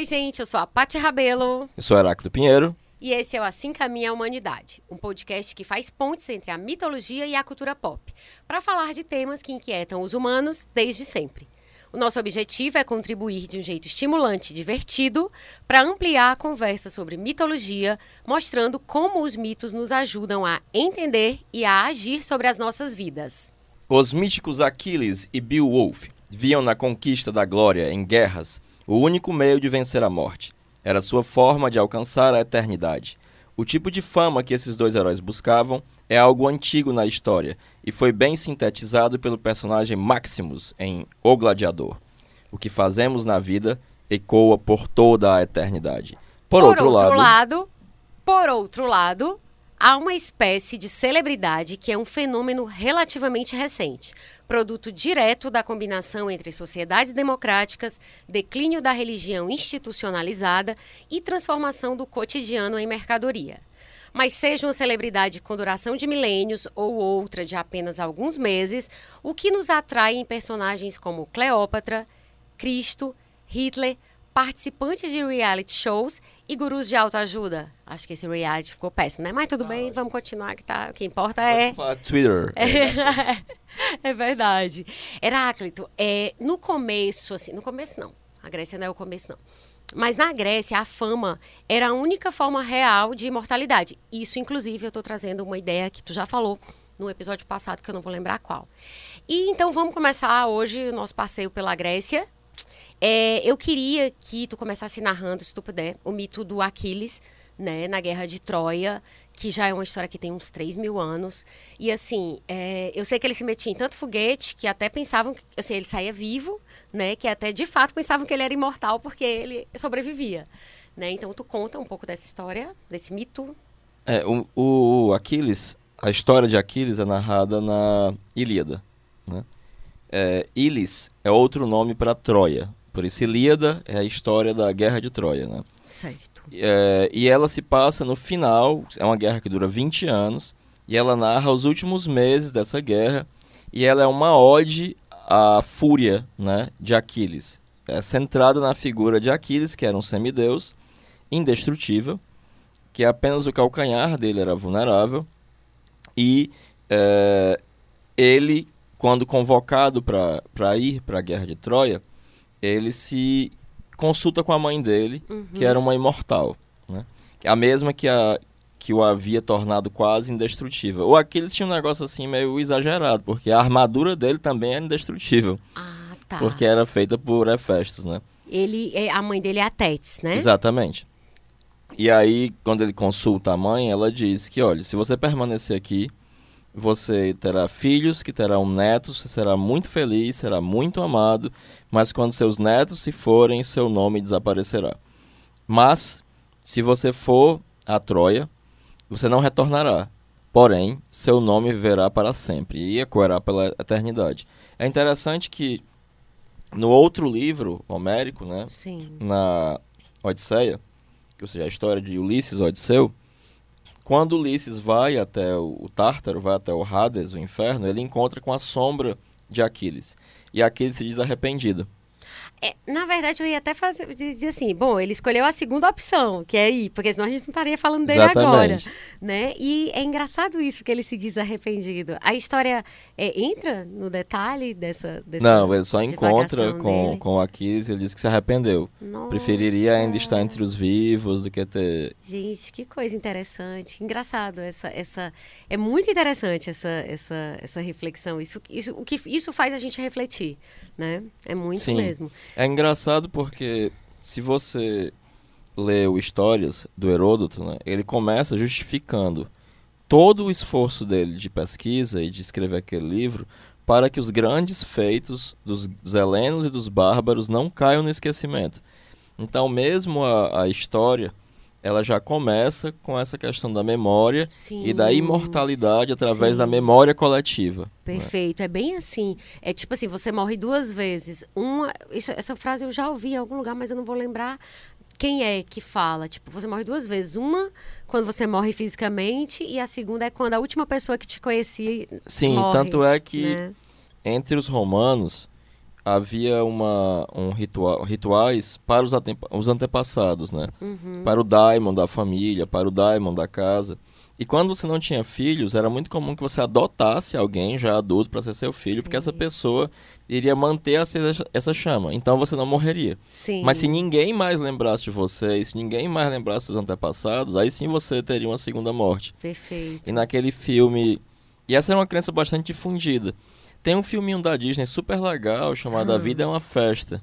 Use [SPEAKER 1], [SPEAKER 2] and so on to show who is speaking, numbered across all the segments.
[SPEAKER 1] Oi, gente, eu sou a Paty Rabelo.
[SPEAKER 2] Eu sou Heráclito Pinheiro.
[SPEAKER 1] E esse é o Assim Caminha a Humanidade, um podcast que faz pontes entre a mitologia e a cultura pop, para falar de temas que inquietam os humanos desde sempre. O nosso objetivo é contribuir de um jeito estimulante e divertido para ampliar a conversa sobre mitologia, mostrando como os mitos nos ajudam a entender e a agir sobre as nossas vidas.
[SPEAKER 2] Os míticos Aquiles e Beowulf viam na conquista da glória em guerras o único meio de vencer a morte. Era sua forma de alcançar a eternidade. O tipo de fama que esses dois heróis buscavam é algo antigo na história e foi bem sintetizado pelo personagem Maximus em O Gladiador. O que fazemos na vida ecoa por toda a eternidade. Por,
[SPEAKER 1] Por
[SPEAKER 2] outro, lado,
[SPEAKER 1] lado, por outro lado, há uma espécie de celebridade que é um fenômeno relativamente recente, produto direto da combinação entre sociedades democráticas, declínio da religião institucionalizada e transformação do cotidiano em mercadoria. Mas seja uma celebridade com duração de milênios ou outra de apenas alguns meses, o que nos atrai em personagens como Cleópatra, Cristo, Hitler, participantes de reality shows e gurus de autoajuda. Acho que esse reality ficou péssimo, né? Mas tudo bem, vamos continuar que tá. O que importa é.
[SPEAKER 2] Twitter.
[SPEAKER 1] É verdade. Heráclito, é, no começo, assim, no começo não. A Grécia não é o começo, não. Mas na Grécia, a fama era a única forma real de imortalidade. Isso, inclusive, eu estou trazendo uma ideia que tu já falou no episódio passado, que eu não vou lembrar qual. E então vamos começar hoje o nosso passeio pela Grécia. É, eu queria que tu começasse narrando, se tu puder, o mito do Aquiles, né, na Guerra de Troia, que já é uma história que tem uns 3 mil anos. E assim, é, eu sei que ele se metia em tanto foguete que até pensavam que assim, ele saía vivo, né? Que até de fato pensavam que ele era imortal porque ele sobrevivia. Né? Então tu conta um pouco dessa história, desse mito.
[SPEAKER 2] É, o, o Aquiles, a história de Aquiles é narrada na Ilíada. Né? É, Ilis é outro nome para Troia. Por isso, Ilíada é a história da Guerra de Troia. Né?
[SPEAKER 1] Certo.
[SPEAKER 2] É, e ela se passa no final, é uma guerra que dura 20 anos, e ela narra os últimos meses dessa guerra, e ela é uma ode à fúria né, de Aquiles. É centrada na figura de Aquiles, que era um semideus, indestrutível, que apenas o calcanhar dele era vulnerável, e é, ele, quando convocado para ir para a guerra de Troia, ele se consulta com a mãe dele,
[SPEAKER 1] Uhum.
[SPEAKER 2] que era uma imortal, né? A mesma que, a, que o havia tornado quase indestrutível. O Aquiles tinha um negócio assim meio exagerado, porque a armadura dele também era indestrutível,
[SPEAKER 1] Ah, tá.
[SPEAKER 2] porque era feita por Hefestos, né?
[SPEAKER 1] Ele, é- a mãe dele é a Tétis, né?
[SPEAKER 2] Exatamente. E aí, quando ele consulta a mãe, ela diz que, olha, se você permanecer aqui, você terá filhos, que terão netos, você será muito feliz, será muito amado, mas quando seus netos se forem, seu nome desaparecerá. Mas, se você for a Troia, você não retornará. Porém, seu nome viverá para sempre e ecoará pela eternidade. É interessante que no outro livro homérico, né,
[SPEAKER 1] Sim.
[SPEAKER 2] na Odisseia, que ou seja, a história de Ulisses Odisseu, quando Ulisses vai até o, o Tártaro, vai até o Hades, o inferno, ele encontra com a sombra de Aquiles. E Aquiles se diz arrependido.
[SPEAKER 1] É, na verdade, eu ia até fazer, dizer assim, bom, ele escolheu a segunda opção, que é ir, porque senão a gente não estaria falando dele agora,
[SPEAKER 2] Exatamente.
[SPEAKER 1] né? E é engraçado isso que ele se diz arrependido. A história é, entra no detalhe dessa, dessa
[SPEAKER 2] Não, ele só encontra com,
[SPEAKER 1] dele?
[SPEAKER 2] com Aquiles e ele diz que se arrependeu. Preferiria ainda estar
[SPEAKER 1] Nossa.
[SPEAKER 2] entre os vivos do que ter.
[SPEAKER 1] Gente, que coisa interessante. Engraçado essa essa é muito interessante essa essa essa reflexão. Isso isso o que isso faz a gente refletir, né? É muito
[SPEAKER 2] Sim.
[SPEAKER 1] mesmo.
[SPEAKER 2] É engraçado porque se você lê o Histórias do Heródoto, né, ele começa justificando todo o esforço dele de pesquisa e de escrever aquele livro para que os grandes feitos dos, dos helenos e dos bárbaros não caiam no esquecimento. Então, mesmo a, a história, ela já começa com essa questão da memória
[SPEAKER 1] Sim.
[SPEAKER 2] e da imortalidade através
[SPEAKER 1] Sim.
[SPEAKER 2] da memória coletiva. né?
[SPEAKER 1] Perfeito, é bem assim. É tipo assim, você morre duas vezes. Uma, isso- essa frase eu já ouvi em algum lugar, mas eu não vou lembrar quem é que fala. Tipo, você morre duas vezes. Uma quando você morre fisicamente e a segunda é quando a última pessoa que te conhecia
[SPEAKER 2] Sim,
[SPEAKER 1] morre,
[SPEAKER 2] tanto é que
[SPEAKER 1] né?
[SPEAKER 2] entre os romanos, havia uma, um ritual, rituais para os, os antepassados, né?
[SPEAKER 1] Uhum.
[SPEAKER 2] Para o daimon da família, para o daimon da casa. E quando você não tinha filhos, era muito comum que você adotasse alguém já adulto para ser seu filho,
[SPEAKER 1] Sim.
[SPEAKER 2] porque essa pessoa iria manter acesa essa chama. Então você não morreria.
[SPEAKER 1] Sim.
[SPEAKER 2] Mas se ninguém mais lembrasse de você, e se ninguém mais lembrasse dos antepassados, aí sim você teria uma segunda morte.
[SPEAKER 1] Perfeito.
[SPEAKER 2] E naquele filme. E essa é uma crença bastante difundida. Tem um filminho da Disney super legal chamado
[SPEAKER 1] Ah.
[SPEAKER 2] A Vida é uma Festa.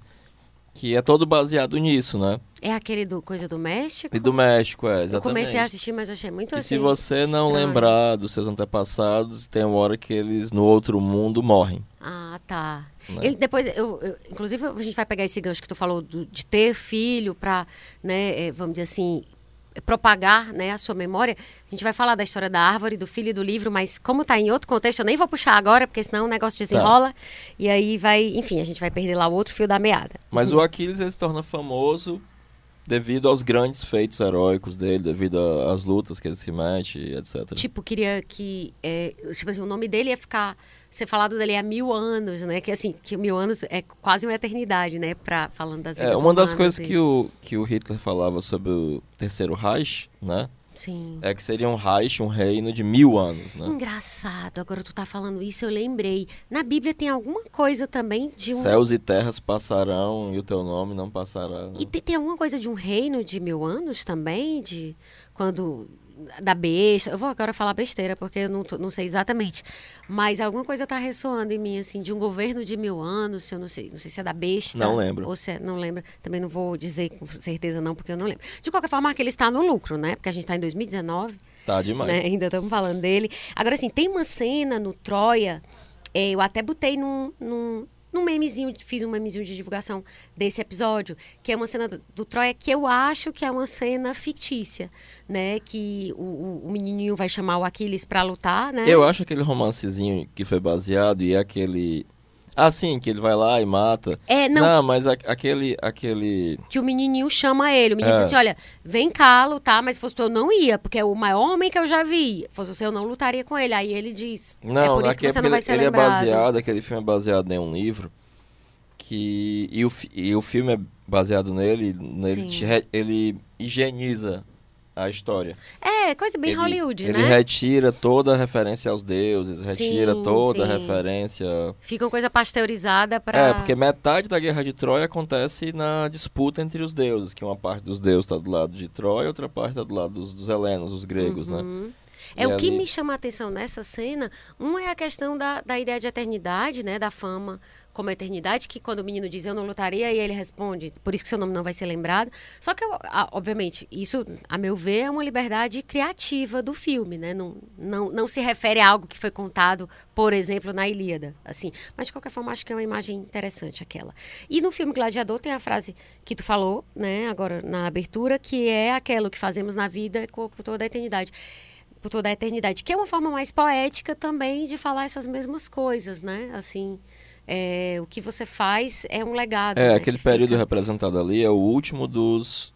[SPEAKER 2] Que é todo baseado nisso, né?
[SPEAKER 1] É aquele do Coisa do México?
[SPEAKER 2] E do México, é,
[SPEAKER 1] Eu
[SPEAKER 2] exatamente.
[SPEAKER 1] comecei a assistir, mas achei muito
[SPEAKER 2] E
[SPEAKER 1] assim.
[SPEAKER 2] se você não
[SPEAKER 1] estranho.
[SPEAKER 2] lembrar dos seus antepassados, tem uma hora que eles no outro mundo morrem.
[SPEAKER 1] Ah, tá.
[SPEAKER 2] Né?
[SPEAKER 1] Ele, depois, eu, eu- inclusive, a gente vai pegar esse gancho que tu falou do- de ter filho para, né, eh, vamos dizer assim, propagar né, a sua memória. A gente vai falar da história da árvore, do filho e do livro, mas como está em outro contexto, eu nem vou puxar agora, porque senão o negócio desenrola. E aí vai, enfim, a gente vai perder lá o outro fio da meada.
[SPEAKER 2] Mas o Aquiles ele se torna famoso devido aos grandes feitos heróicos dele, devido às lutas que ele se mete, etc.
[SPEAKER 1] Tipo, queria que. é, tipo assim, o nome dele ia ficar. Ser falado dele há mil anos, né? Que assim, que mil anos é quase uma eternidade, né? Pra, falando das
[SPEAKER 2] É, uma das coisas
[SPEAKER 1] e-
[SPEAKER 2] que o, que o Hitler falava sobre o terceiro Reich, né?
[SPEAKER 1] Sim.
[SPEAKER 2] É que seria um Reich, um reino de mil anos, né?
[SPEAKER 1] Engraçado, agora tu tá falando isso, eu lembrei. Na Bíblia tem alguma coisa também de um.
[SPEAKER 2] Céus e terras passarão e o teu nome não passará. né?
[SPEAKER 1] E tem, tem alguma coisa de um reino de mil anos também? De quando. Da besta. Eu vou agora falar besteira, porque eu não, não sei exatamente. Mas alguma coisa tá ressoando em mim, assim, de um governo de mil anos, eu não sei. Não sei se é da besta.
[SPEAKER 2] Não lembro.
[SPEAKER 1] Ou se é, não lembro. Também não vou dizer com certeza, não, porque eu não lembro. De qualquer forma, que ele está no lucro, né? Porque a gente está em 2019.
[SPEAKER 2] Tá demais.
[SPEAKER 1] né? Ainda estamos falando dele. Agora, assim, tem uma cena no Troia, eh, eu até botei num, num, num memezinho, fiz um memezinho de divulgação desse episódio, que é uma cena do, do Troia que eu acho que é uma cena fictícia, né? Que o, o, menininho vai chamar o Aquiles pra lutar, né?
[SPEAKER 2] Eu acho aquele romancezinho que foi baseado e é aquele. Ah, sim, que ele vai lá e mata.
[SPEAKER 1] É, não,
[SPEAKER 2] Não, mas a- aquele. aquele...
[SPEAKER 1] que o menininho chama ele. O menino
[SPEAKER 2] É.
[SPEAKER 1] diz assim: olha, vem cá lutar, mas se fosse tu eu não ia, porque é o maior homem que eu já vi. Se fosse você, eu não lutaria com ele. Aí ele diz: é
[SPEAKER 2] Não,
[SPEAKER 1] por isso que você não vai
[SPEAKER 2] ele,
[SPEAKER 1] ser
[SPEAKER 2] ele é
[SPEAKER 1] lembrado.
[SPEAKER 2] baseado, aquele filme é baseado em um livro que. E o, e o filme é baseado nele, nele ele higieniza a história.
[SPEAKER 1] É, coisa bem
[SPEAKER 2] ele,
[SPEAKER 1] Hollywood,
[SPEAKER 2] ele
[SPEAKER 1] né?
[SPEAKER 2] retira toda a referência aos deuses, retira
[SPEAKER 1] Sim,
[SPEAKER 2] toda a
[SPEAKER 1] sim.
[SPEAKER 2] referência.
[SPEAKER 1] Fica uma coisa pasteurizada pra.
[SPEAKER 2] É, porque metade da Guerra de Troia acontece na disputa entre os deuses, que uma parte dos deuses está do lado de Troia outra parte está do lado dos, dos helenos, dos gregos, né?
[SPEAKER 1] Uhum. É
[SPEAKER 2] E
[SPEAKER 1] o que
[SPEAKER 2] ali-
[SPEAKER 1] me chama a atenção nessa cena. Um é a questão da, da ideia de eternidade, né? Da fama como eternidade, que quando o menino diz eu não lutaria, e ele responde, por isso que seu nome não vai ser lembrado. Só que, a- obviamente, isso, a meu ver, é uma liberdade criativa do filme, né? Não, não, não se refere a algo que foi contado, por exemplo, na Ilíada, assim. Mas, de qualquer forma, acho que é uma imagem interessante aquela. E no filme Gladiador tem a frase que tu falou, né? Agora, na abertura, que é aquilo que fazemos na vida por por toda a eternidade por toda a eternidade, que é uma forma mais poética também de falar essas mesmas coisas, né? Assim, é, o que você faz é um legado.
[SPEAKER 2] É,
[SPEAKER 1] né,
[SPEAKER 2] aquele
[SPEAKER 1] que
[SPEAKER 2] período
[SPEAKER 1] fica.
[SPEAKER 2] representado ali é o último dos.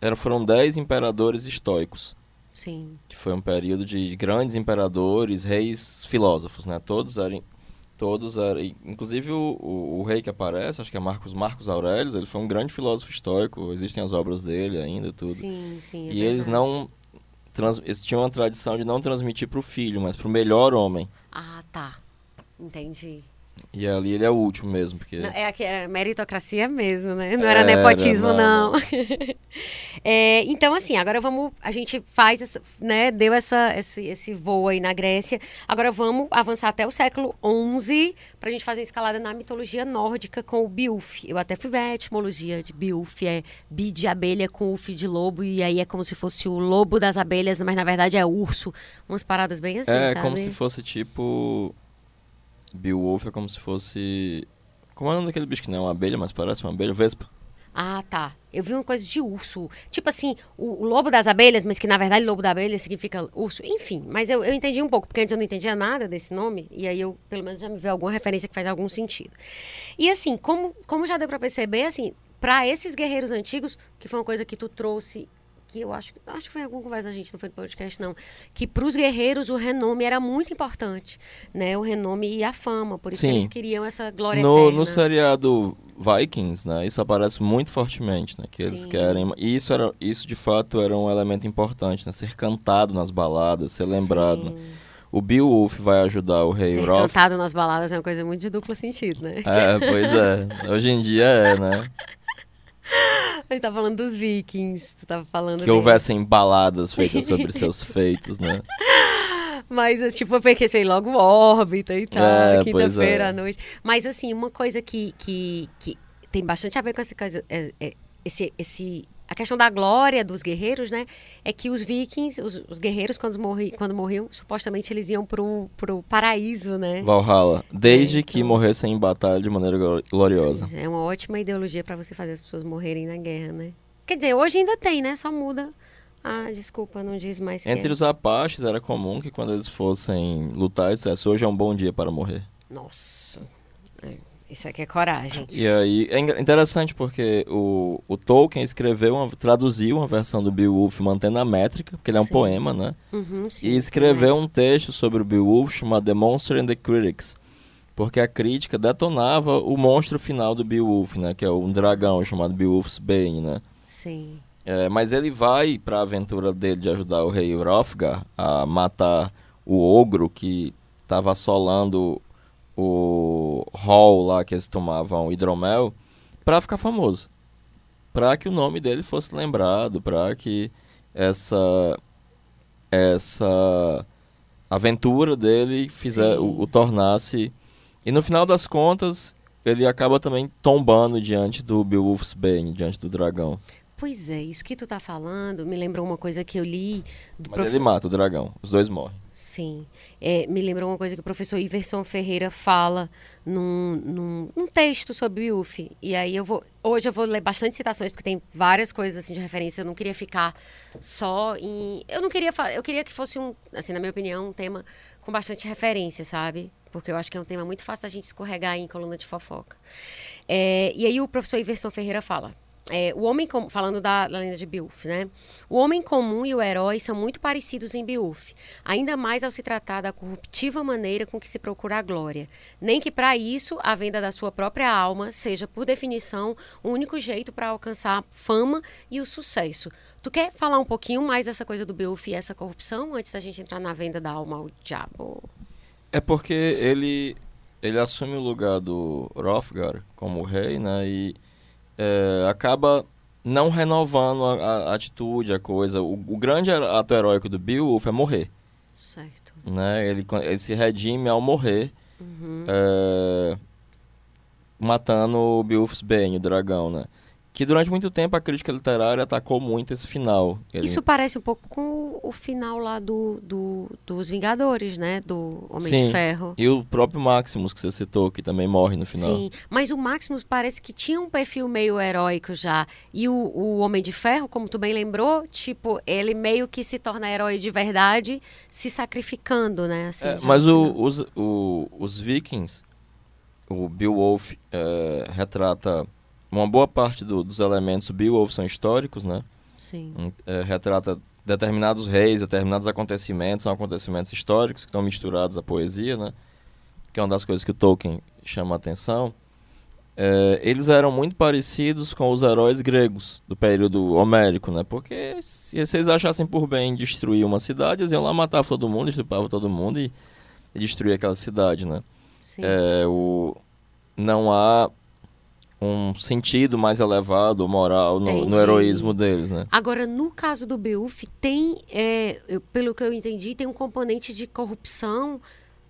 [SPEAKER 2] Era, foram dez imperadores estoicos,
[SPEAKER 1] Sim,
[SPEAKER 2] que foi um período de grandes imperadores, reis filósofos, né? Todos eram. Todos eram. Inclusive o, o, o rei que aparece, acho que é Marcos, Marcos Aurelius, ele foi um grande filósofo estoico, existem as obras dele ainda, tudo.
[SPEAKER 1] sim, sim. é
[SPEAKER 2] e eles
[SPEAKER 1] verdade.
[SPEAKER 2] não. Trans, eles tinham a tradição de não transmitir para o filho, mas para o melhor homem.
[SPEAKER 1] Ah, tá. Entendi.
[SPEAKER 2] E ali ele é o último mesmo, porque.
[SPEAKER 1] Não, é era meritocracia mesmo, né? Não era,
[SPEAKER 2] Era,
[SPEAKER 1] nepotismo,
[SPEAKER 2] não,
[SPEAKER 1] não. É, então, assim, agora vamos. A gente faz, essa, né? Deu essa, esse, esse voo aí na Grécia. Agora vamos avançar até o século XI para a gente fazer uma escalada na mitologia nórdica com o Beowulf. Eu até fui ver a etimologia de Beowulf, é bi de abelha com uf de lobo, e aí é como se fosse o lobo das abelhas, mas na verdade é urso. Umas paradas bem assim,
[SPEAKER 2] É,
[SPEAKER 1] sabe?
[SPEAKER 2] como se fosse tipo. Beowulf é como se fosse. Como é o nome daquele bicho que não é uma abelha, mas parece uma abelha? Vespa.
[SPEAKER 1] Ah, tá. Eu vi uma coisa de urso. Tipo assim, o, o lobo das abelhas, mas que na verdade lobo da abelha significa urso. Enfim, mas eu, eu entendi um pouco, porque antes eu não entendia nada desse nome. E aí eu, pelo menos, já me veio alguma referência que faz algum sentido. E assim, como, como já deu pra perceber, assim, para esses guerreiros antigos, que foi uma coisa que tu trouxe que eu acho, acho que foi em alguma conversa a gente, não foi no podcast não, que para os guerreiros o renome era muito importante, né? O renome e a fama, por isso
[SPEAKER 2] Sim.
[SPEAKER 1] que eles queriam essa glória
[SPEAKER 2] No,
[SPEAKER 1] eterna.
[SPEAKER 2] no seriado Vikings, né, isso aparece muito fortemente, né, que eles
[SPEAKER 1] Sim.
[SPEAKER 2] querem, e isso era, isso de fato era um elemento importante, né, ser cantado nas baladas, ser lembrado. né. O Beowulf vai ajudar o rei
[SPEAKER 1] Ser
[SPEAKER 2] Hrothgar.
[SPEAKER 1] cantado nas baladas é uma coisa muito de duplo sentido, né?
[SPEAKER 2] É, pois é. Hoje em dia é, né?
[SPEAKER 1] A gente tá falando dos vikings, tu tava falando
[SPEAKER 2] Que
[SPEAKER 1] deles.
[SPEAKER 2] houvessem baladas feitas sobre seus feitos, né?
[SPEAKER 1] Mas, tipo, porque fez logo órbita e tal,
[SPEAKER 2] É,
[SPEAKER 1] quinta-feira
[SPEAKER 2] pois é.
[SPEAKER 1] à noite. Mas, assim, uma coisa que, que, que tem bastante a ver com essa coisa, é, é, esse, esse, a questão da glória dos guerreiros, né? É que os vikings, os, os guerreiros, quando, morri, quando morriam, supostamente eles iam pro, pro paraíso, né?
[SPEAKER 2] Valhalla. Desde
[SPEAKER 1] É,
[SPEAKER 2] que
[SPEAKER 1] então-
[SPEAKER 2] morressem em batalha de maneira glo- gloriosa.
[SPEAKER 1] É uma ótima ideologia para você fazer as pessoas morrerem na guerra, né? Quer dizer, hoje ainda tem, né? Só muda. Ah, desculpa, não diz mais que
[SPEAKER 2] Entre
[SPEAKER 1] é.
[SPEAKER 2] os apaches era comum que quando eles fossem lutar, eles dissessem, hoje é um bom dia para morrer.
[SPEAKER 1] Nossa. É, isso aqui é coragem.
[SPEAKER 2] E aí, é interessante porque o, o Tolkien escreveu, uma, traduziu uma versão do Beowulf mantendo a métrica, porque ele é um
[SPEAKER 1] Sim.
[SPEAKER 2] poema, né?
[SPEAKER 1] Uhum, sim,
[SPEAKER 2] E escreveu um texto sobre o Beowulf chamado The Monster and the Critics. Porque a crítica detonava o monstro final do Beowulf, né? Que é um dragão chamado Beowulf's Bane, né?
[SPEAKER 1] Sim.
[SPEAKER 2] É, mas ele vai para a aventura dele de ajudar o rei Hrothgar a matar o ogro que estava assolando o hall lá que eles tomavam hidromel para ficar famoso. Para que o nome dele fosse lembrado, para que essa essa aventura dele fizer, o, o tornasse e no final das contas ele acaba também tombando diante do Beowulf's Bane, diante do dragão.
[SPEAKER 1] Pois é, isso que tu tá falando me lembrou uma coisa que eu li do
[SPEAKER 2] Mas
[SPEAKER 1] prof-
[SPEAKER 2] ele mata o dragão, os dois morrem.
[SPEAKER 1] Sim. É, me lembrou uma coisa que o professor Iverson Ferreira fala num, num, num texto sobre o Beowulf. E aí eu vou. Hoje eu vou ler bastante citações, porque tem várias coisas assim de referência. Eu não queria ficar só em. Eu não queria Eu queria que fosse um, assim, na minha opinião, um tema com bastante referência, sabe? Porque eu acho que é um tema muito fácil da gente escorregar em coluna de fofoca. É, e aí o professor Iverson Ferreira fala. É, o homem com- falando da, da lenda de Beowulf, né? O homem comum e o herói são muito parecidos em Beowulf, ainda mais ao se tratar da corruptiva maneira com que se procura a glória. Nem que para isso a venda da sua própria alma seja, por definição, o único jeito para alcançar fama e o sucesso. Tu quer falar um pouquinho mais dessa coisa do Beowulf e essa corrupção antes da gente entrar na venda da alma ao diabo?
[SPEAKER 2] É porque ele ele assume o lugar do Hrothgar como rei, né? E é, acaba não renovando a, a atitude, a coisa. O, o grande ato heróico do Beowulf é morrer,
[SPEAKER 1] Certo.
[SPEAKER 2] né? Ele, ele se redime ao morrer,
[SPEAKER 1] Uhum.
[SPEAKER 2] é, matando o Beowulf's Bane, o dragão, né? Que durante muito tempo a crítica literária atacou muito esse final. Ele-
[SPEAKER 1] Isso parece um pouco com o, final lá do, do- dos Vingadores, né? Do Homem
[SPEAKER 2] Sim.
[SPEAKER 1] de Ferro.
[SPEAKER 2] E o próprio Maximus que você citou, que também morre no final.
[SPEAKER 1] Sim, mas o Maximus parece que tinha um perfil meio heróico já. E o, o Homem de Ferro, como tu bem lembrou, tipo, ele meio que se torna herói de verdade, se sacrificando, né? Assim,
[SPEAKER 2] É, mas o- os, o- os vikings, o Beowulf é, retrata uma boa parte do- dos elementos Beowulf são históricos, né?
[SPEAKER 1] Sim.
[SPEAKER 2] É, retrata determinados reis, determinados acontecimentos, são acontecimentos históricos que estão misturados à poesia, né? Que é uma das coisas que o Tolkien chama a atenção. É, eles eram muito parecidos com os heróis gregos do período homérico, né? Porque se, eles achassem por bem destruir uma cidade, eles iam lá matar todo mundo, estripavam todo mundo e, e destruir aquela cidade, né?
[SPEAKER 1] Sim.
[SPEAKER 2] É, o, não há um sentido mais elevado, moral, no, no heroísmo deles, né?
[SPEAKER 1] Agora, no caso do Beowulf, tem, é, pelo que eu entendi, tem um componente de corrupção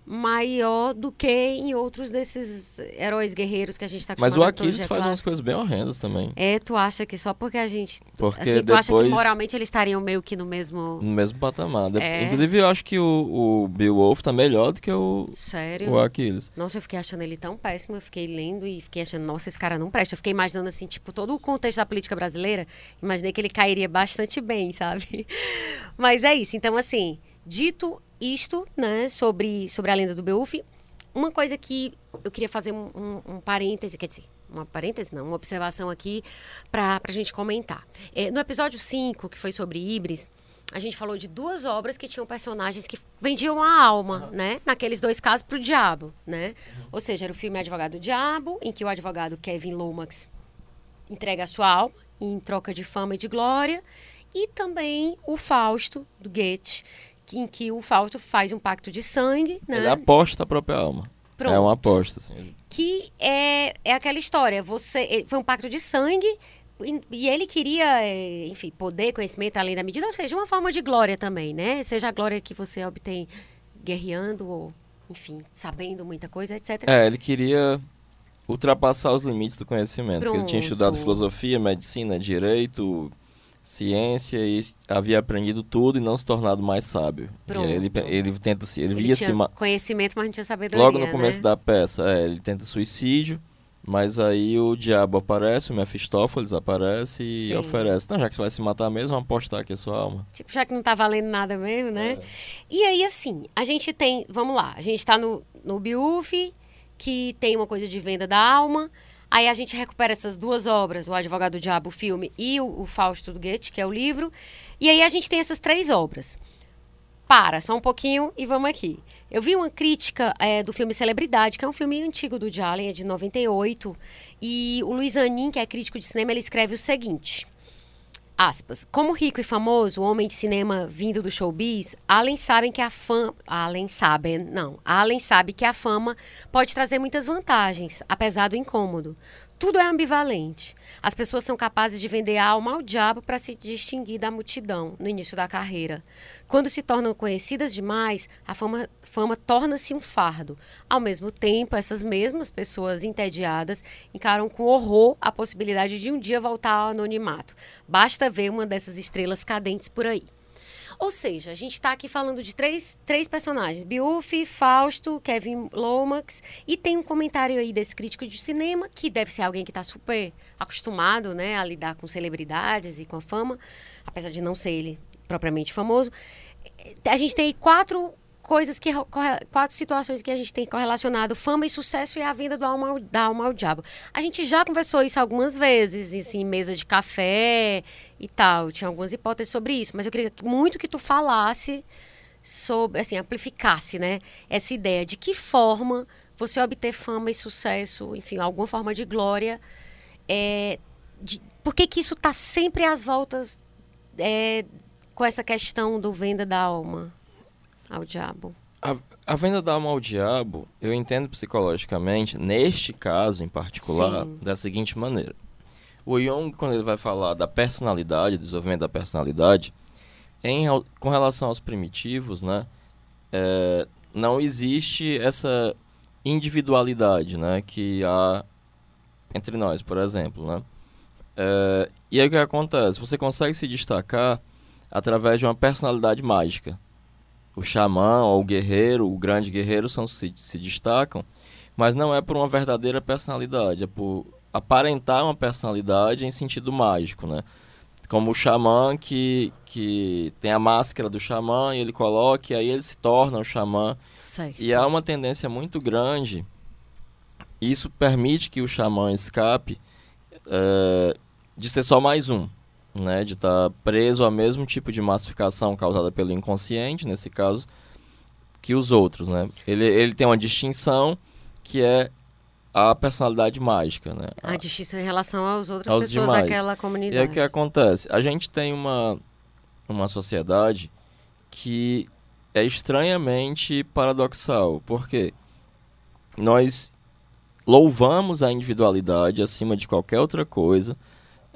[SPEAKER 1] maior do que em outros desses heróis guerreiros que a gente está
[SPEAKER 2] Mas o Aquiles faz umas coisas bem horrendas também.
[SPEAKER 1] É, tu acha que só porque a gente.
[SPEAKER 2] Porque
[SPEAKER 1] assim, tu acha que moralmente eles estariam meio que no mesmo.
[SPEAKER 2] no mesmo patamar.
[SPEAKER 1] É.
[SPEAKER 2] Inclusive, eu acho que o, o Beowulf tá melhor do que o,
[SPEAKER 1] Sério?
[SPEAKER 2] o Aquiles.
[SPEAKER 1] Nossa, eu fiquei achando ele tão péssimo. Eu fiquei lendo e fiquei achando, nossa, esse cara não presta. Eu fiquei imaginando, assim, tipo, todo o contexto da política brasileira. Imaginei que ele cairia bastante bem, sabe? Mas é isso. Então, assim, dito isto, né, sobre, sobre a lenda do Beowulf, uma coisa que eu queria fazer um, um, um parêntese, quer dizer, uma parêntese, não, uma observação aqui para a gente comentar. É, no episódio 5, que foi sobre Ibris, a gente falou de duas obras que tinham personagens que vendiam a alma, uhum. né? Naqueles dois casos, para o diabo, né? Uhum. Ou seja, era o filme Advogado do Diabo, em que o advogado Kevin Lomax entrega a sua alma em troca de fama e de glória, e também o Fausto, do Goethe, em que o Fausto faz um pacto de sangue, né?
[SPEAKER 2] Ele aposta a própria alma. Pronto. É uma aposta, assim.
[SPEAKER 1] Que é, é aquela história, você foi um pacto de sangue e, e ele queria, é, enfim, poder, conhecimento além da medida, ou seja, uma forma de glória também, né? Seja a glória que você obtém guerreando ou, enfim, sabendo muita coisa, etc.
[SPEAKER 2] É, ele queria ultrapassar os limites do conhecimento. Ele tinha estudado filosofia, medicina, direito, ciência e havia aprendido tudo e não se tornado mais sábio. Ele, ele tenta se ele, ele via
[SPEAKER 1] tinha
[SPEAKER 2] se
[SPEAKER 1] conhecimento, mas não tinha sabedoria.
[SPEAKER 2] Logo no começo
[SPEAKER 1] né?
[SPEAKER 2] da peça, é, ele tenta suicídio, mas aí o diabo aparece, o Mefistófeles aparece e Sim. oferece. Então, já que você vai se matar mesmo, apostar aqui a sua alma.
[SPEAKER 1] Tipo, já que não tá valendo nada mesmo, né? É. E aí, assim, a gente tem. Vamos lá, a gente tá no, no Biuf, que tem uma coisa de venda da alma. Aí a gente recupera essas duas obras, O Advogado do Diabo, o filme, e o, o Fausto do Goethe, que é o livro. E aí a gente tem essas três obras. Para, só um pouquinho e vamos aqui. Eu vi uma crítica é, do filme Celebridade, que é um filme antigo do Jalen, é de 98. E o Luiz Anin, que é crítico de cinema, ele escreve o seguinte aspas, como rico e famoso, homem de cinema vindo do showbiz, Allen que a fama, Allen não, Allen sabe que a fama pode trazer muitas vantagens, apesar do incômodo. Tudo é ambivalente. As pessoas são capazes de vender a alma ao diabo para se distinguir da multidão no início da carreira. Quando se tornam conhecidas demais, a fama, fama torna-se um fardo. Ao mesmo tempo, essas mesmas pessoas entediadas encaram com horror a possibilidade de um dia voltar ao anonimato. Basta ver uma dessas estrelas cadentes por aí. Ou seja, a gente está aqui falando de três, três personagens: Biufi, Fausto, Kevin Lomax. E tem um comentário aí desse crítico de cinema, que deve ser alguém que está super acostumado né, a lidar com celebridades e com a fama, apesar de não ser ele propriamente famoso. A gente tem quatro coisas que quatro situações que a gente tem correlacionado fama e sucesso e a venda do alma, da alma ao diabo. A gente já conversou isso algumas vezes, assim, mesa de café e tal. Tinha algumas hipóteses sobre isso, mas eu queria muito que tu falasse sobre, assim, amplificasse, né, essa ideia de que forma você obter fama e sucesso, enfim, alguma forma de glória, é, de, por que que isso está sempre às voltas é, com essa questão do venda da alma? Ao diabo?
[SPEAKER 2] A, a venda da alma ao diabo, eu entendo psicologicamente, neste caso em particular, Sim. da seguinte maneira. O Jung, quando ele vai falar da personalidade, desenvolvimento da personalidade, em, com relação aos primitivos, né, é, não existe essa individualidade né, que há entre nós, por exemplo. Né? É, e aí o que acontece? Você consegue se destacar através de uma personalidade mágica o xamã ou o guerreiro, o grande guerreiro são se, se destacam, mas não é por uma verdadeira personalidade, é por aparentar uma personalidade em sentido mágico, né? Como o xamã que, que tem a máscara do xamã e ele coloca e aí ele se torna o xamã.
[SPEAKER 1] Certo.
[SPEAKER 2] E há uma tendência muito grande, isso permite que o xamã escape é, de ser só mais um né, de estar tá preso ao mesmo tipo de massificação causada pelo inconsciente, nesse caso, que os outros, né? Ele, ele tem uma distinção que é a personalidade mágica, né?
[SPEAKER 1] A, a distinção em relação às outras pessoas demais. daquela comunidade.
[SPEAKER 2] E aí o que acontece? A gente tem uma, uma sociedade que é estranhamente paradoxal, porque nós louvamos a individualidade acima de qualquer outra coisa,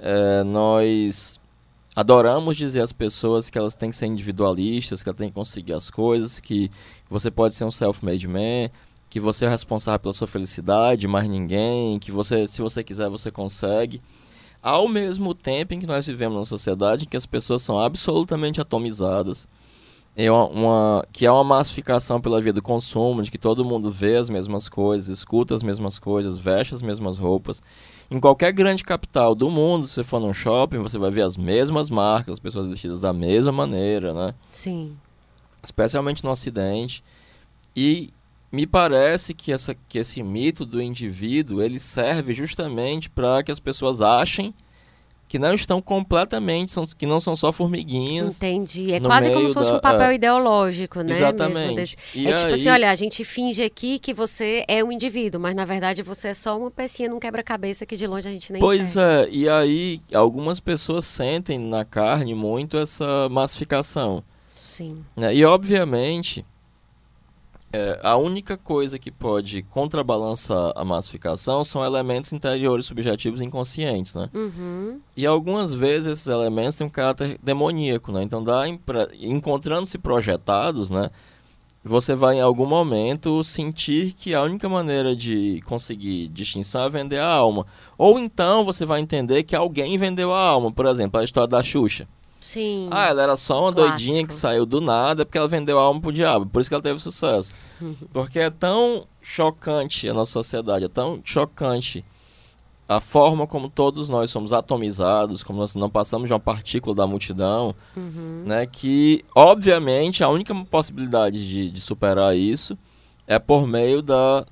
[SPEAKER 2] é, nós adoramos dizer às pessoas que elas têm que ser individualistas, que elas têm que conseguir as coisas, que você pode ser um self-made man, que você é responsável pela sua felicidade, mais ninguém, que você, se você quiser, você consegue. Ao mesmo tempo em que nós vivemos numa sociedade em que as pessoas são absolutamente atomizadas, é uma, uma, que é uma massificação pela via do consumo, de que todo mundo vê as mesmas coisas, escuta as mesmas coisas, veste as mesmas roupas. Em qualquer grande capital do mundo, se você for num shopping, você vai ver as mesmas marcas, as pessoas vestidas da mesma maneira, né?
[SPEAKER 1] Sim.
[SPEAKER 2] Especialmente no Ocidente. E me parece que, essa, que esse mito do indivíduo ele serve justamente para que as pessoas achem que não estão completamente, são, que não são só formiguinhas.
[SPEAKER 1] Entendi. É quase como se fosse da, um papel é, ideológico, né?
[SPEAKER 2] Exatamente.
[SPEAKER 1] é tipo assim, olha, a gente finge aqui que você é um indivíduo, mas na verdade você é só uma pecinha num quebra-cabeça que de longe a gente nem
[SPEAKER 2] Pois
[SPEAKER 1] enxerga.
[SPEAKER 2] é, e aí algumas pessoas sentem na carne muito essa massificação.
[SPEAKER 1] Sim.
[SPEAKER 2] Né? E obviamente é, a única coisa que pode contrabalançar a massificação são elementos interiores subjetivos inconscientes, né?
[SPEAKER 1] Uhum.
[SPEAKER 2] E algumas vezes esses elementos têm um caráter demoníaco, né? Então, dá encontrando-se projetados, né? Você vai em algum momento sentir que a única maneira de conseguir distinção é vender a alma. Ou então você vai entender que alguém vendeu a alma. Por exemplo, a história da Xuxa.
[SPEAKER 1] Sim.
[SPEAKER 2] Ah, ela era só uma Clássico. doidinha que saiu do nada porque ela vendeu a alma pro diabo. Por isso que ela teve sucesso. porque é tão chocante a nossa sociedade, é tão chocante a forma como todos nós somos atomizados, como nós não passamos de uma partícula da multidão,
[SPEAKER 1] uhum.
[SPEAKER 2] né? Que, obviamente, a única possibilidade de, de superar isso é por meio da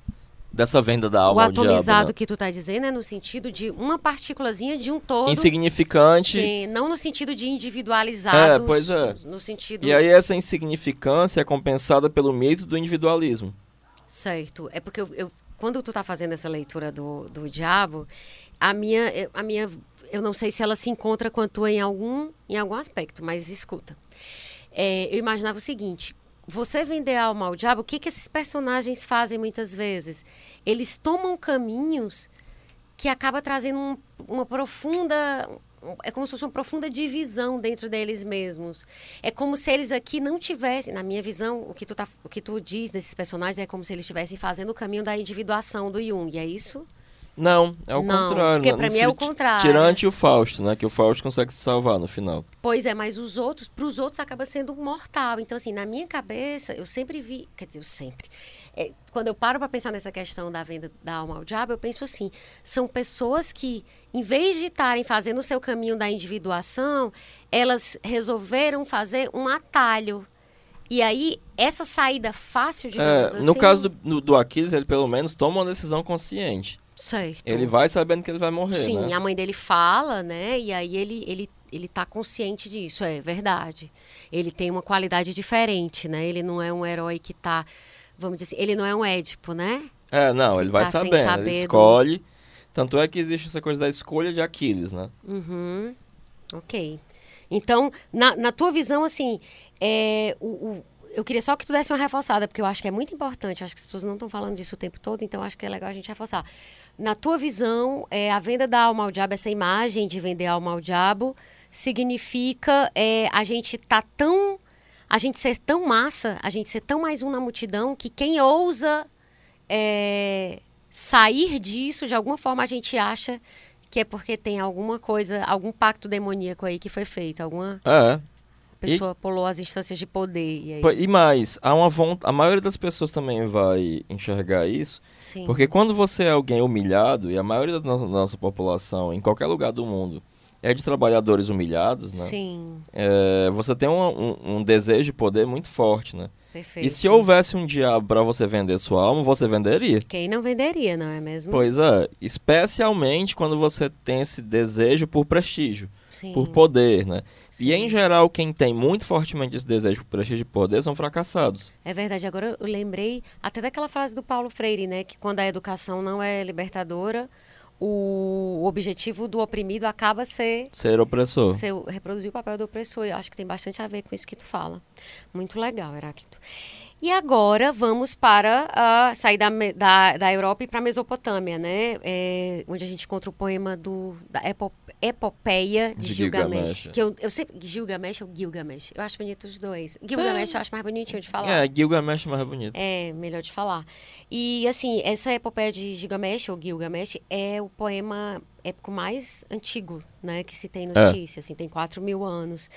[SPEAKER 2] dessa venda da alma
[SPEAKER 1] o atomizado
[SPEAKER 2] diabo, né?
[SPEAKER 1] que tu tá dizendo é no sentido de uma partículazinha de um todo
[SPEAKER 2] insignificante
[SPEAKER 1] sim, não no sentido de individualizado
[SPEAKER 2] é, pois é.
[SPEAKER 1] no sentido
[SPEAKER 2] e aí essa insignificância é compensada pelo mito do individualismo
[SPEAKER 1] certo é porque eu, eu quando tu tá fazendo essa leitura do, do diabo a minha a minha eu não sei se ela se encontra com a tua em algum em algum aspecto mas escuta é, eu imaginava o seguinte você vender alma ao diabo, o que, que esses personagens fazem muitas vezes? Eles tomam caminhos que acaba trazendo um, uma profunda é como se fosse uma profunda divisão dentro deles mesmos. É como se eles aqui não tivessem, na minha visão, o que tu, tá, o que tu diz desses personagens é como se eles estivessem fazendo o caminho da individuação do Jung, é isso?
[SPEAKER 2] Não, é o não, contrário.
[SPEAKER 1] Porque pra mim é o contrário.
[SPEAKER 2] Tirante o Fausto, né? Que o Fausto consegue se salvar no final.
[SPEAKER 1] Pois é, mas os outros, para os outros acaba sendo mortal. Então, assim, na minha cabeça, eu sempre vi, quer dizer, eu sempre. É, quando eu paro para pensar nessa questão da venda da alma ao diabo, eu penso assim: são pessoas que, em vez de estarem fazendo o seu caminho da individuação, elas resolveram fazer um atalho. E aí, essa saída fácil, digamos
[SPEAKER 2] é,
[SPEAKER 1] assim...
[SPEAKER 2] No caso do, do Aquiles, ele pelo menos toma uma decisão consciente.
[SPEAKER 1] Certo.
[SPEAKER 2] Ele vai sabendo que ele vai morrer,
[SPEAKER 1] Sim,
[SPEAKER 2] né?
[SPEAKER 1] a mãe dele fala, né? E aí ele, ele, ele tá consciente disso, é verdade. Ele tem uma qualidade diferente, né? Ele não é um herói que tá, vamos dizer assim, ele não é um Édipo, né?
[SPEAKER 2] É, não, que ele vai tá sabendo, ele escolhe. Do... Tanto é que existe essa coisa da escolha de Aquiles, né?
[SPEAKER 1] Uhum. Ok. Então, na, na tua visão, assim, é, o, o eu queria só que tu desse uma reforçada, porque eu acho que é muito importante. Acho que as pessoas não estão falando disso o tempo todo, então acho que é legal a gente reforçar. Na tua visão, é, a venda da alma ao diabo, essa imagem de vender alma ao diabo, significa é, a gente tá tão. A gente ser tão massa, a gente ser tão mais um na multidão, que quem ousa é, sair disso, de alguma forma a gente acha que é porque tem alguma coisa, algum pacto demoníaco aí que foi feito, alguma.
[SPEAKER 2] É
[SPEAKER 1] pessoa e... pulou as instâncias de poder. E, aí...
[SPEAKER 2] e mais, há uma vontade, a maioria das pessoas também vai enxergar isso.
[SPEAKER 1] Sim.
[SPEAKER 2] Porque quando você é alguém humilhado, e a maioria da nossa, da nossa população, em qualquer lugar do mundo, é de trabalhadores humilhados, né?
[SPEAKER 1] Sim.
[SPEAKER 2] É, você tem um, um, um, desejo de poder muito forte, né?
[SPEAKER 1] Perfeito.
[SPEAKER 2] E se houvesse um diabo para você vender sua alma, você venderia?
[SPEAKER 1] Quem não venderia, não é mesmo?
[SPEAKER 2] Pois é, especialmente quando você tem esse desejo por prestígio,
[SPEAKER 1] Sim.
[SPEAKER 2] por poder, né? E em geral, quem tem muito fortemente esse desejo por prestígio e poder são fracassados.
[SPEAKER 1] É verdade. Agora eu lembrei até daquela frase do Paulo Freire, né? Que quando a educação não é libertadora, o objetivo do oprimido acaba ser
[SPEAKER 2] ser opressor.
[SPEAKER 1] Ser, reproduzir o papel do opressor. Eu acho que tem bastante a ver com isso que tu fala. Muito legal, Heráclito. E agora vamos para uh, sair da, da, da Europa e para a Mesopotâmia, né? É, onde a gente encontra o poema do, da Epopeia de, de Gilgamesh. Gilgamesh. Que eu, eu sempre. Gilgamesh ou Gilgamesh? Eu acho bonito os dois. Gilgamesh é. eu acho mais bonitinho de falar.
[SPEAKER 2] É, Gilgamesh é mais bonito.
[SPEAKER 1] É, melhor de falar. E, assim, essa Epopeia de Gilgamesh ou Gilgamesh é o poema épico mais antigo, né? Que se tem é. notícia, é. assim, tem 4 mil anos.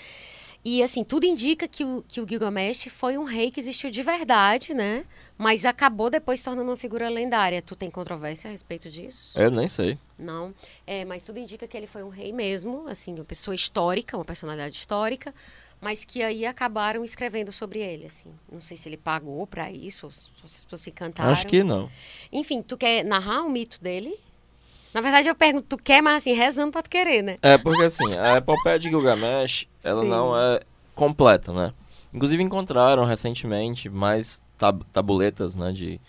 [SPEAKER 1] E assim, tudo indica que o, que o Gilgamesh foi um rei que existiu de verdade, né? Mas acabou depois se tornando uma figura lendária. Tu tem controvérsia a respeito disso?
[SPEAKER 2] Eu nem sei.
[SPEAKER 1] Não. É, mas tudo indica que ele foi um rei mesmo, assim, uma pessoa histórica, uma personalidade histórica. mas que aí acabaram escrevendo sobre ele, assim. Não sei se ele pagou para isso, ou se as pessoas se encantaram.
[SPEAKER 2] Acho que não.
[SPEAKER 1] Enfim, tu quer narrar o mito dele? Na verdade, eu pergunto, tu quer, mas assim, rezando pra tu querer, né?
[SPEAKER 2] É, porque assim, a epopeia de Gilgamesh, ela
[SPEAKER 1] Sim.
[SPEAKER 2] não é completa, né? Inclusive encontraram recentemente mais tab tabuletas, né, de,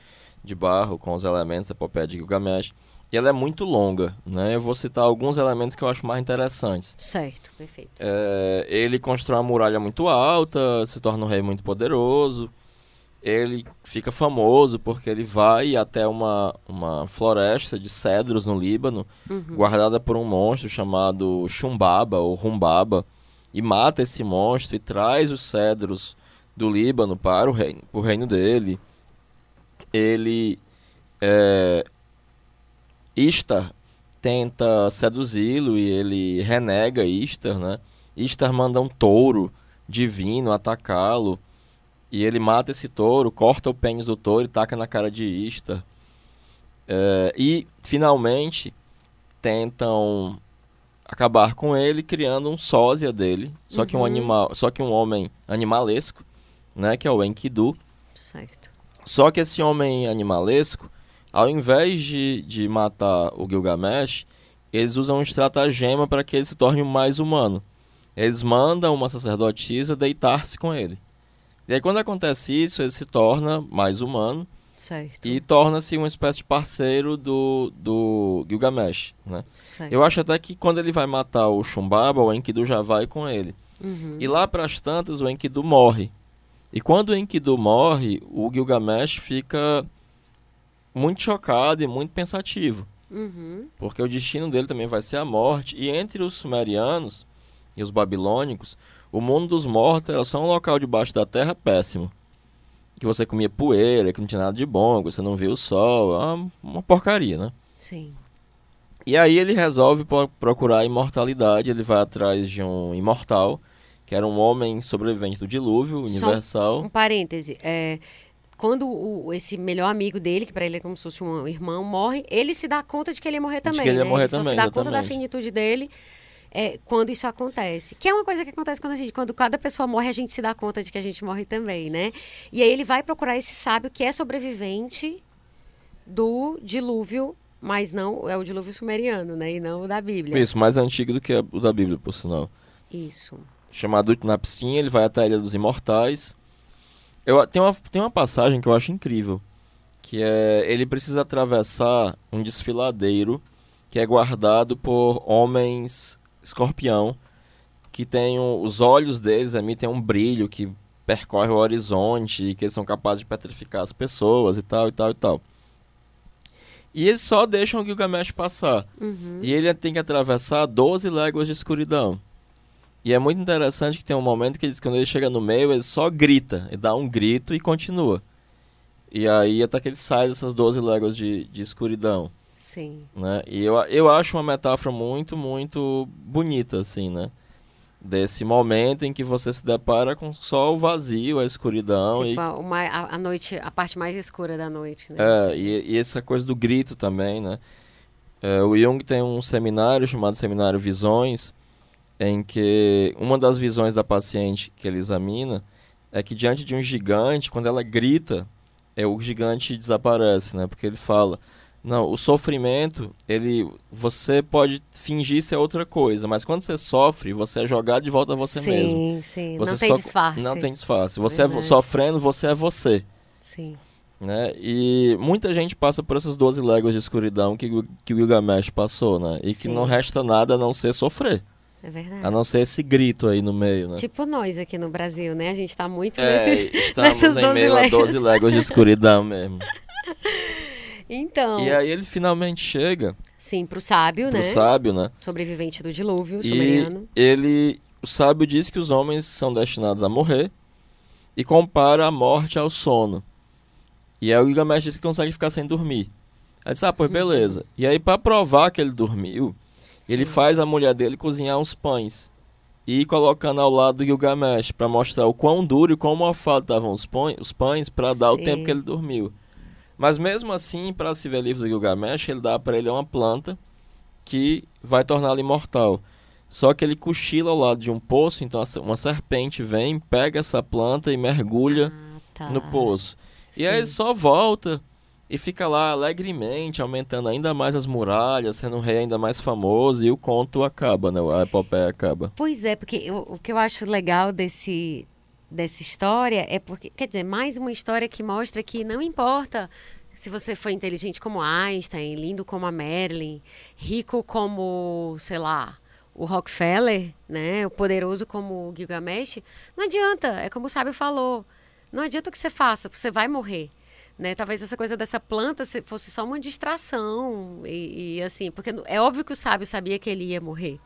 [SPEAKER 2] de barro com os elementos da epopeia de Gilgamesh. E ela é muito longa, né? Eu vou citar alguns elementos que eu acho mais interessantes.
[SPEAKER 1] Certo, perfeito.
[SPEAKER 2] É, ele constrói uma muralha muito alta, se torna um rei muito poderoso. Ele fica famoso porque ele vai até uma, uma floresta de cedros no Líbano,
[SPEAKER 1] Uhum.
[SPEAKER 2] guardada por um monstro chamado Chumbaba ou Rumbaba, e mata esse monstro e traz os cedros do Líbano para o reino, o reino dele. Ele. É, Istar tenta seduzi-lo e ele renega Istar, né? Istar manda um touro divino atacá-lo. E ele mata esse touro, corta o pênis do touro e taca na cara de Istar. É, e, finalmente, tentam acabar com ele criando um sósia dele. Só que um
[SPEAKER 1] Uhum.
[SPEAKER 2] animal, só que um homem animalesco, né? Que é o Enkidu.
[SPEAKER 1] Certo.
[SPEAKER 2] Só que esse homem animalesco, ao invés de, de matar o Gilgamesh, eles usam um estratagema para que ele se torne mais humano. Eles mandam uma sacerdotisa deitar-se com ele. E aí, quando acontece isso, ele se torna mais humano
[SPEAKER 1] Certo.
[SPEAKER 2] e torna-se uma espécie de parceiro do, do Gilgamesh. Né?
[SPEAKER 1] certo.
[SPEAKER 2] Eu acho até que quando ele vai matar o Chumbaba, o Enkidu já vai com ele.
[SPEAKER 1] Uhum.
[SPEAKER 2] E lá para as tantas, o Enkidu morre. E quando o Enkidu morre, o Gilgamesh fica muito chocado e muito pensativo.
[SPEAKER 1] Uhum.
[SPEAKER 2] Porque o destino dele também vai ser a morte. E entre os sumerianos e os babilônicos, o mundo dos mortos era só um local debaixo da terra péssimo. Que você comia poeira, que não tinha nada de bom, que você não via o sol. é Uma, uma porcaria, né?
[SPEAKER 1] Sim.
[SPEAKER 2] E aí ele resolve pro- procurar a imortalidade. Ele vai atrás de um imortal, que era um homem sobrevivente do dilúvio
[SPEAKER 1] Só
[SPEAKER 2] universal.
[SPEAKER 1] Um parêntese. É, quando o- esse melhor amigo dele, que para ele é como se fosse um irmão, morre, ele se dá conta de que ele ia morrer também.
[SPEAKER 2] que ele ia
[SPEAKER 1] né?
[SPEAKER 2] morrer
[SPEAKER 1] só se
[SPEAKER 2] também,
[SPEAKER 1] dá conta da
[SPEAKER 2] exatamente.
[SPEAKER 1] finitude dele é, quando isso acontece. Que é uma coisa que acontece quando a gente, quando cada pessoa morre, a gente se dá conta de que a gente morre também, né? E aí ele vai procurar esse sábio que é sobrevivente do dilúvio, mas não é o dilúvio sumeriano, né? E não o da Bíblia.
[SPEAKER 2] Isso, mais antigo do que o da Bíblia, por sinal.
[SPEAKER 1] Isso.
[SPEAKER 2] Chamado Utnapishtim, ele vai até a Ilha dos Imortais. Eu, tem, uma, tem uma passagem que eu acho incrível, que é ele precisa atravessar um desfiladeiro que é guardado por homens escorpião, que tem um- os olhos deles emitem um brilho que percorre o horizonte e que eles são capazes de petrificar as pessoas e tal, e tal, e tal. E eles só deixam o Gilgamesh passar.
[SPEAKER 1] Uhum.
[SPEAKER 2] E ele tem que atravessar 12 léguas de escuridão. E é muito interessante que tem um momento que ele, quando ele chega no meio, ele só grita. Ele dá um grito e continua. E aí até que ele sai dessas 12 léguas de, de escuridão.
[SPEAKER 1] Sim.
[SPEAKER 2] Né? E eu, eu acho uma metáfora muito, muito bonita, assim, né? Desse momento em que você se depara com só o vazio, a escuridão.
[SPEAKER 1] Tipo,
[SPEAKER 2] e,
[SPEAKER 1] a, uma- a- a noite, a parte mais escura da noite, né?
[SPEAKER 2] é, e, e essa coisa do grito também, né? É, o Jung tem um seminário chamado Seminário Visões, em que uma das visões da paciente que ele examina é que diante de um gigante, quando ela grita, é, o gigante desaparece, né? Porque ele fala, não, o sofrimento, ele, você pode fingir ser outra coisa, mas quando você sofre, você é jogado de volta a você
[SPEAKER 1] sim,
[SPEAKER 2] mesmo.
[SPEAKER 1] Sim,
[SPEAKER 2] Você
[SPEAKER 1] Não tem disfarce.
[SPEAKER 2] Não tem disfarce. Você é sofrendo, você é você
[SPEAKER 1] Sim.
[SPEAKER 2] né? E muita gente passa por essas 12 léguas de escuridão que, o- que Gilgamesh passou, né? E que
[SPEAKER 1] Sim.
[SPEAKER 2] não resta nada a não ser sofrer.
[SPEAKER 1] É verdade.
[SPEAKER 2] A não ser esse grito aí no meio, né?
[SPEAKER 1] Tipo nós aqui no Brasil, né? A gente tá muito
[SPEAKER 2] é,
[SPEAKER 1] nesses...
[SPEAKER 2] estamos
[SPEAKER 1] nessas
[SPEAKER 2] em
[SPEAKER 1] 12
[SPEAKER 2] meio a
[SPEAKER 1] léguas.
[SPEAKER 2] 12 léguas de escuridão mesmo.
[SPEAKER 1] Então,
[SPEAKER 2] E aí ele finalmente chega
[SPEAKER 1] sim, pro sábio,
[SPEAKER 2] pro
[SPEAKER 1] né?
[SPEAKER 2] sábio, né?
[SPEAKER 1] Sobrevivente do dilúvio
[SPEAKER 2] E ele, o sábio diz que os homens são destinados a morrer e compara a morte ao sono. E aí o Gilgamesh diz que consegue ficar sem dormir. Aí diz, ah, pois beleza. E aí pra provar que ele dormiu, ele
[SPEAKER 1] Sim.
[SPEAKER 2] faz a mulher dele cozinhar uns pães. E colocando ao lado do Gilgamesh pra mostrar o quão duro e quão mofados estavam os pães, os pães para dar o
[SPEAKER 1] Sim.
[SPEAKER 2] tempo que ele dormiu. Mas mesmo assim, para se ver livre do Gilgamesh, ele dá para ele uma planta que vai torná-lo imortal. Só que ele cochila ao lado de um poço, então uma serpente vem, pega essa planta e mergulha
[SPEAKER 1] Ah, tá.
[SPEAKER 2] no poço. E aí ele
[SPEAKER 1] Sim.
[SPEAKER 2] só volta e fica lá alegremente, aumentando ainda mais as muralhas, sendo um rei ainda mais famoso, e o conto acaba, né? A epopeia acaba.
[SPEAKER 1] Pois é, porque eu- o que eu acho legal desse, dessa história é porque, quer dizer, mais uma história que mostra que não importa se você foi inteligente como Einstein, lindo como a Marilyn, rico como, sei lá, o Rockefeller, né, o poderoso como o Gilgamesh, não adianta, é como o sábio falou, não adianta o que você faça, você vai morrer. Né? Talvez essa coisa dessa planta se- fosse só uma distração e, e assim, porque é óbvio que o sábio sabia que ele ia morrer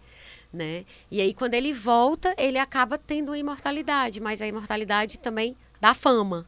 [SPEAKER 1] né? E aí quando ele volta, ele acaba tendo a imortalidade, mas a imortalidade também dá fama.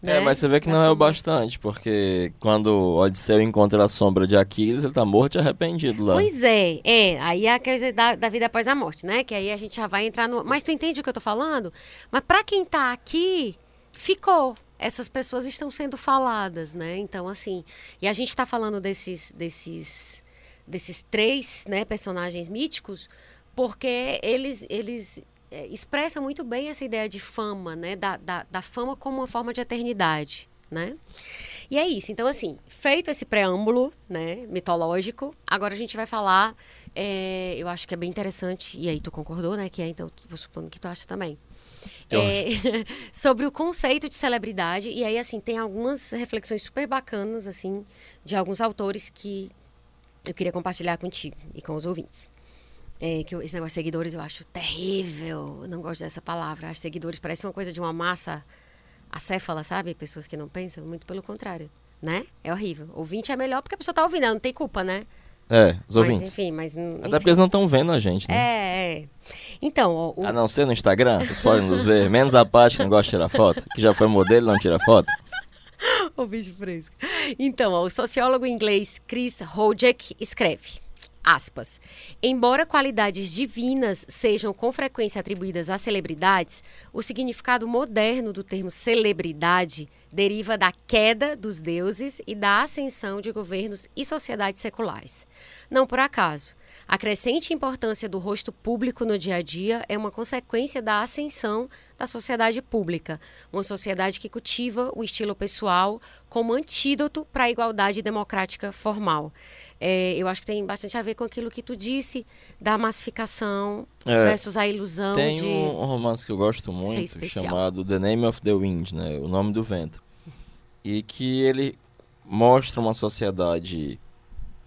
[SPEAKER 2] É,
[SPEAKER 1] né?
[SPEAKER 2] mas você vê que não é o bastante, porque quando Odisseu encontra a sombra de Aquiles, ele tá morto e arrependido lá.
[SPEAKER 1] Pois é, é, aí é a coisa da, da vida após a morte, né? Que aí a gente já vai entrar no. Mas tu entende o que eu tô falando? Mas pra quem tá aqui, ficou. Essas pessoas estão sendo faladas, né? Então, assim. E a gente tá falando desses, desses, desses três né, personagens míticos, porque eles, eles é, expressam muito bem essa ideia de fama, né? Da, da, da fama como uma forma de eternidade, né? E é isso. Então, assim, feito esse preâmbulo, né, mitológico, agora a gente vai falar. é, eu acho que é bem interessante, e aí tu concordou, né? Que é, então, vou supondo que tu acha também. É, sobre o conceito de celebridade. E aí, assim, tem algumas reflexões super bacanas, assim, de alguns autores que eu queria compartilhar contigo e com os ouvintes. É, que eu- esse negócio de seguidores eu acho terrível. Eu não gosto dessa palavra. Acho seguidores parece uma coisa de uma massa acéfala, sabe? Pessoas que não pensam. Muito pelo contrário, né? É horrível. Ouvinte é melhor porque a pessoa tá ouvindo, ela não tem culpa, né?
[SPEAKER 2] É, os
[SPEAKER 1] Mas,
[SPEAKER 2] ouvintes.
[SPEAKER 1] enfim, mas...
[SPEAKER 2] Até porque eles não estão vendo a gente, né?
[SPEAKER 1] É, é. Então, ó, o,
[SPEAKER 2] A não ser no Instagram, vocês podem nos ver. Menos a parte que não gosta de tirar foto, que já foi modelo e não tira foto.
[SPEAKER 1] O bicho fresco. Então, ó, o sociólogo inglês Chris Hodgeck escreve, aspas, embora qualidades divinas sejam com frequência atribuídas a celebridades, o significado moderno do termo celebridade deriva da queda dos deuses e da ascensão de governos e sociedades seculares. Não por acaso. A crescente importância do rosto público no dia a dia é uma consequência da ascensão da sociedade pública, uma sociedade que cultiva o estilo pessoal como antídoto para a igualdade democrática formal. É, eu acho que tem bastante a ver com aquilo que tu disse da massificação
[SPEAKER 2] É,
[SPEAKER 1] versus a ilusão
[SPEAKER 2] Tem
[SPEAKER 1] de.
[SPEAKER 2] um romance que eu gosto muito, chamado The Name of the Wind, né? O Nome do Vento. E que ele mostra uma sociedade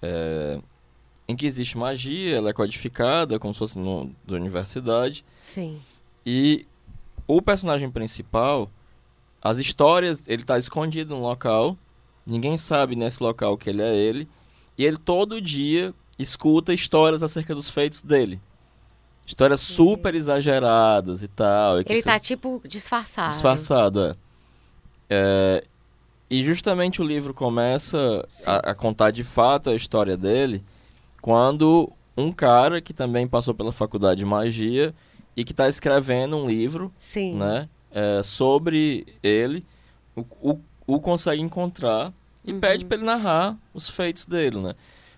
[SPEAKER 2] é, em que existe magia, ela é codificada, como se fosse no, da universidade.
[SPEAKER 1] Sim.
[SPEAKER 2] E o personagem principal, as histórias, ele tá escondido no local, ninguém sabe nesse local que ele é ele, e ele todo dia escuta histórias acerca dos feitos dele. Histórias super exageradas e tal. e que
[SPEAKER 1] Ele
[SPEAKER 2] se-
[SPEAKER 1] tá tipo disfarçado.
[SPEAKER 2] disfarçado, é. É, E justamente o livro começa
[SPEAKER 1] Sim.
[SPEAKER 2] a, a contar de fato a história dele quando um cara que também passou pela faculdade de magia e que está escrevendo um livro,
[SPEAKER 1] Sim.
[SPEAKER 2] né, é, sobre ele, o, o, o consegue encontrar e
[SPEAKER 1] Uhum.
[SPEAKER 2] pede para ele narrar os feitos dele, né?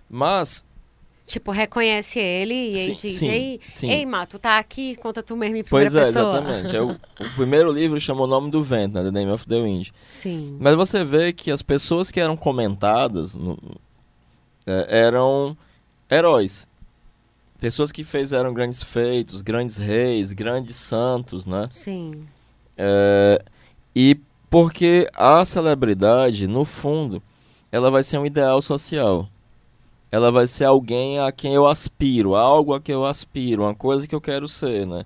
[SPEAKER 2] Mas
[SPEAKER 1] Tipo, reconhece ele e aí
[SPEAKER 2] Sim,
[SPEAKER 1] diz:
[SPEAKER 2] sim,
[SPEAKER 1] Ei,
[SPEAKER 2] sim.
[SPEAKER 1] ei, Mato, tá aqui, conta tu mesmo em primeira
[SPEAKER 2] Pois é,
[SPEAKER 1] pessoa.
[SPEAKER 2] exatamente. É o, o primeiro livro chama O Nome do Vento, né? The Name of the Wind.
[SPEAKER 1] Sim.
[SPEAKER 2] Mas você vê que as pessoas que eram comentadas no- é, eram heróis. Pessoas que fizeram grandes feitos, grandes reis, grandes santos, né?
[SPEAKER 1] Sim.
[SPEAKER 2] É, e porque a celebridade, no fundo, ela vai ser um ideal social. Ela vai ser alguém a quem eu aspiro, algo a que eu aspiro, uma coisa que eu quero ser, né?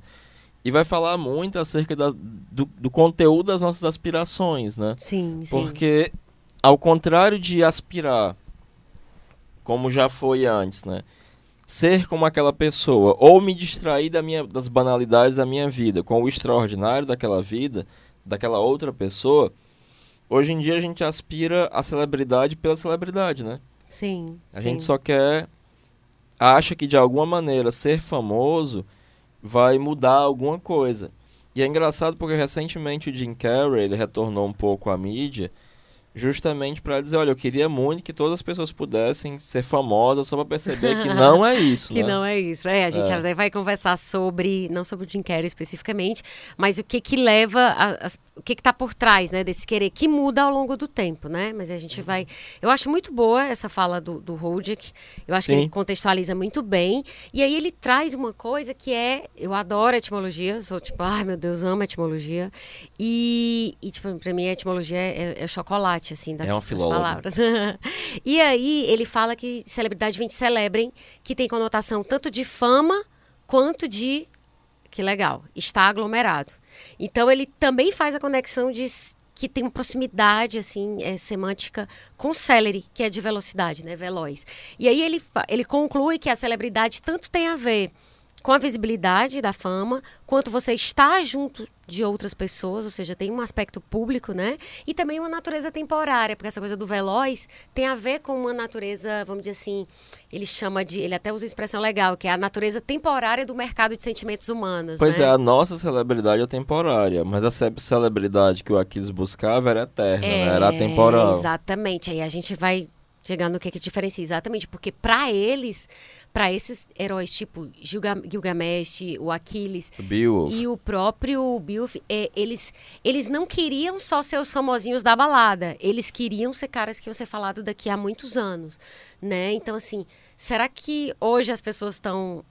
[SPEAKER 2] E vai falar muito acerca da- do, do conteúdo das nossas aspirações, né?
[SPEAKER 1] Sim, sim.
[SPEAKER 2] Porque, ao contrário de aspirar, como já foi antes, né? Ser como aquela pessoa, ou me distrair da minha, das banalidades da minha vida, com o extraordinário daquela vida, daquela outra pessoa, hoje em dia a gente aspira a celebridade pela celebridade, né?
[SPEAKER 1] Sim.
[SPEAKER 2] A
[SPEAKER 1] sim.
[SPEAKER 2] gente só quer. acha que de alguma maneira ser famoso vai mudar alguma coisa. E é engraçado porque recentemente o Jim Carrey ele retornou um pouco à mídia, justamente para dizer, olha, eu queria muito que todas as pessoas pudessem ser famosas só para perceber que não é isso,
[SPEAKER 1] que
[SPEAKER 2] né?
[SPEAKER 1] não é isso. É, a gente
[SPEAKER 2] É.
[SPEAKER 1] vai conversar sobre, não sobre o Jim Carrey especificamente, mas o que que leva, a- as- o que que tá por trás, né, desse querer, que muda ao longo do tempo, né? Mas a gente vai... Eu acho muito boa essa fala do, do Hojic, eu acho que
[SPEAKER 2] Sim.
[SPEAKER 1] ele contextualiza muito bem, e aí ele traz uma coisa que é, eu adoro etimologia, sou tipo, ai meu Deus, amo etimologia, e, e tipo, pra mim a etimologia é, é chocolate, assim, das,
[SPEAKER 2] É um
[SPEAKER 1] das palavras. e aí ele fala que celebridade vem de celebrem, que tem conotação tanto de fama quanto de que legal, está aglomerado. Então ele também faz a conexão de que tem uma proximidade assim é, semântica com celery, que é de velocidade, né, veloz. E aí ele ele conclui que a celebridade tanto tem a ver com a visibilidade da fama, quanto você está junto de outras pessoas, ou seja, tem um aspecto público, né? E também uma natureza temporária, porque essa coisa do veloz tem a ver com uma natureza, vamos dizer assim, ele chama de, ele até usa uma expressão legal, que é a natureza temporária do mercado de sentimentos humanos,
[SPEAKER 2] Pois
[SPEAKER 1] né?
[SPEAKER 2] é, a nossa celebridade é temporária, mas a ce- celebridade que o Aquiles buscava era eterna, né? era atemporal.
[SPEAKER 1] Exatamente. Aí a gente vai chegar no que, que diferencia. Exatamente, porque para eles, para esses heróis tipo Gilga- Gilgamesh, o Aquiles
[SPEAKER 2] Beowulf.
[SPEAKER 1] e o próprio Beowulf, é, eles, eles não queriam só ser os famosinhos da balada. Eles queriam ser caras que iam ser falados daqui a muitos anos, né? Então, assim, será que hoje as pessoas estão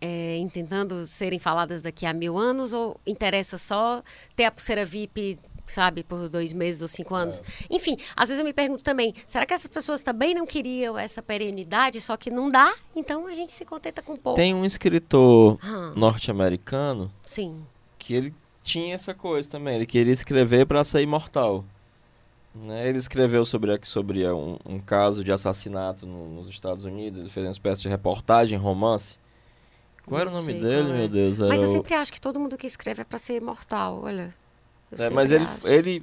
[SPEAKER 1] é, tentando serem faladas daqui a mil anos ou interessa só ter a pulseira VIP, sabe, por dois meses ou cinco anos? Enfim, às vezes eu me pergunto também, será que essas pessoas também não queriam essa perenidade, só que não dá? Então a gente se contenta com pouco.
[SPEAKER 2] Tem um escritor
[SPEAKER 1] Ah,
[SPEAKER 2] norte-americano
[SPEAKER 1] sim.
[SPEAKER 2] que ele tinha essa coisa também, ele queria escrever para ser imortal. Né? Ele escreveu sobre, aqui sobre um, um caso de assassinato no- nos Estados Unidos, ele fez uma espécie de reportagem, romance. Qual era o nome
[SPEAKER 1] sei
[SPEAKER 2] dele,
[SPEAKER 1] é.
[SPEAKER 2] meu Deus?
[SPEAKER 1] Mas eu
[SPEAKER 2] o-
[SPEAKER 1] sempre acho que todo mundo que escreve é pra ser imortal, olha.
[SPEAKER 2] É, mas ele,
[SPEAKER 1] acho.
[SPEAKER 2] ele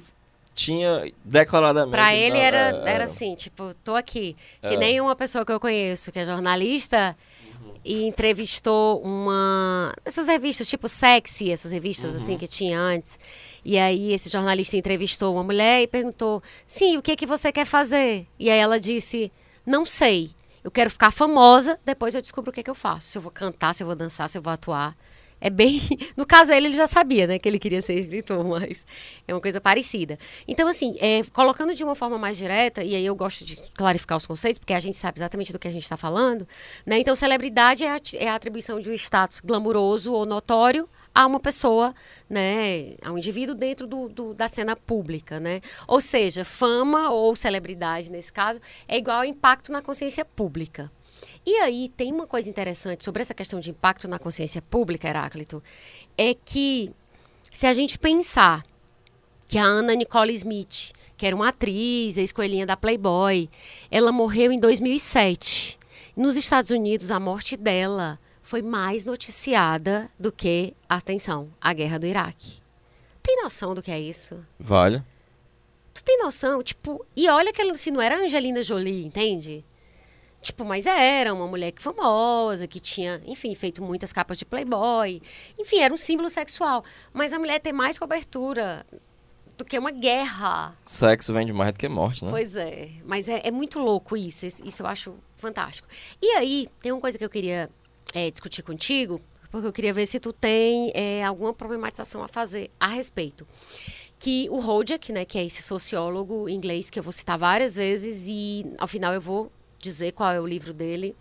[SPEAKER 2] tinha declaradamente.
[SPEAKER 1] Pra ele era,
[SPEAKER 2] é,
[SPEAKER 1] era assim, tipo, tô aqui. Que
[SPEAKER 2] É.
[SPEAKER 1] nem uma pessoa que eu conheço, que é jornalista,
[SPEAKER 2] Uhum.
[SPEAKER 1] e entrevistou uma. Essas revistas, tipo Sexy, essas revistas
[SPEAKER 2] Uhum.
[SPEAKER 1] assim que tinha antes. E aí esse jornalista entrevistou uma mulher e perguntou: sim, o que, que você quer fazer? E aí ela disse: não sei. Eu quero ficar famosa, depois eu descubro o que, que eu faço. Se eu vou cantar, se eu vou dançar, se eu vou atuar. É bem. No caso ele, já sabia, né, que ele queria ser escritor, mas é uma coisa parecida. Então, assim, é, colocando de uma forma mais direta, e aí eu gosto de clarificar os conceitos, porque a gente sabe exatamente do que a gente está falando, né? Então, celebridade é a, é a atribuição de um status glamuroso ou notório a uma pessoa, né, a um indivíduo dentro do, do- da cena pública, né? Ou seja, fama ou celebridade, nesse caso, é igual ao impacto na consciência pública. E aí tem uma coisa interessante sobre essa questão de impacto na consciência pública, Heráclito, é que se a gente pensar que a Anna Nicole Smith, que era uma atriz, ex-coelhinha da Playboy, ela morreu em 2007. Nos Estados Unidos, a morte dela foi mais noticiada do que, atenção, a guerra do Iraque. Tem noção do que é isso?
[SPEAKER 2] Vale.
[SPEAKER 1] Tu tem noção? Tipo, e olha que ela se não era Angelina Jolie, entende? Tipo, mas era uma mulher que famosa, que tinha, enfim, feito muitas capas de Playboy. Enfim, era um símbolo sexual. Mas a mulher tem mais cobertura do que uma guerra.
[SPEAKER 2] Sexo vende mais do que morte, né?
[SPEAKER 1] Pois é. Mas é, é muito louco isso. Isso eu acho fantástico. E aí, tem uma coisa que eu queria é, discutir contigo, porque eu queria ver se tu tem é, alguma problematização a fazer a respeito. Que o Hojic, né, que é esse sociólogo inglês que eu vou citar várias vezes e ao final eu vou dizer qual é o livro dele,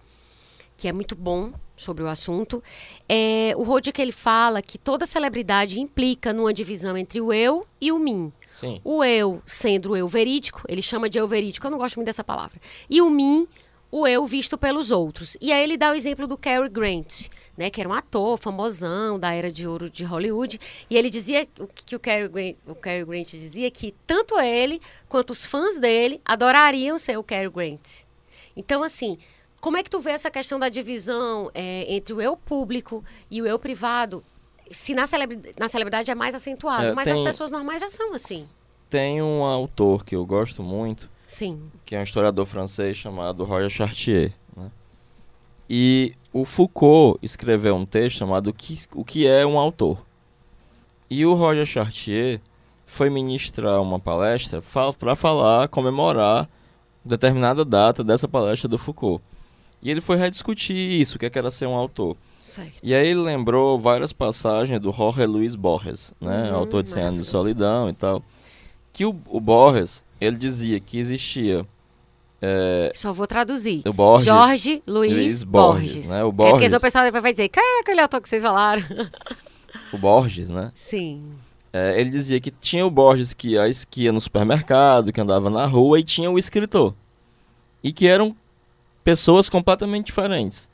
[SPEAKER 1] que é muito bom sobre o assunto. É, o Hojic ele fala que toda celebridade implica numa divisão entre o eu e o mim.
[SPEAKER 2] Sim.
[SPEAKER 1] O eu sendo o eu verídico, ele chama de eu verídico, eu não gosto muito dessa palavra. E o mim, o eu visto pelos outros. E aí ele dá o exemplo do Cary Grant, né, que era um ator famosão da era de ouro de Hollywood, e ele dizia o que que o Cary Grant, o Cary Grant dizia que tanto ele quanto os fãs dele adorariam ser o Cary Grant. Então assim, como é que tu vê essa questão da divisão é, entre o eu público e o eu privado? Se na, celebri- na celebridade é mais acentuado,
[SPEAKER 2] É,
[SPEAKER 1] mas as
[SPEAKER 2] tem-
[SPEAKER 1] pessoas normais já são assim.
[SPEAKER 2] Tem um autor que eu gosto muito,
[SPEAKER 1] Sim.
[SPEAKER 2] que é um historiador francês chamado Roger Chartier. né? E o Foucault escreveu um texto chamado o que, o que é um autor. E o Roger Chartier foi ministrar uma palestra para falar, comemorar determinada data dessa palestra do Foucault. E ele foi rediscutir isso, o que, é que era ser um autor.
[SPEAKER 1] Certo.
[SPEAKER 2] E aí ele lembrou várias passagens do Jorge Luiz Borges, né,
[SPEAKER 1] Uhum,
[SPEAKER 2] autor de Cem Anos de. Solidão e tal, que o, o Borges, ele dizia que existia
[SPEAKER 1] Só vou traduzir.
[SPEAKER 2] o Borges,
[SPEAKER 1] Jorge Luiz,
[SPEAKER 2] Luiz
[SPEAKER 1] Borges.
[SPEAKER 2] Borges, né? O
[SPEAKER 1] É porque
[SPEAKER 2] Borges.
[SPEAKER 1] senão o pessoal depois vai dizer, qual é aquele autor que vocês falaram?
[SPEAKER 2] o Borges, né,
[SPEAKER 1] Sim.
[SPEAKER 2] É, ele dizia que tinha o Borges que ia, que ia no supermercado, que andava na rua, e tinha o escritor. E que eram pessoas completamente diferentes.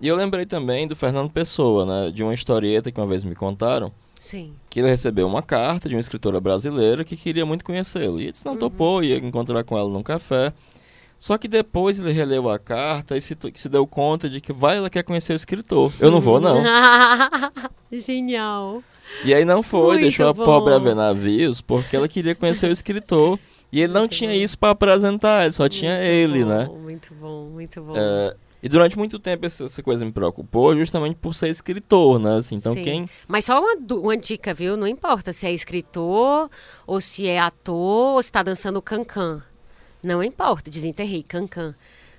[SPEAKER 2] E eu lembrei também do Fernando Pessoa, né, de uma historieta que uma vez me contaram,
[SPEAKER 1] Sim.
[SPEAKER 2] que ele recebeu uma carta de uma escritora brasileira que queria muito conhecê-lo. E ele disse, não topou, ia encontrar com ela num café. Só que depois ele releu a carta e se, se deu conta de que vai, ela quer conhecer o escritor. Eu não vou, não.
[SPEAKER 1] Genial.
[SPEAKER 2] E aí não foi,
[SPEAKER 1] Muito
[SPEAKER 2] deixou a
[SPEAKER 1] bom.
[SPEAKER 2] pobre a ver navios, porque ela queria conhecer o escritor. E ele não
[SPEAKER 1] Muito
[SPEAKER 2] tinha
[SPEAKER 1] bom.
[SPEAKER 2] isso para apresentar, ele só tinha
[SPEAKER 1] Muito
[SPEAKER 2] ele,
[SPEAKER 1] bom,
[SPEAKER 2] né?
[SPEAKER 1] Muito bom, muito bom.
[SPEAKER 2] É, e durante muito tempo essa, coisa me preocupou, justamente por ser escritor, né? Assim, então
[SPEAKER 1] Sim.
[SPEAKER 2] quem.
[SPEAKER 1] Mas só uma, uma dica, viu? Não importa se é escritor, ou se é ator, ou se está dançando cancan. Não importa, desenterrei, cancan.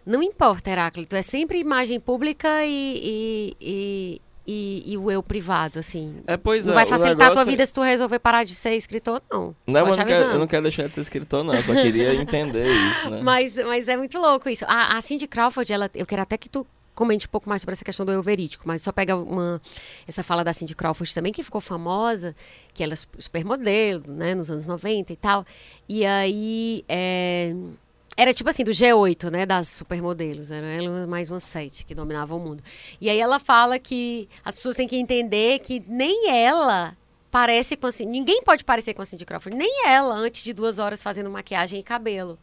[SPEAKER 1] Não importa, Heráclito. É sempre imagem pública e, e, e, e- o eu privado, assim.
[SPEAKER 2] É, pois
[SPEAKER 1] não
[SPEAKER 2] é,
[SPEAKER 1] vai facilitar a tua
[SPEAKER 2] é-
[SPEAKER 1] vida se tu resolver parar de ser escritor, não.
[SPEAKER 2] Não,
[SPEAKER 1] Só
[SPEAKER 2] mas eu não, quero, eu
[SPEAKER 1] avisando.
[SPEAKER 2] não quero deixar de ser escritor, não. Eu só queria entender isso, né?
[SPEAKER 1] Mas, mas é muito louco isso. A, a Cindy Crawford, ela, eu quero até que tu comente um pouco mais sobre essa questão do eu verídico, mas só pega uma, essa fala da Cindy Crawford também, que ficou famosa, que ela é su- supermodelo, né, nos anos 90 e tal. E aí, é, era tipo assim, do G8, né, das supermodelos. Era ela mais umas sete que dominavam o mundo. E aí ela fala que as pessoas têm que entender que nem ela parece com assim, ninguém pode parecer com a Cindy Crawford, nem ela, antes de duas horas fazendo maquiagem e cabelo.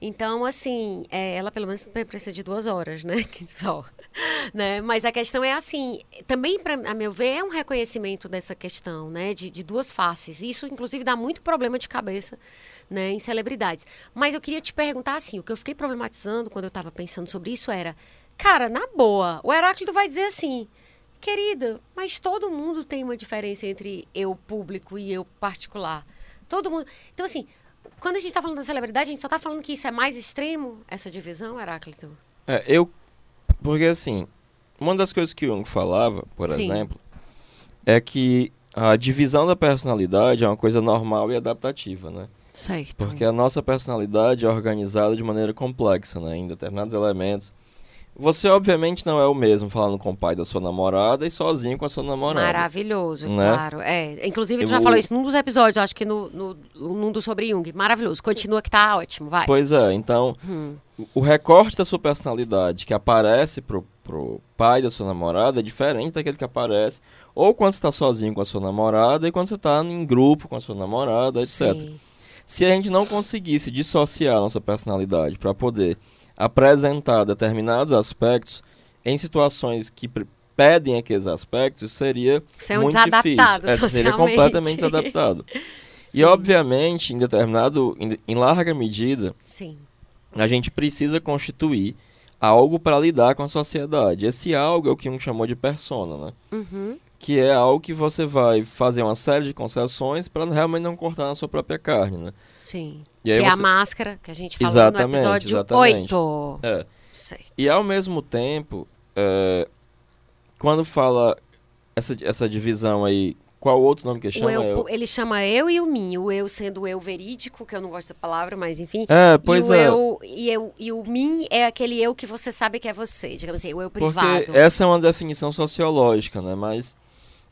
[SPEAKER 1] Então, assim, é, ela pelo menos precisa de duas horas, né? Só. né? Mas a questão é assim, também, pra, a meu ver, é um reconhecimento dessa questão, né? De, de duas faces. Isso, inclusive, dá muito problema de cabeça né, em celebridades. Mas eu queria te perguntar assim, o que eu fiquei problematizando quando eu estava pensando sobre isso era, cara, na boa, o Heráclito vai dizer assim, querida, mas todo mundo tem uma diferença entre eu público e eu particular. Todo mundo. Então, assim, quando a gente está falando da celebridade, a gente só está falando que isso é mais extremo, essa divisão, Heráclito?
[SPEAKER 2] É, eu. Porque assim, uma das coisas que o Jung falava, por
[SPEAKER 1] Sim.
[SPEAKER 2] exemplo, é que a divisão da personalidade é uma coisa normal e adaptativa, né?
[SPEAKER 1] Certo.
[SPEAKER 2] Porque a nossa personalidade é organizada de maneira complexa, né? Em determinados elementos. Você, obviamente, não é o mesmo falando com o pai da sua namorada e sozinho com a sua namorada.
[SPEAKER 1] Maravilhoso,
[SPEAKER 2] Né?
[SPEAKER 1] claro. É. Inclusive, tu
[SPEAKER 2] Eu-
[SPEAKER 1] já falou isso num dos episódios, acho que no, no, num do sobre Jung. Maravilhoso. Continua que tá ótimo, vai.
[SPEAKER 2] Pois é, então,
[SPEAKER 1] Hum.
[SPEAKER 2] o- recorte da sua personalidade que aparece pro, pro pai da sua namorada é diferente daquele que aparece ou quando você está sozinho com a sua namorada e quando você está em grupo com a sua namorada, etc.
[SPEAKER 1] Sim.
[SPEAKER 2] Se a gente não conseguisse dissociar a nossa personalidade para poder apresentar determinados aspectos em situações que pedem aqueles aspectos, seria
[SPEAKER 1] é um
[SPEAKER 2] muito difícil. É, seria completamente desadaptado. E obviamente, em determinado, em, em larga medida,
[SPEAKER 1] Sim.
[SPEAKER 2] a gente precisa constituir algo para lidar com a sociedade. Esse algo é o que um chamou de persona, né?
[SPEAKER 1] Uhum.
[SPEAKER 2] Que é algo que você vai fazer uma série de concessões para realmente não cortar na sua própria carne, né?
[SPEAKER 1] Sim.
[SPEAKER 2] E
[SPEAKER 1] que é a
[SPEAKER 2] você-
[SPEAKER 1] máscara que a gente falou
[SPEAKER 2] Exatamente,
[SPEAKER 1] no episódio
[SPEAKER 2] exatamente.
[SPEAKER 1] 8.
[SPEAKER 2] É.
[SPEAKER 1] Certo.
[SPEAKER 2] E ao mesmo tempo, é, quando fala essa, essa divisão aí, qual outro nome que
[SPEAKER 1] O
[SPEAKER 2] chama?
[SPEAKER 1] eu,
[SPEAKER 2] Eu-
[SPEAKER 1] Ele chama eu e o mim. O eu sendo o eu verídico, que eu não gosto dessa palavra, mas enfim.
[SPEAKER 2] É, pois
[SPEAKER 1] e o
[SPEAKER 2] é.
[SPEAKER 1] eu, e, eu, e o mim é aquele eu que você sabe que é você. Digamos assim, o eu privado.
[SPEAKER 2] Porque essa é uma definição sociológica, né? Mas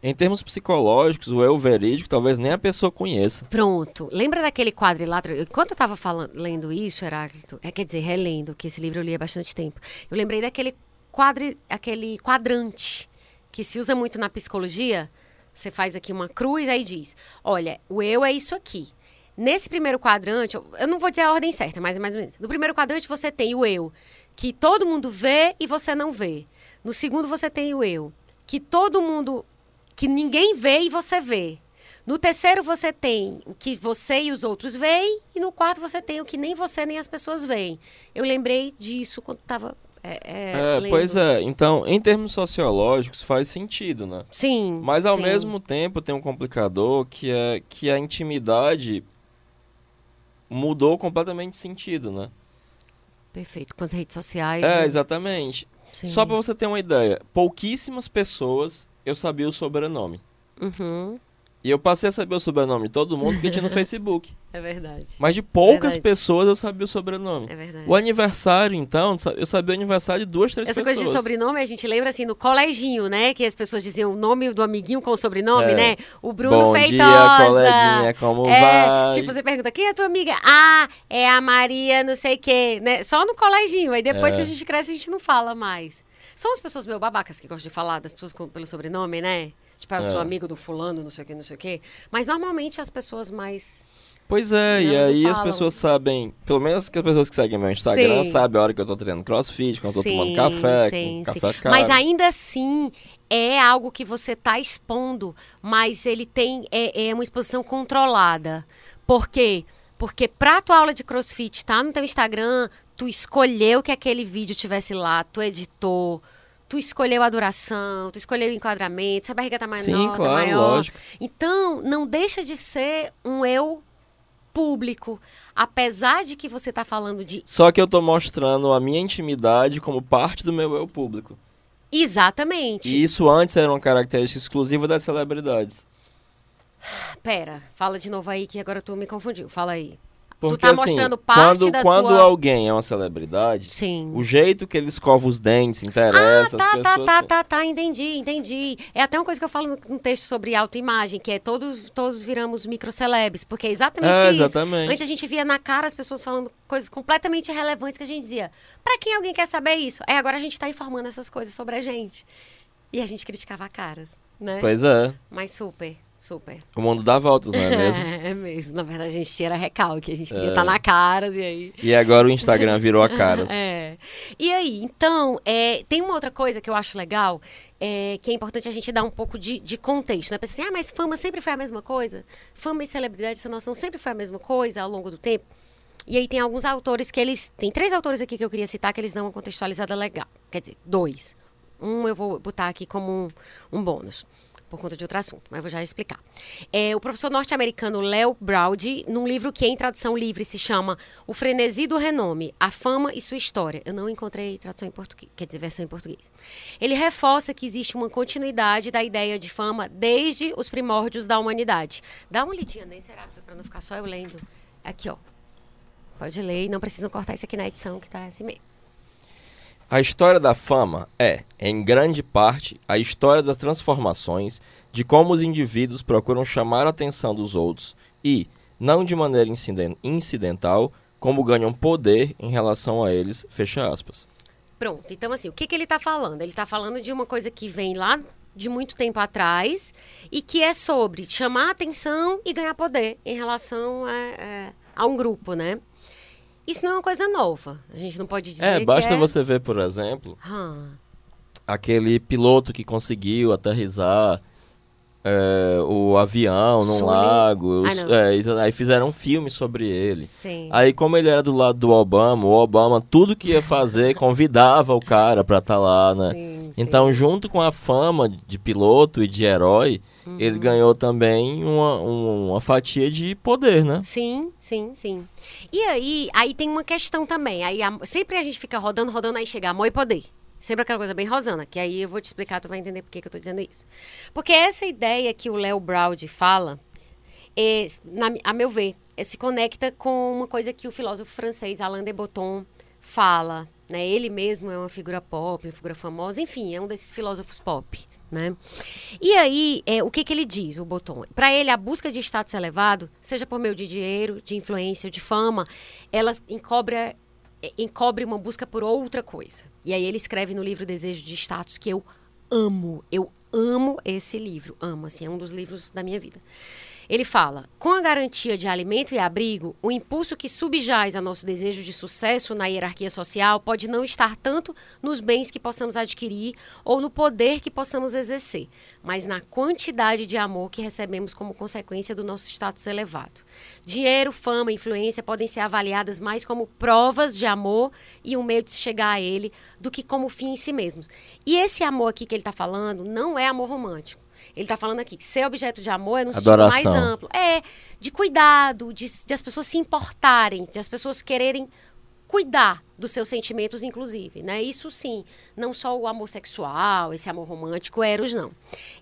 [SPEAKER 2] em termos psicológicos, o eu verídico talvez nem a pessoa conheça.
[SPEAKER 1] Pronto. Lembra daquele quadrilátero? Enquanto eu estava lendo isso, Heráclito, é, quer dizer, relendo, que esse livro eu li há bastante tempo, eu lembrei daquele quadri, aquele quadrante que se usa muito na psicologia. Você faz aqui uma cruz, aí diz: olha, o eu é isso aqui. Nesse primeiro quadrante, eu não vou dizer a ordem certa, mas é mais ou menos. No primeiro quadrante você tem o eu, que todo mundo vê e você não vê. No segundo você tem o eu, que todo mundo, que ninguém vê e você vê. No terceiro você tem o que você e os outros veem, e no quarto você tem o que nem você nem as pessoas veem. Eu lembrei disso quando estava É, é,
[SPEAKER 2] É, pois é. Então, em termos sociológicos, faz sentido, né?
[SPEAKER 1] Sim.
[SPEAKER 2] Mas ao
[SPEAKER 1] sim.
[SPEAKER 2] mesmo tempo tem um complicador que é que a intimidade mudou completamente de sentido, né?
[SPEAKER 1] Perfeito, com as redes sociais.
[SPEAKER 2] É,
[SPEAKER 1] né?
[SPEAKER 2] exatamente.
[SPEAKER 1] Sim.
[SPEAKER 2] Só pra você ter uma ideia, pouquíssimas pessoas eu sabia o sobrenome.
[SPEAKER 1] Uhum,
[SPEAKER 2] E eu passei a saber o sobrenome de todo mundo porque tinha no Facebook.
[SPEAKER 1] é verdade.
[SPEAKER 2] Mas de poucas
[SPEAKER 1] Verdade.
[SPEAKER 2] pessoas eu sabia o sobrenome.
[SPEAKER 1] É verdade.
[SPEAKER 2] O aniversário, então, eu sabia o aniversário de duas, três
[SPEAKER 1] Essa
[SPEAKER 2] pessoas.
[SPEAKER 1] coisa de sobrenome, a gente lembra assim no coleginho, né? Que as pessoas diziam o nome do amiguinho com o sobrenome,
[SPEAKER 2] É.
[SPEAKER 1] né? O Bruno
[SPEAKER 2] Bom
[SPEAKER 1] Feitosa.
[SPEAKER 2] dia, coleguinha, como
[SPEAKER 1] É,
[SPEAKER 2] vai?
[SPEAKER 1] tipo, você pergunta, quem é tua amiga? Ah, é a Maria, não sei quê, né? Só no coleginho. Aí depois
[SPEAKER 2] É.
[SPEAKER 1] que a gente cresce, a gente não fala mais. São as pessoas meio babacas que gostam de falar das pessoas com- pelo sobrenome, né? Tipo, ah, eu sou
[SPEAKER 2] É.
[SPEAKER 1] amigo do fulano, não sei o quê, não sei o quê. Mas normalmente as pessoas mais...
[SPEAKER 2] Pois é, e aí as
[SPEAKER 1] falam.
[SPEAKER 2] pessoas sabem, pelo menos que as pessoas que seguem meu Instagram
[SPEAKER 1] Sim.
[SPEAKER 2] sabem a hora que eu tô treinando crossfit, quando eu tô tomando café,
[SPEAKER 1] sim, sim.
[SPEAKER 2] café caro.
[SPEAKER 1] Mas ainda assim, é algo que você tá expondo, mas ele tem é, é uma exposição controlada. Por quê? Porque pra tua aula de crossfit tá no teu Instagram, tu escolheu que aquele vídeo tivesse lá, tu editou, tu escolheu a duração, tu escolheu o enquadramento, se a barriga tá menor,
[SPEAKER 2] Sim,
[SPEAKER 1] tá
[SPEAKER 2] claro,
[SPEAKER 1] maior.
[SPEAKER 2] lógico.
[SPEAKER 1] Então, não deixa de ser um eu público. Apesar de que você tá falando de
[SPEAKER 2] Só que eu tô mostrando a minha intimidade como parte do meu eu público.
[SPEAKER 1] exatamente.
[SPEAKER 2] E isso antes era uma característica exclusiva das celebridades.
[SPEAKER 1] Pera, fala de novo aí que agora tu me confundiu. Fala aí.
[SPEAKER 2] Porque,
[SPEAKER 1] tu tá
[SPEAKER 2] assim,
[SPEAKER 1] mostrando parte
[SPEAKER 2] quando,
[SPEAKER 1] da
[SPEAKER 2] quando
[SPEAKER 1] tua...
[SPEAKER 2] alguém é uma celebridade,
[SPEAKER 1] Sim.
[SPEAKER 2] o jeito que ele escova os dentes interessa,
[SPEAKER 1] Tá,
[SPEAKER 2] as
[SPEAKER 1] tá,
[SPEAKER 2] pessoas...
[SPEAKER 1] tá, tá, tá, entendi, entendi. É até uma coisa que eu falo no, no texto sobre autoimagem, que é todos, todos viramos microcelebres, porque é exatamente
[SPEAKER 2] É,
[SPEAKER 1] isso.
[SPEAKER 2] exatamente.
[SPEAKER 1] Antes a gente via na cara as pessoas falando coisas completamente irrelevantes que a gente dizia, pra quem alguém quer saber isso? Aí agora a gente tá informando essas coisas sobre a gente. E a gente criticava caras, né?
[SPEAKER 2] Pois é,
[SPEAKER 1] Mas super, super.
[SPEAKER 2] o mundo dá voltas, não é mesmo?
[SPEAKER 1] É, mesmo. Na verdade, a gente era recalque, a gente queria
[SPEAKER 2] É.
[SPEAKER 1] estar na caras e aí...
[SPEAKER 2] E agora o Instagram virou a caras.
[SPEAKER 1] É. E aí, então, é, tem uma outra coisa que eu acho legal, é, que é importante a gente dar um pouco de, de contexto, né? Pensa assim, ah, mas fama sempre foi a mesma coisa? Fama e celebridade, essa noção sempre foi a mesma coisa ao longo do tempo? E aí tem alguns autores que eles... Tem três autores aqui que eu queria citar que eles dão uma contextualizada legal. Quer dizer, dois. Um eu vou botar aqui como um, um bônus, por conta de outro assunto, mas vou já explicar. É, o professor norte-americano Leo Braudy, num livro que em tradução livre se chama O Frenesi do Renome, A Fama e Sua História. Eu não encontrei tradução em português, quer dizer, versão em português. Ele reforça que existe uma continuidade da ideia de fama desde os primórdios da humanidade. Dá uma lidinha nesse, Heráclito, para não ficar só eu lendo. Aqui, ó. Pode ler e não precisam cortar isso aqui na edição, que tá assim mesmo.
[SPEAKER 2] A história da fama é, em grande parte, a história das transformações, de como os indivíduos procuram chamar a atenção dos outros e, não de maneira inciden- incidental, como ganham poder em relação a eles, fecha aspas.
[SPEAKER 1] Pronto, então assim, o que, que ele está falando? Ele está falando de uma coisa que vem lá de muito tempo atrás e que é sobre chamar atenção e ganhar poder em relação a, a- a um grupo, né? Isso não é uma coisa nova. A gente não pode dizer
[SPEAKER 2] É, basta
[SPEAKER 1] que é...
[SPEAKER 2] você ver, por exemplo,
[SPEAKER 1] Ah,
[SPEAKER 2] aquele piloto que conseguiu aterrissar é, o avião num lago.
[SPEAKER 1] Ah,
[SPEAKER 2] os-
[SPEAKER 1] não.
[SPEAKER 2] é, aí fizeram um filme sobre ele.
[SPEAKER 1] sim.
[SPEAKER 2] Aí, como ele era do lado do Obama, o Obama, tudo que ia fazer, convidava o cara pra estar lá, né?
[SPEAKER 1] Sim, sim.
[SPEAKER 2] Então, junto com a fama de piloto e de herói,
[SPEAKER 1] Uhum.
[SPEAKER 2] ele ganhou também uma, um- uma fatia de poder, né?
[SPEAKER 1] Sim, sim, sim. E aí, aí tem uma questão também. Aí a- sempre a gente fica rodando, rodando, aí chega amor e poder. Sempre aquela coisa bem rosana, que aí eu vou te explicar, tu vai entender por que, que eu tô dizendo isso. Porque essa ideia que o Léo Braudy fala, é, na- a meu ver, é, se conecta com uma coisa que o filósofo francês Alain de Botton fala. Né? Ele mesmo é uma figura pop, uma figura famosa, enfim, é um desses filósofos pop. Né? E aí, é, o que, que ele diz, o Botton? Para ele, a busca de status elevado, seja por meio de dinheiro, de influência de fama, ela encobre, é, encobre uma busca por outra coisa. E aí ele escreve no livro Desejo de Status, que eu amo, eu amo esse livro, amo, assim, é um dos livros da minha vida. Ele fala: com a garantia de alimento e abrigo, o impulso que subjaz a nosso desejo de sucesso na hierarquia social pode não estar tanto nos bens que possamos adquirir ou no poder que possamos exercer, mas na quantidade de amor que recebemos como consequência do nosso status elevado. Dinheiro, fama, influência podem ser avaliadas mais como provas de amor e um meio de se chegar a ele do que como fim em si mesmos. E esse amor aqui que ele está falando não é amor romântico. Ele está falando aqui que ser objeto de amor é no
[SPEAKER 2] Adoração.
[SPEAKER 1] sentido mais amplo. É, de cuidado, de, de as pessoas se importarem, de as pessoas quererem cuidar dos seus sentimentos, inclusive, né? Isso sim, não só o amor sexual, esse amor romântico, eros, não.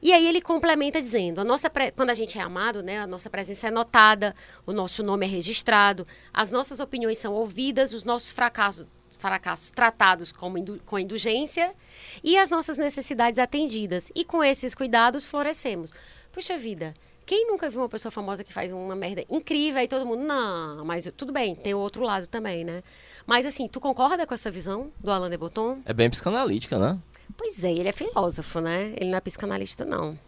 [SPEAKER 1] E aí ele complementa dizendo, a nossa pre... quando a gente é amado, né, a nossa presença é notada, o nosso nome é registrado, as nossas opiniões são ouvidas, os nossos fracassos fracassos tratados como indu com indulgência e as nossas necessidades atendidas. E com esses cuidados florescemos. Puxa vida, quem nunca viu uma pessoa famosa que faz uma merda incrível e todo mundo, não, mas tudo bem, tem o outro lado também, né? Mas assim, tu concorda com essa visão do Alain de Botton?
[SPEAKER 2] É bem psicanalítica, né?
[SPEAKER 1] Pois é, ele é filósofo, né? Ele não é psicanalista, não.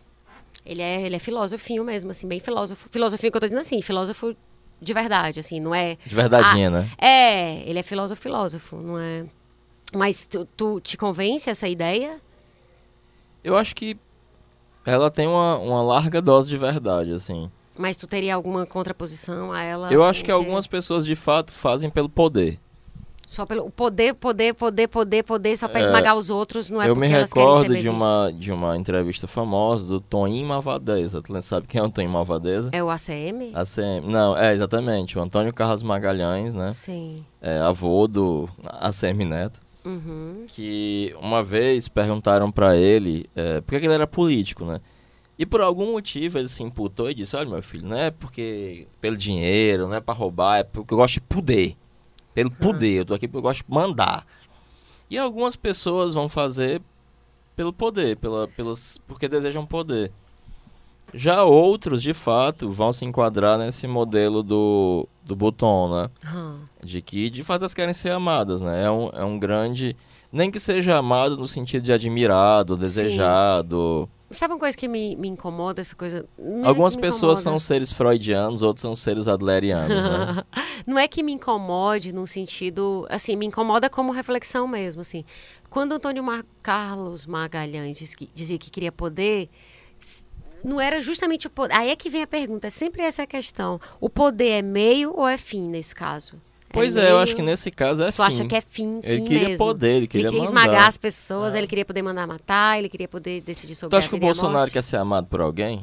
[SPEAKER 1] Ele é, ele é filósofinho mesmo, assim, bem filósofo. Filosofinho que eu tô dizendo assim, filósofo de verdade, assim, não é.
[SPEAKER 2] De verdadeinha, né?
[SPEAKER 1] É, ele é filósofo, filósofo, não é. Mas tu, tu te convence essa ideia?
[SPEAKER 2] Eu acho que ela tem uma, uma larga dose de verdade, assim.
[SPEAKER 1] Mas tu teria alguma contraposição a ela?
[SPEAKER 2] Eu
[SPEAKER 1] assim,
[SPEAKER 2] acho que algumas pessoas de fato fazem pelo poder.
[SPEAKER 1] Só pelo poder, poder, poder, poder, poder, só pra
[SPEAKER 2] É,
[SPEAKER 1] esmagar os outros, não é
[SPEAKER 2] eu
[SPEAKER 1] porque
[SPEAKER 2] me recordo de uma, de uma entrevista famosa do Toninho Malvadeza. Tu sabe quem é o Toninho Malvadeza?
[SPEAKER 1] É o ACM?
[SPEAKER 2] ACM. Não, é exatamente. O Antônio Carlos Magalhães, né?
[SPEAKER 1] Sim.
[SPEAKER 2] É, avô do ACM Neto.
[SPEAKER 1] Uhum.
[SPEAKER 2] Que uma vez perguntaram pra ele é, por que que ele era político, né? E por algum motivo ele se imputou e disse: Olha, meu filho, não é porque pelo dinheiro, não é pra roubar, é porque eu gosto de poder. Pelo poder, eu tô aqui porque eu gosto de mandar. E algumas pessoas vão fazer pelo poder, pela, pelas, porque desejam poder. Já outros, de fato, vão se enquadrar nesse modelo do, do Botton, né?
[SPEAKER 1] Hum.
[SPEAKER 2] De que, de fato, elas querem ser amadas, né? É um, é um grande... Nem que seja amado no sentido de admirado, desejado.
[SPEAKER 1] Sabe uma coisa que me, me incomoda, essa coisa? Não é
[SPEAKER 2] Algumas
[SPEAKER 1] me
[SPEAKER 2] pessoas são
[SPEAKER 1] incomoda.
[SPEAKER 2] seres freudianos, outros são seres adlerianos, né?
[SPEAKER 1] Não é que me incomode num sentido, assim, me incomoda como reflexão mesmo, assim. Quando Antônio Mar Carlos Magalhães diz que- dizia que queria poder, não era justamente o poder. Aí é que vem a pergunta, é sempre essa a questão. O poder é meio ou é fim nesse caso?
[SPEAKER 2] Pois é, eu acho que nesse caso é
[SPEAKER 1] Tu
[SPEAKER 2] fim.
[SPEAKER 1] acha que é fim,
[SPEAKER 2] Ele
[SPEAKER 1] fim
[SPEAKER 2] queria
[SPEAKER 1] mesmo.
[SPEAKER 2] poder, ele queria
[SPEAKER 1] ele queria
[SPEAKER 2] mandar.
[SPEAKER 1] esmagar as pessoas,
[SPEAKER 2] É.
[SPEAKER 1] ele queria poder mandar matar, ele queria poder decidir sobre
[SPEAKER 2] Tu acha que o Bolsonaro quer ser amado por alguém?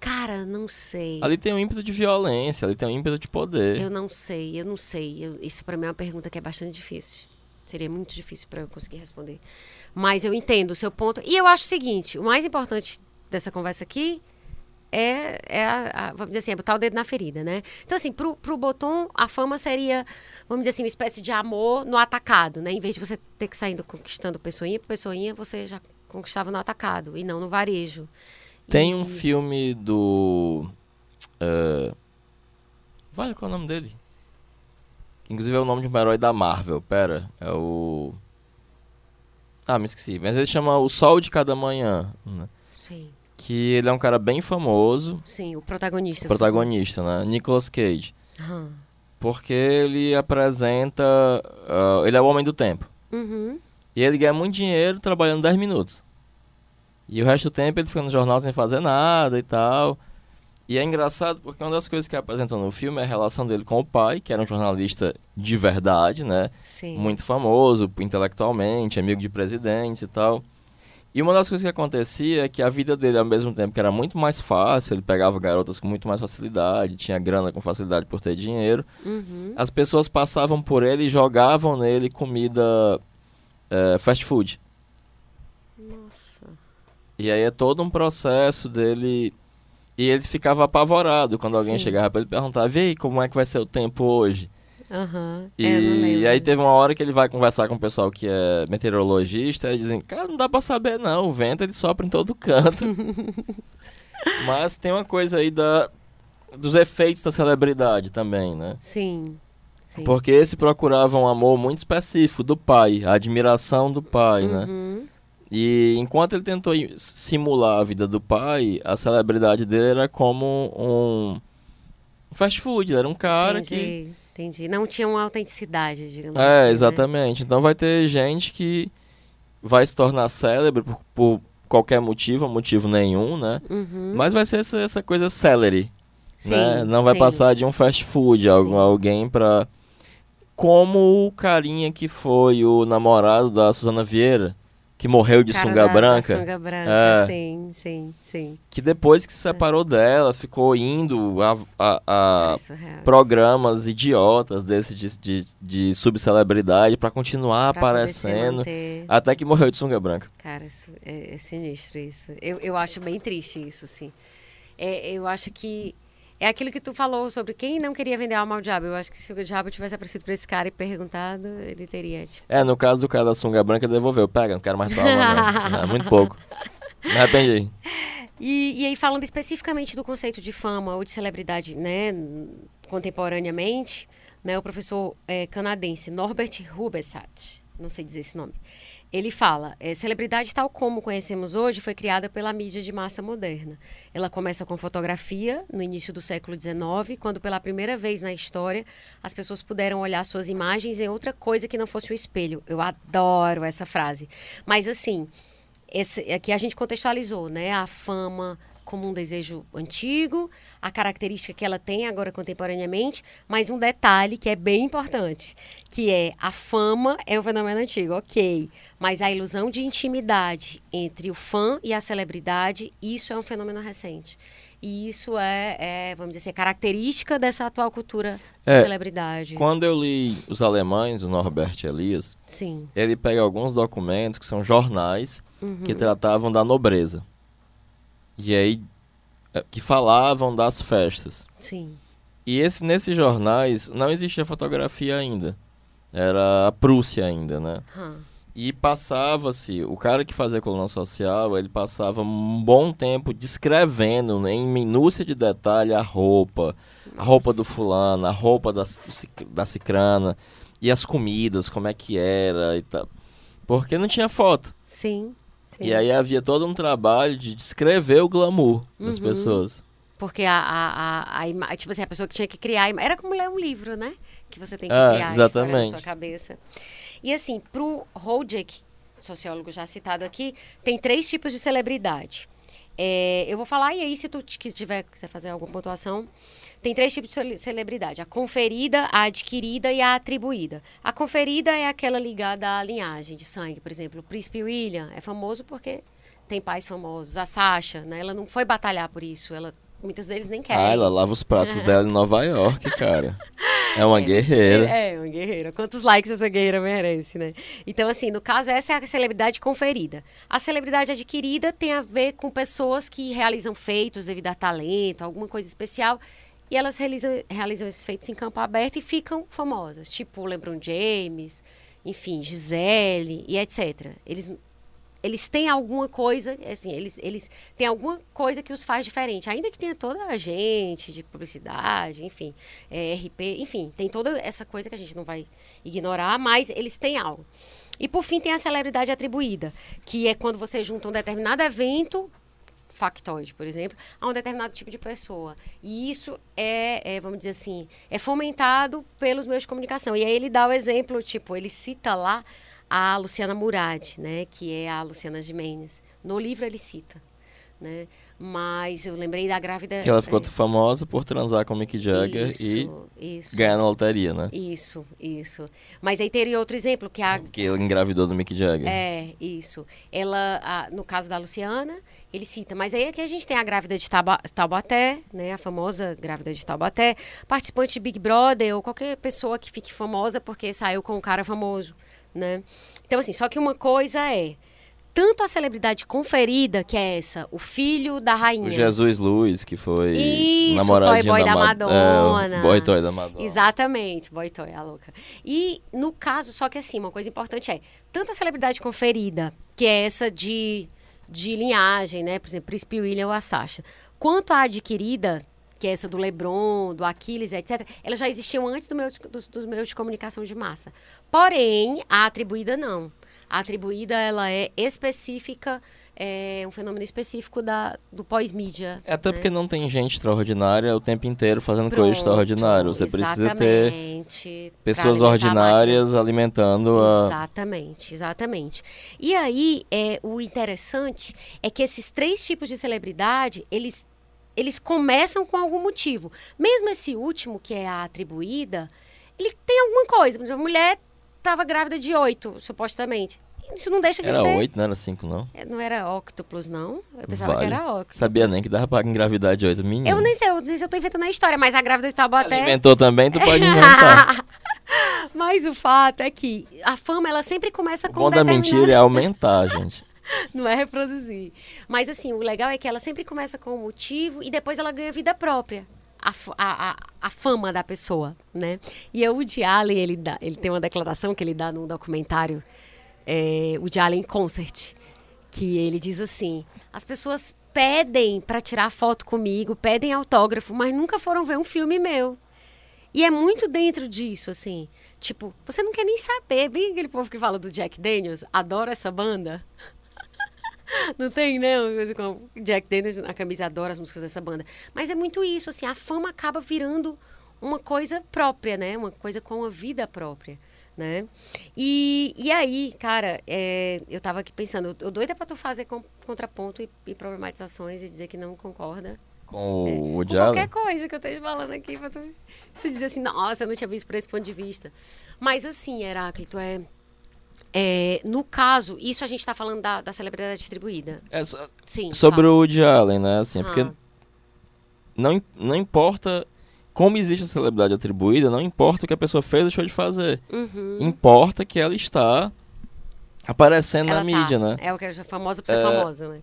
[SPEAKER 1] Cara, não sei.
[SPEAKER 2] Ali tem um ímpeto de violência, ali tem um ímpeto de poder.
[SPEAKER 1] Eu não sei, eu não sei. Eu- isso para mim é uma pergunta que é bastante difícil. Seria muito difícil para eu conseguir responder. Mas eu entendo o seu ponto. E eu acho o seguinte: o mais importante dessa conversa aqui é, é a, a- vamos dizer assim, é botar o dedo na ferida, né? Então, assim, pro, pro Boton, a fama seria, vamos dizer assim, uma espécie de amor no atacado, né? Em vez de você ter que sair conquistando pessoinha por pessoinha, você já conquistava no atacado e não no varejo.
[SPEAKER 2] Tem
[SPEAKER 1] E-
[SPEAKER 2] um filme do. é, Vale, qual é o nome dele? Que inclusive é o nome de um herói da Marvel. Pera, é o. Ah, me esqueci. Mas ele chama O Sol de Cada Manhã. né?
[SPEAKER 1] Sim,
[SPEAKER 2] Que ele é um cara bem famoso,
[SPEAKER 1] sim, o protagonista.
[SPEAKER 2] protagonista, né? Nicolas Cage.
[SPEAKER 1] Aham.
[SPEAKER 2] Porque ele apresenta. ah, ele é o homem do tempo.
[SPEAKER 1] Uhum.
[SPEAKER 2] E ele ganha muito dinheiro trabalhando 10 minutos. E o resto do tempo ele fica no jornal sem fazer nada e tal. E é engraçado porque uma das coisas que apresentam no filme é a relação dele com o pai, que era um jornalista de verdade, né?
[SPEAKER 1] Sim.
[SPEAKER 2] Muito famoso intelectualmente, amigo de presidentes e tal. E uma das coisas que acontecia é que a vida dele, ao mesmo tempo que era muito mais fácil, ele pegava garotas com muito mais facilidade, tinha grana com facilidade por ter dinheiro,
[SPEAKER 1] Uhum.
[SPEAKER 2] as pessoas passavam por ele e jogavam nele comida eh, fast food.
[SPEAKER 1] Nossa.
[SPEAKER 2] E aí é todo um processo dele. E ele ficava apavorado quando alguém
[SPEAKER 1] Sim.
[SPEAKER 2] chegava pra ele perguntar: Vê aí como é que vai ser o tempo hoje.
[SPEAKER 1] Aham.
[SPEAKER 2] E,
[SPEAKER 1] É,
[SPEAKER 2] aí teve uma hora que ele vai conversar com o pessoal que é meteorologista e dizem: Cara, não dá pra saber não, o vento ele sopra em todo canto. Mas tem uma coisa aí da, dos efeitos da celebridade também, né?
[SPEAKER 1] Sim. Sim.
[SPEAKER 2] Porque esse procurava um amor muito específico do pai, a admiração do pai, né?
[SPEAKER 1] Uhum.
[SPEAKER 2] E enquanto ele tentou simular a vida do pai, a celebridade dele era como um fast food. Era um cara que.
[SPEAKER 1] Entendi. Não tinha uma autenticidade, digamos
[SPEAKER 2] É,
[SPEAKER 1] assim. né?
[SPEAKER 2] exatamente. Então vai ter gente que vai se tornar célebre por, por qualquer motivo, motivo nenhum, né?
[SPEAKER 1] Uhum.
[SPEAKER 2] Mas vai ser essa, essa coisa celery,
[SPEAKER 1] Sim,
[SPEAKER 2] né? Não vai
[SPEAKER 1] sim.
[SPEAKER 2] passar de um fast food, algu-
[SPEAKER 1] Sim.
[SPEAKER 2] alguém pra... Como o carinha que foi o namorado da Suzana Vieira, que morreu de
[SPEAKER 1] Cara
[SPEAKER 2] sunga
[SPEAKER 1] da- da
[SPEAKER 2] branca.
[SPEAKER 1] sunga branca,
[SPEAKER 2] É.
[SPEAKER 1] sim, sim, sim.
[SPEAKER 2] Que depois que se separou dela, ficou indo a, a- a
[SPEAKER 1] É surreal.
[SPEAKER 2] programas idiotas desse de, de, de subcelebridade pra continuar
[SPEAKER 1] Pra
[SPEAKER 2] aparecendo. Até que morreu de sunga branca.
[SPEAKER 1] Cara, isso é, é sinistro isso. Eu, eu acho bem triste isso. É, eu acho que é aquilo que tu falou sobre quem não queria vender alma ao diabo. Eu acho que se o diabo tivesse aparecido pra esse cara e perguntado, ele teria, tipo...
[SPEAKER 2] É, no caso do cara da sunga branca, devolveu. Pega, não quero mais tua alma, não. É muito pouco. Me arrependi.
[SPEAKER 1] E, e aí, falando especificamente do conceito de fama ou de celebridade, né, contemporaneamente, né, o professor eh, canadense Norbert Rubesat, não sei dizer esse nome, ele fala, eh, celebridade tal como conhecemos hoje foi criada pela mídia de massa moderna. Ela começa com fotografia no início do século XIX, quando pela primeira vez na história as pessoas puderam olhar suas imagens em outra coisa que não fosse o espelho. Eu adoro essa frase. Mas assim, esse, aqui a gente contextualizou, né? A fama como um desejo antigo, a característica que ela tem agora contemporaneamente, mas um detalhe que é bem importante, que é a fama é um fenômeno antigo, ok, mas a ilusão de intimidade entre o fã e a celebridade, isso é um fenômeno recente. E isso é, é, vamos dizer assim, característica dessa atual cultura de
[SPEAKER 2] É,
[SPEAKER 1] celebridade.
[SPEAKER 2] Quando eu li Os Alemães, o Norbert Elias,
[SPEAKER 1] Sim.
[SPEAKER 2] ele pega alguns documentos que são jornais
[SPEAKER 1] Uhum.
[SPEAKER 2] que tratavam da nobreza. E aí, é, que falavam das festas.
[SPEAKER 1] Sim.
[SPEAKER 2] E esse, nesses jornais não existia fotografia ainda. Era a Prússia ainda, né?
[SPEAKER 1] Hã.
[SPEAKER 2] E passava-se, o cara que fazia coluna social, ele passava um bom tempo descrevendo né, em minúcia de detalhe a roupa, a roupa do fulano, a roupa da, da cicrana, e as comidas, como é que era e tal. Porque não tinha foto.
[SPEAKER 1] Sim. Sim.
[SPEAKER 2] E aí havia todo um trabalho de descrever o glamour das
[SPEAKER 1] Uhum.
[SPEAKER 2] pessoas.
[SPEAKER 1] Porque a, a, a, a tipo assim, a pessoa que tinha que criar. a Era como ler um livro, né? Que você tem que
[SPEAKER 2] É,
[SPEAKER 1] criar a história na
[SPEAKER 2] exatamente.
[SPEAKER 1] sua cabeça. E assim, pro Hodek, sociólogo já citado aqui, tem três tipos de celebridade. É, eu vou falar, e aí, se tu que tiver quiser fazer alguma pontuação, tem três tipos de cele- celebridade: a conferida, a adquirida e a atribuída. A conferida é aquela ligada à linhagem de sangue, por exemplo, o príncipe William é famoso porque tem pais famosos. A Sasha, né? Ela não foi batalhar por isso, ela muitos deles nem querem.
[SPEAKER 2] Ah, ela lava os pratos dela em Nova York, cara. É uma guerreira.
[SPEAKER 1] É, uma guerreira. Quantos likes essa guerreira merece, né? Então, assim, no caso, essa é a celebridade conferida. A celebridade adquirida tem a ver com pessoas que realizam feitos devido a talento, alguma coisa especial, e elas realizam, realizam esses feitos em campo aberto e ficam famosas, tipo o LeBron James, enfim, Gisele e etc. Eles eles têm alguma coisa, assim, eles, eles têm alguma coisa que os faz diferente. Ainda que tenha toda a gente de publicidade, enfim, é, RP, enfim, tem toda essa coisa que a gente não vai ignorar, mas eles têm algo. E por fim tem a celebridade atribuída, que é quando você junta um determinado evento factoide, por exemplo, a um determinado tipo de pessoa. E isso é, é, vamos dizer assim, é fomentado pelos meios de comunicação. E aí ele dá o exemplo, tipo, ele cita lá a Luciana Murad, né, que é a Luciana Gimenez. No livro ele cita, né? Mas eu lembrei da grávida
[SPEAKER 2] Que ela ficou
[SPEAKER 1] é,
[SPEAKER 2] famosa por transar com o Mick Jagger e
[SPEAKER 1] isso, isso.
[SPEAKER 2] ganhar na loteria, né?
[SPEAKER 1] Isso, isso. Mas aí teria outro exemplo, que a
[SPEAKER 2] Que ele engravidou do Mick Jagger.
[SPEAKER 1] é, isso. Ela, a- no caso da Luciana, ele cita, mas aí aqui a gente tem a grávida de Taubaté, né, a famosa grávida de Taubaté, participante de Big Brother ou qualquer pessoa que fique famosa porque saiu com um cara famoso, né? Então assim, só que uma coisa é tanto a celebridade conferida, que é essa, o filho da rainha.
[SPEAKER 2] O Jesus Luiz, que foi
[SPEAKER 1] Isso,
[SPEAKER 2] namoradinho
[SPEAKER 1] toy boy da
[SPEAKER 2] Ma-
[SPEAKER 1] Madonna.
[SPEAKER 2] É, o boy toy da Madonna.
[SPEAKER 1] Exatamente, boy toy, a louca. E no caso, só que assim, uma coisa importante é, tanto a celebridade conferida, que é essa de, de linhagem, né? Por exemplo, Príncipe William ou a Sasha, quanto a adquirida, que é essa do Lebron, do Aquiles, etc., elas já existiam antes do dos, dos meios de comunicação de massa. Porém, a atribuída não. A atribuída, ela é específica, é um fenômeno específico da, do pós-mídia.
[SPEAKER 2] É até
[SPEAKER 1] né?
[SPEAKER 2] porque não tem gente extraordinária o tempo inteiro fazendo
[SPEAKER 1] Pronto,
[SPEAKER 2] coisa extraordinária. Você precisa ter pessoas
[SPEAKER 1] alimentar a
[SPEAKER 2] ordinárias alimentando a.
[SPEAKER 1] Exatamente, exatamente. E aí, é, o interessante é que esses três tipos de celebridade, eles, eles começam com algum motivo. Mesmo esse último, que é a atribuída, ele tem alguma coisa. A mulher estava grávida de oito, supostamente. Isso não deixa de
[SPEAKER 2] Era
[SPEAKER 1] ser.
[SPEAKER 2] oito, não era cinco, não?
[SPEAKER 1] É, Não era óctuplos, não? Eu pensava
[SPEAKER 2] Vale.
[SPEAKER 1] que era óctuplos.
[SPEAKER 2] Sabia nem que dava pra engravidar de oito meninos.
[SPEAKER 1] Eu nem sei, eu, não sei se eu tô inventando a história, mas a grávida de Taubaté...
[SPEAKER 2] Alimentou também, tu pode inventar.
[SPEAKER 1] mas o fato é que a fama, ela sempre começa
[SPEAKER 2] o
[SPEAKER 1] com
[SPEAKER 2] bom da
[SPEAKER 1] determinada-
[SPEAKER 2] mentira é aumentar, gente.
[SPEAKER 1] Não é reproduzir. Mas assim, o legal é que ela sempre começa com um motivo e depois ela ganha vida própria. A, a, a, fama da pessoa, né? E o Woody Allen, ele, dá, ele tem uma declaração que ele dá num documentário, é, Woody Allen Concert, que ele diz assim, as pessoas pedem para tirar foto comigo, pedem autógrafo, mas nunca foram ver um filme meu. E é muito dentro disso, assim. Tipo, você não quer nem saber. Bem aquele povo que fala do Jack Daniels, adora essa banda. Não tem, né? Jack Daniels na camisa adora as músicas dessa banda. Mas é muito isso, assim, a fama acaba virando uma coisa própria, né? Uma coisa com uma vida própria, né? E, e aí, cara, é, eu tava aqui pensando, eu doida pra tu fazer com- contraponto e, e problematizações e dizer que não concorda
[SPEAKER 2] Com o
[SPEAKER 1] com
[SPEAKER 2] Woody
[SPEAKER 1] qualquer coisa que eu esteja falando aqui, pra tu, tu dizer assim, nossa, eu não tinha visto por esse ponto de vista. Mas assim, Heráclito, é, é, no caso, isso a gente está falando da, da celebridade distribuída.
[SPEAKER 2] É, so-
[SPEAKER 1] Sim.
[SPEAKER 2] sobre
[SPEAKER 1] fala.
[SPEAKER 2] o Woody Allen, né? Assim, porque
[SPEAKER 1] Ah,
[SPEAKER 2] não, im- não importa como existe a celebridade atribuída, não importa o que a pessoa fez ou deixou de fazer.
[SPEAKER 1] uhum.
[SPEAKER 2] Importa que ela está aparecendo
[SPEAKER 1] Ela
[SPEAKER 2] na
[SPEAKER 1] tá.
[SPEAKER 2] mídia, né?
[SPEAKER 1] É o que é famosa por ser
[SPEAKER 2] É,
[SPEAKER 1] famosa, né?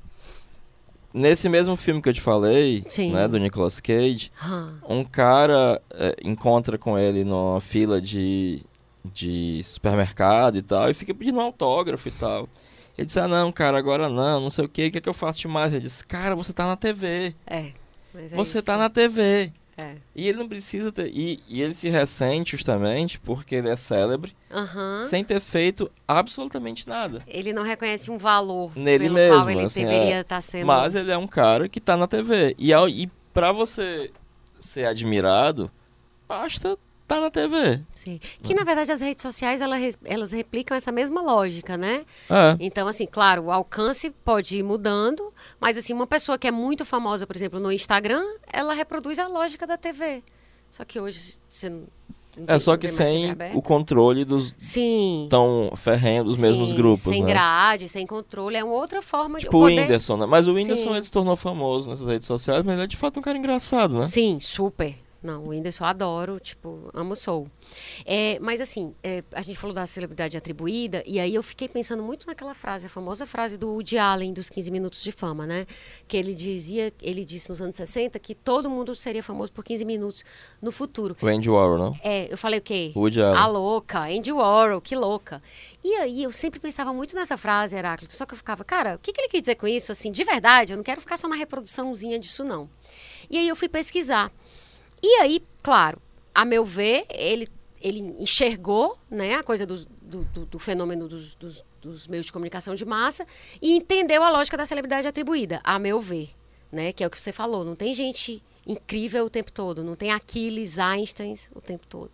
[SPEAKER 2] Nesse mesmo filme que eu te falei,
[SPEAKER 1] Sim.
[SPEAKER 2] né, do Nicolas Cage,
[SPEAKER 1] Ah,
[SPEAKER 2] um cara é, encontra com ele numa fila de, de supermercado e tal, e fica pedindo um autógrafo e tal. Ele disse, ah não, cara, agora não, não sei o que, o que é que eu faço demais? Ele disse, cara, você tá na TV,
[SPEAKER 1] é. mas é
[SPEAKER 2] você
[SPEAKER 1] isso.
[SPEAKER 2] tá na TV.
[SPEAKER 1] É.
[SPEAKER 2] E ele não precisa ter. E, e ele se ressente justamente porque ele é célebre,
[SPEAKER 1] Aham.
[SPEAKER 2] sem ter feito absolutamente nada.
[SPEAKER 1] Ele não reconhece um valor
[SPEAKER 2] Nele mesmo,
[SPEAKER 1] qual ele
[SPEAKER 2] assim,
[SPEAKER 1] deveria
[SPEAKER 2] é.
[SPEAKER 1] estar sendo.
[SPEAKER 2] Mas ele é um cara que tá na TV. E, e pra você ser admirado, basta tá na TV.
[SPEAKER 1] Sim. Que na verdade as redes sociais elas, elas replicam essa mesma lógica, né?
[SPEAKER 2] É.
[SPEAKER 1] Então, assim, claro, o alcance pode ir mudando, mas assim, uma pessoa que é muito famosa, por exemplo, no Instagram, ela reproduz a lógica da TV. Só que hoje você não. não
[SPEAKER 2] É
[SPEAKER 1] tem-
[SPEAKER 2] só que sem o controle dos
[SPEAKER 1] Sim.
[SPEAKER 2] tão ferrenhos dos mesmos
[SPEAKER 1] sim,
[SPEAKER 2] grupos,
[SPEAKER 1] Sem
[SPEAKER 2] né?
[SPEAKER 1] grade, sem controle, é uma outra forma de
[SPEAKER 2] Tipo o
[SPEAKER 1] poder...
[SPEAKER 2] Whindersson, né? Mas o Whindersson
[SPEAKER 1] Sim.
[SPEAKER 2] ele se tornou famoso nessas redes sociais, mas ele é de fato um cara engraçado, né?
[SPEAKER 1] Sim, super. Não, o Whindersson eu adoro, tipo, amo Soul. É, mas assim, é, a gente falou da celebridade atribuída, e aí eu fiquei pensando muito naquela frase, a famosa frase do Woody Allen, dos 15 minutos de fama, né? Que ele dizia, ele disse nos anos 60 que todo mundo seria famoso por 15 minutos no futuro.
[SPEAKER 2] O Andy Warhol, não?
[SPEAKER 1] É, eu falei o quê?
[SPEAKER 2] Woody Allen.
[SPEAKER 1] A louca, Andy Warhol, que louca. E aí eu sempre pensava muito nessa frase, Heráclito, só que eu ficava, cara, o que, que ele quis dizer com isso? Assim, de verdade, eu não quero ficar só na reproduçãozinha disso, não. E aí eu fui pesquisar. E aí, claro, a meu ver, ele, ele enxergou né, a coisa do, do, do- do fenômeno dos, dos- dos meios de comunicação de massa e entendeu a lógica da celebridade atribuída, a meu ver. Né, que é o que você falou, não tem gente incrível o tempo todo, não tem Aquiles, Einstein o tempo todo.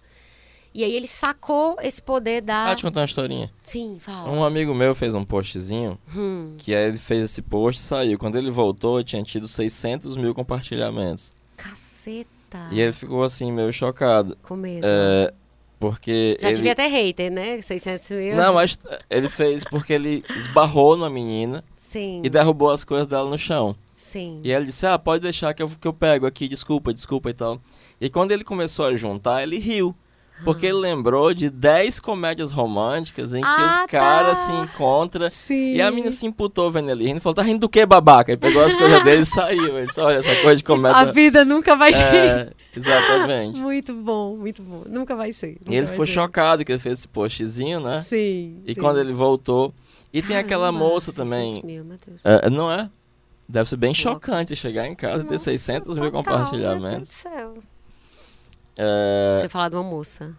[SPEAKER 1] E aí ele sacou esse poder da.
[SPEAKER 2] Ah, te contar uma historinha.
[SPEAKER 1] Sim, fala.
[SPEAKER 2] Um amigo meu fez um postzinho,
[SPEAKER 1] Hum,
[SPEAKER 2] que aí ele fez esse post e saiu. Quando ele voltou, tinha tido 600 mil compartilhamentos.
[SPEAKER 1] caceta.
[SPEAKER 2] E ele ficou assim, meio chocado.
[SPEAKER 1] Com medo.
[SPEAKER 2] É, porque
[SPEAKER 1] Já
[SPEAKER 2] ele...
[SPEAKER 1] devia ter hater, né? 600 mil.
[SPEAKER 2] Não, mas ele fez porque ele esbarrou numa menina
[SPEAKER 1] Sim.
[SPEAKER 2] e derrubou as coisas dela no chão.
[SPEAKER 1] Sim.
[SPEAKER 2] E ele disse, ah, pode deixar que eu, que eu pego aqui, desculpa, desculpa e tal. E quando ele começou a juntar, ele riu. Porque ele lembrou de 10 comédias românticas em que
[SPEAKER 1] Ah,
[SPEAKER 2] os caras
[SPEAKER 1] tá.
[SPEAKER 2] se encontram.
[SPEAKER 1] Sim.
[SPEAKER 2] E a menina se imputou vendo ele rindo e falou, tá rindo do que, babaca? E pegou as coisas dele e saiu. Ele disse, olha, essa coisa de
[SPEAKER 1] Tipo,
[SPEAKER 2] comédia...
[SPEAKER 1] a vida nunca vai ser.
[SPEAKER 2] É, exatamente.
[SPEAKER 1] Muito bom, muito bom. Nunca vai ser.
[SPEAKER 2] E
[SPEAKER 1] nunca
[SPEAKER 2] ele
[SPEAKER 1] vai
[SPEAKER 2] ficou
[SPEAKER 1] ser.
[SPEAKER 2] chocado que ele fez esse postzinho, né?
[SPEAKER 1] Sim.
[SPEAKER 2] E
[SPEAKER 1] sim.
[SPEAKER 2] quando ele voltou... E tem aquela moça
[SPEAKER 1] 600
[SPEAKER 2] também...
[SPEAKER 1] Mil, meu Deus.
[SPEAKER 2] É, não é? Deve ser bem chocante chegar em casa e ter
[SPEAKER 1] Nossa,
[SPEAKER 2] 600 mil
[SPEAKER 1] total, Meu Deus do
[SPEAKER 2] compartilhamentos.
[SPEAKER 1] céu.
[SPEAKER 2] É,
[SPEAKER 1] Ter falado uma moça.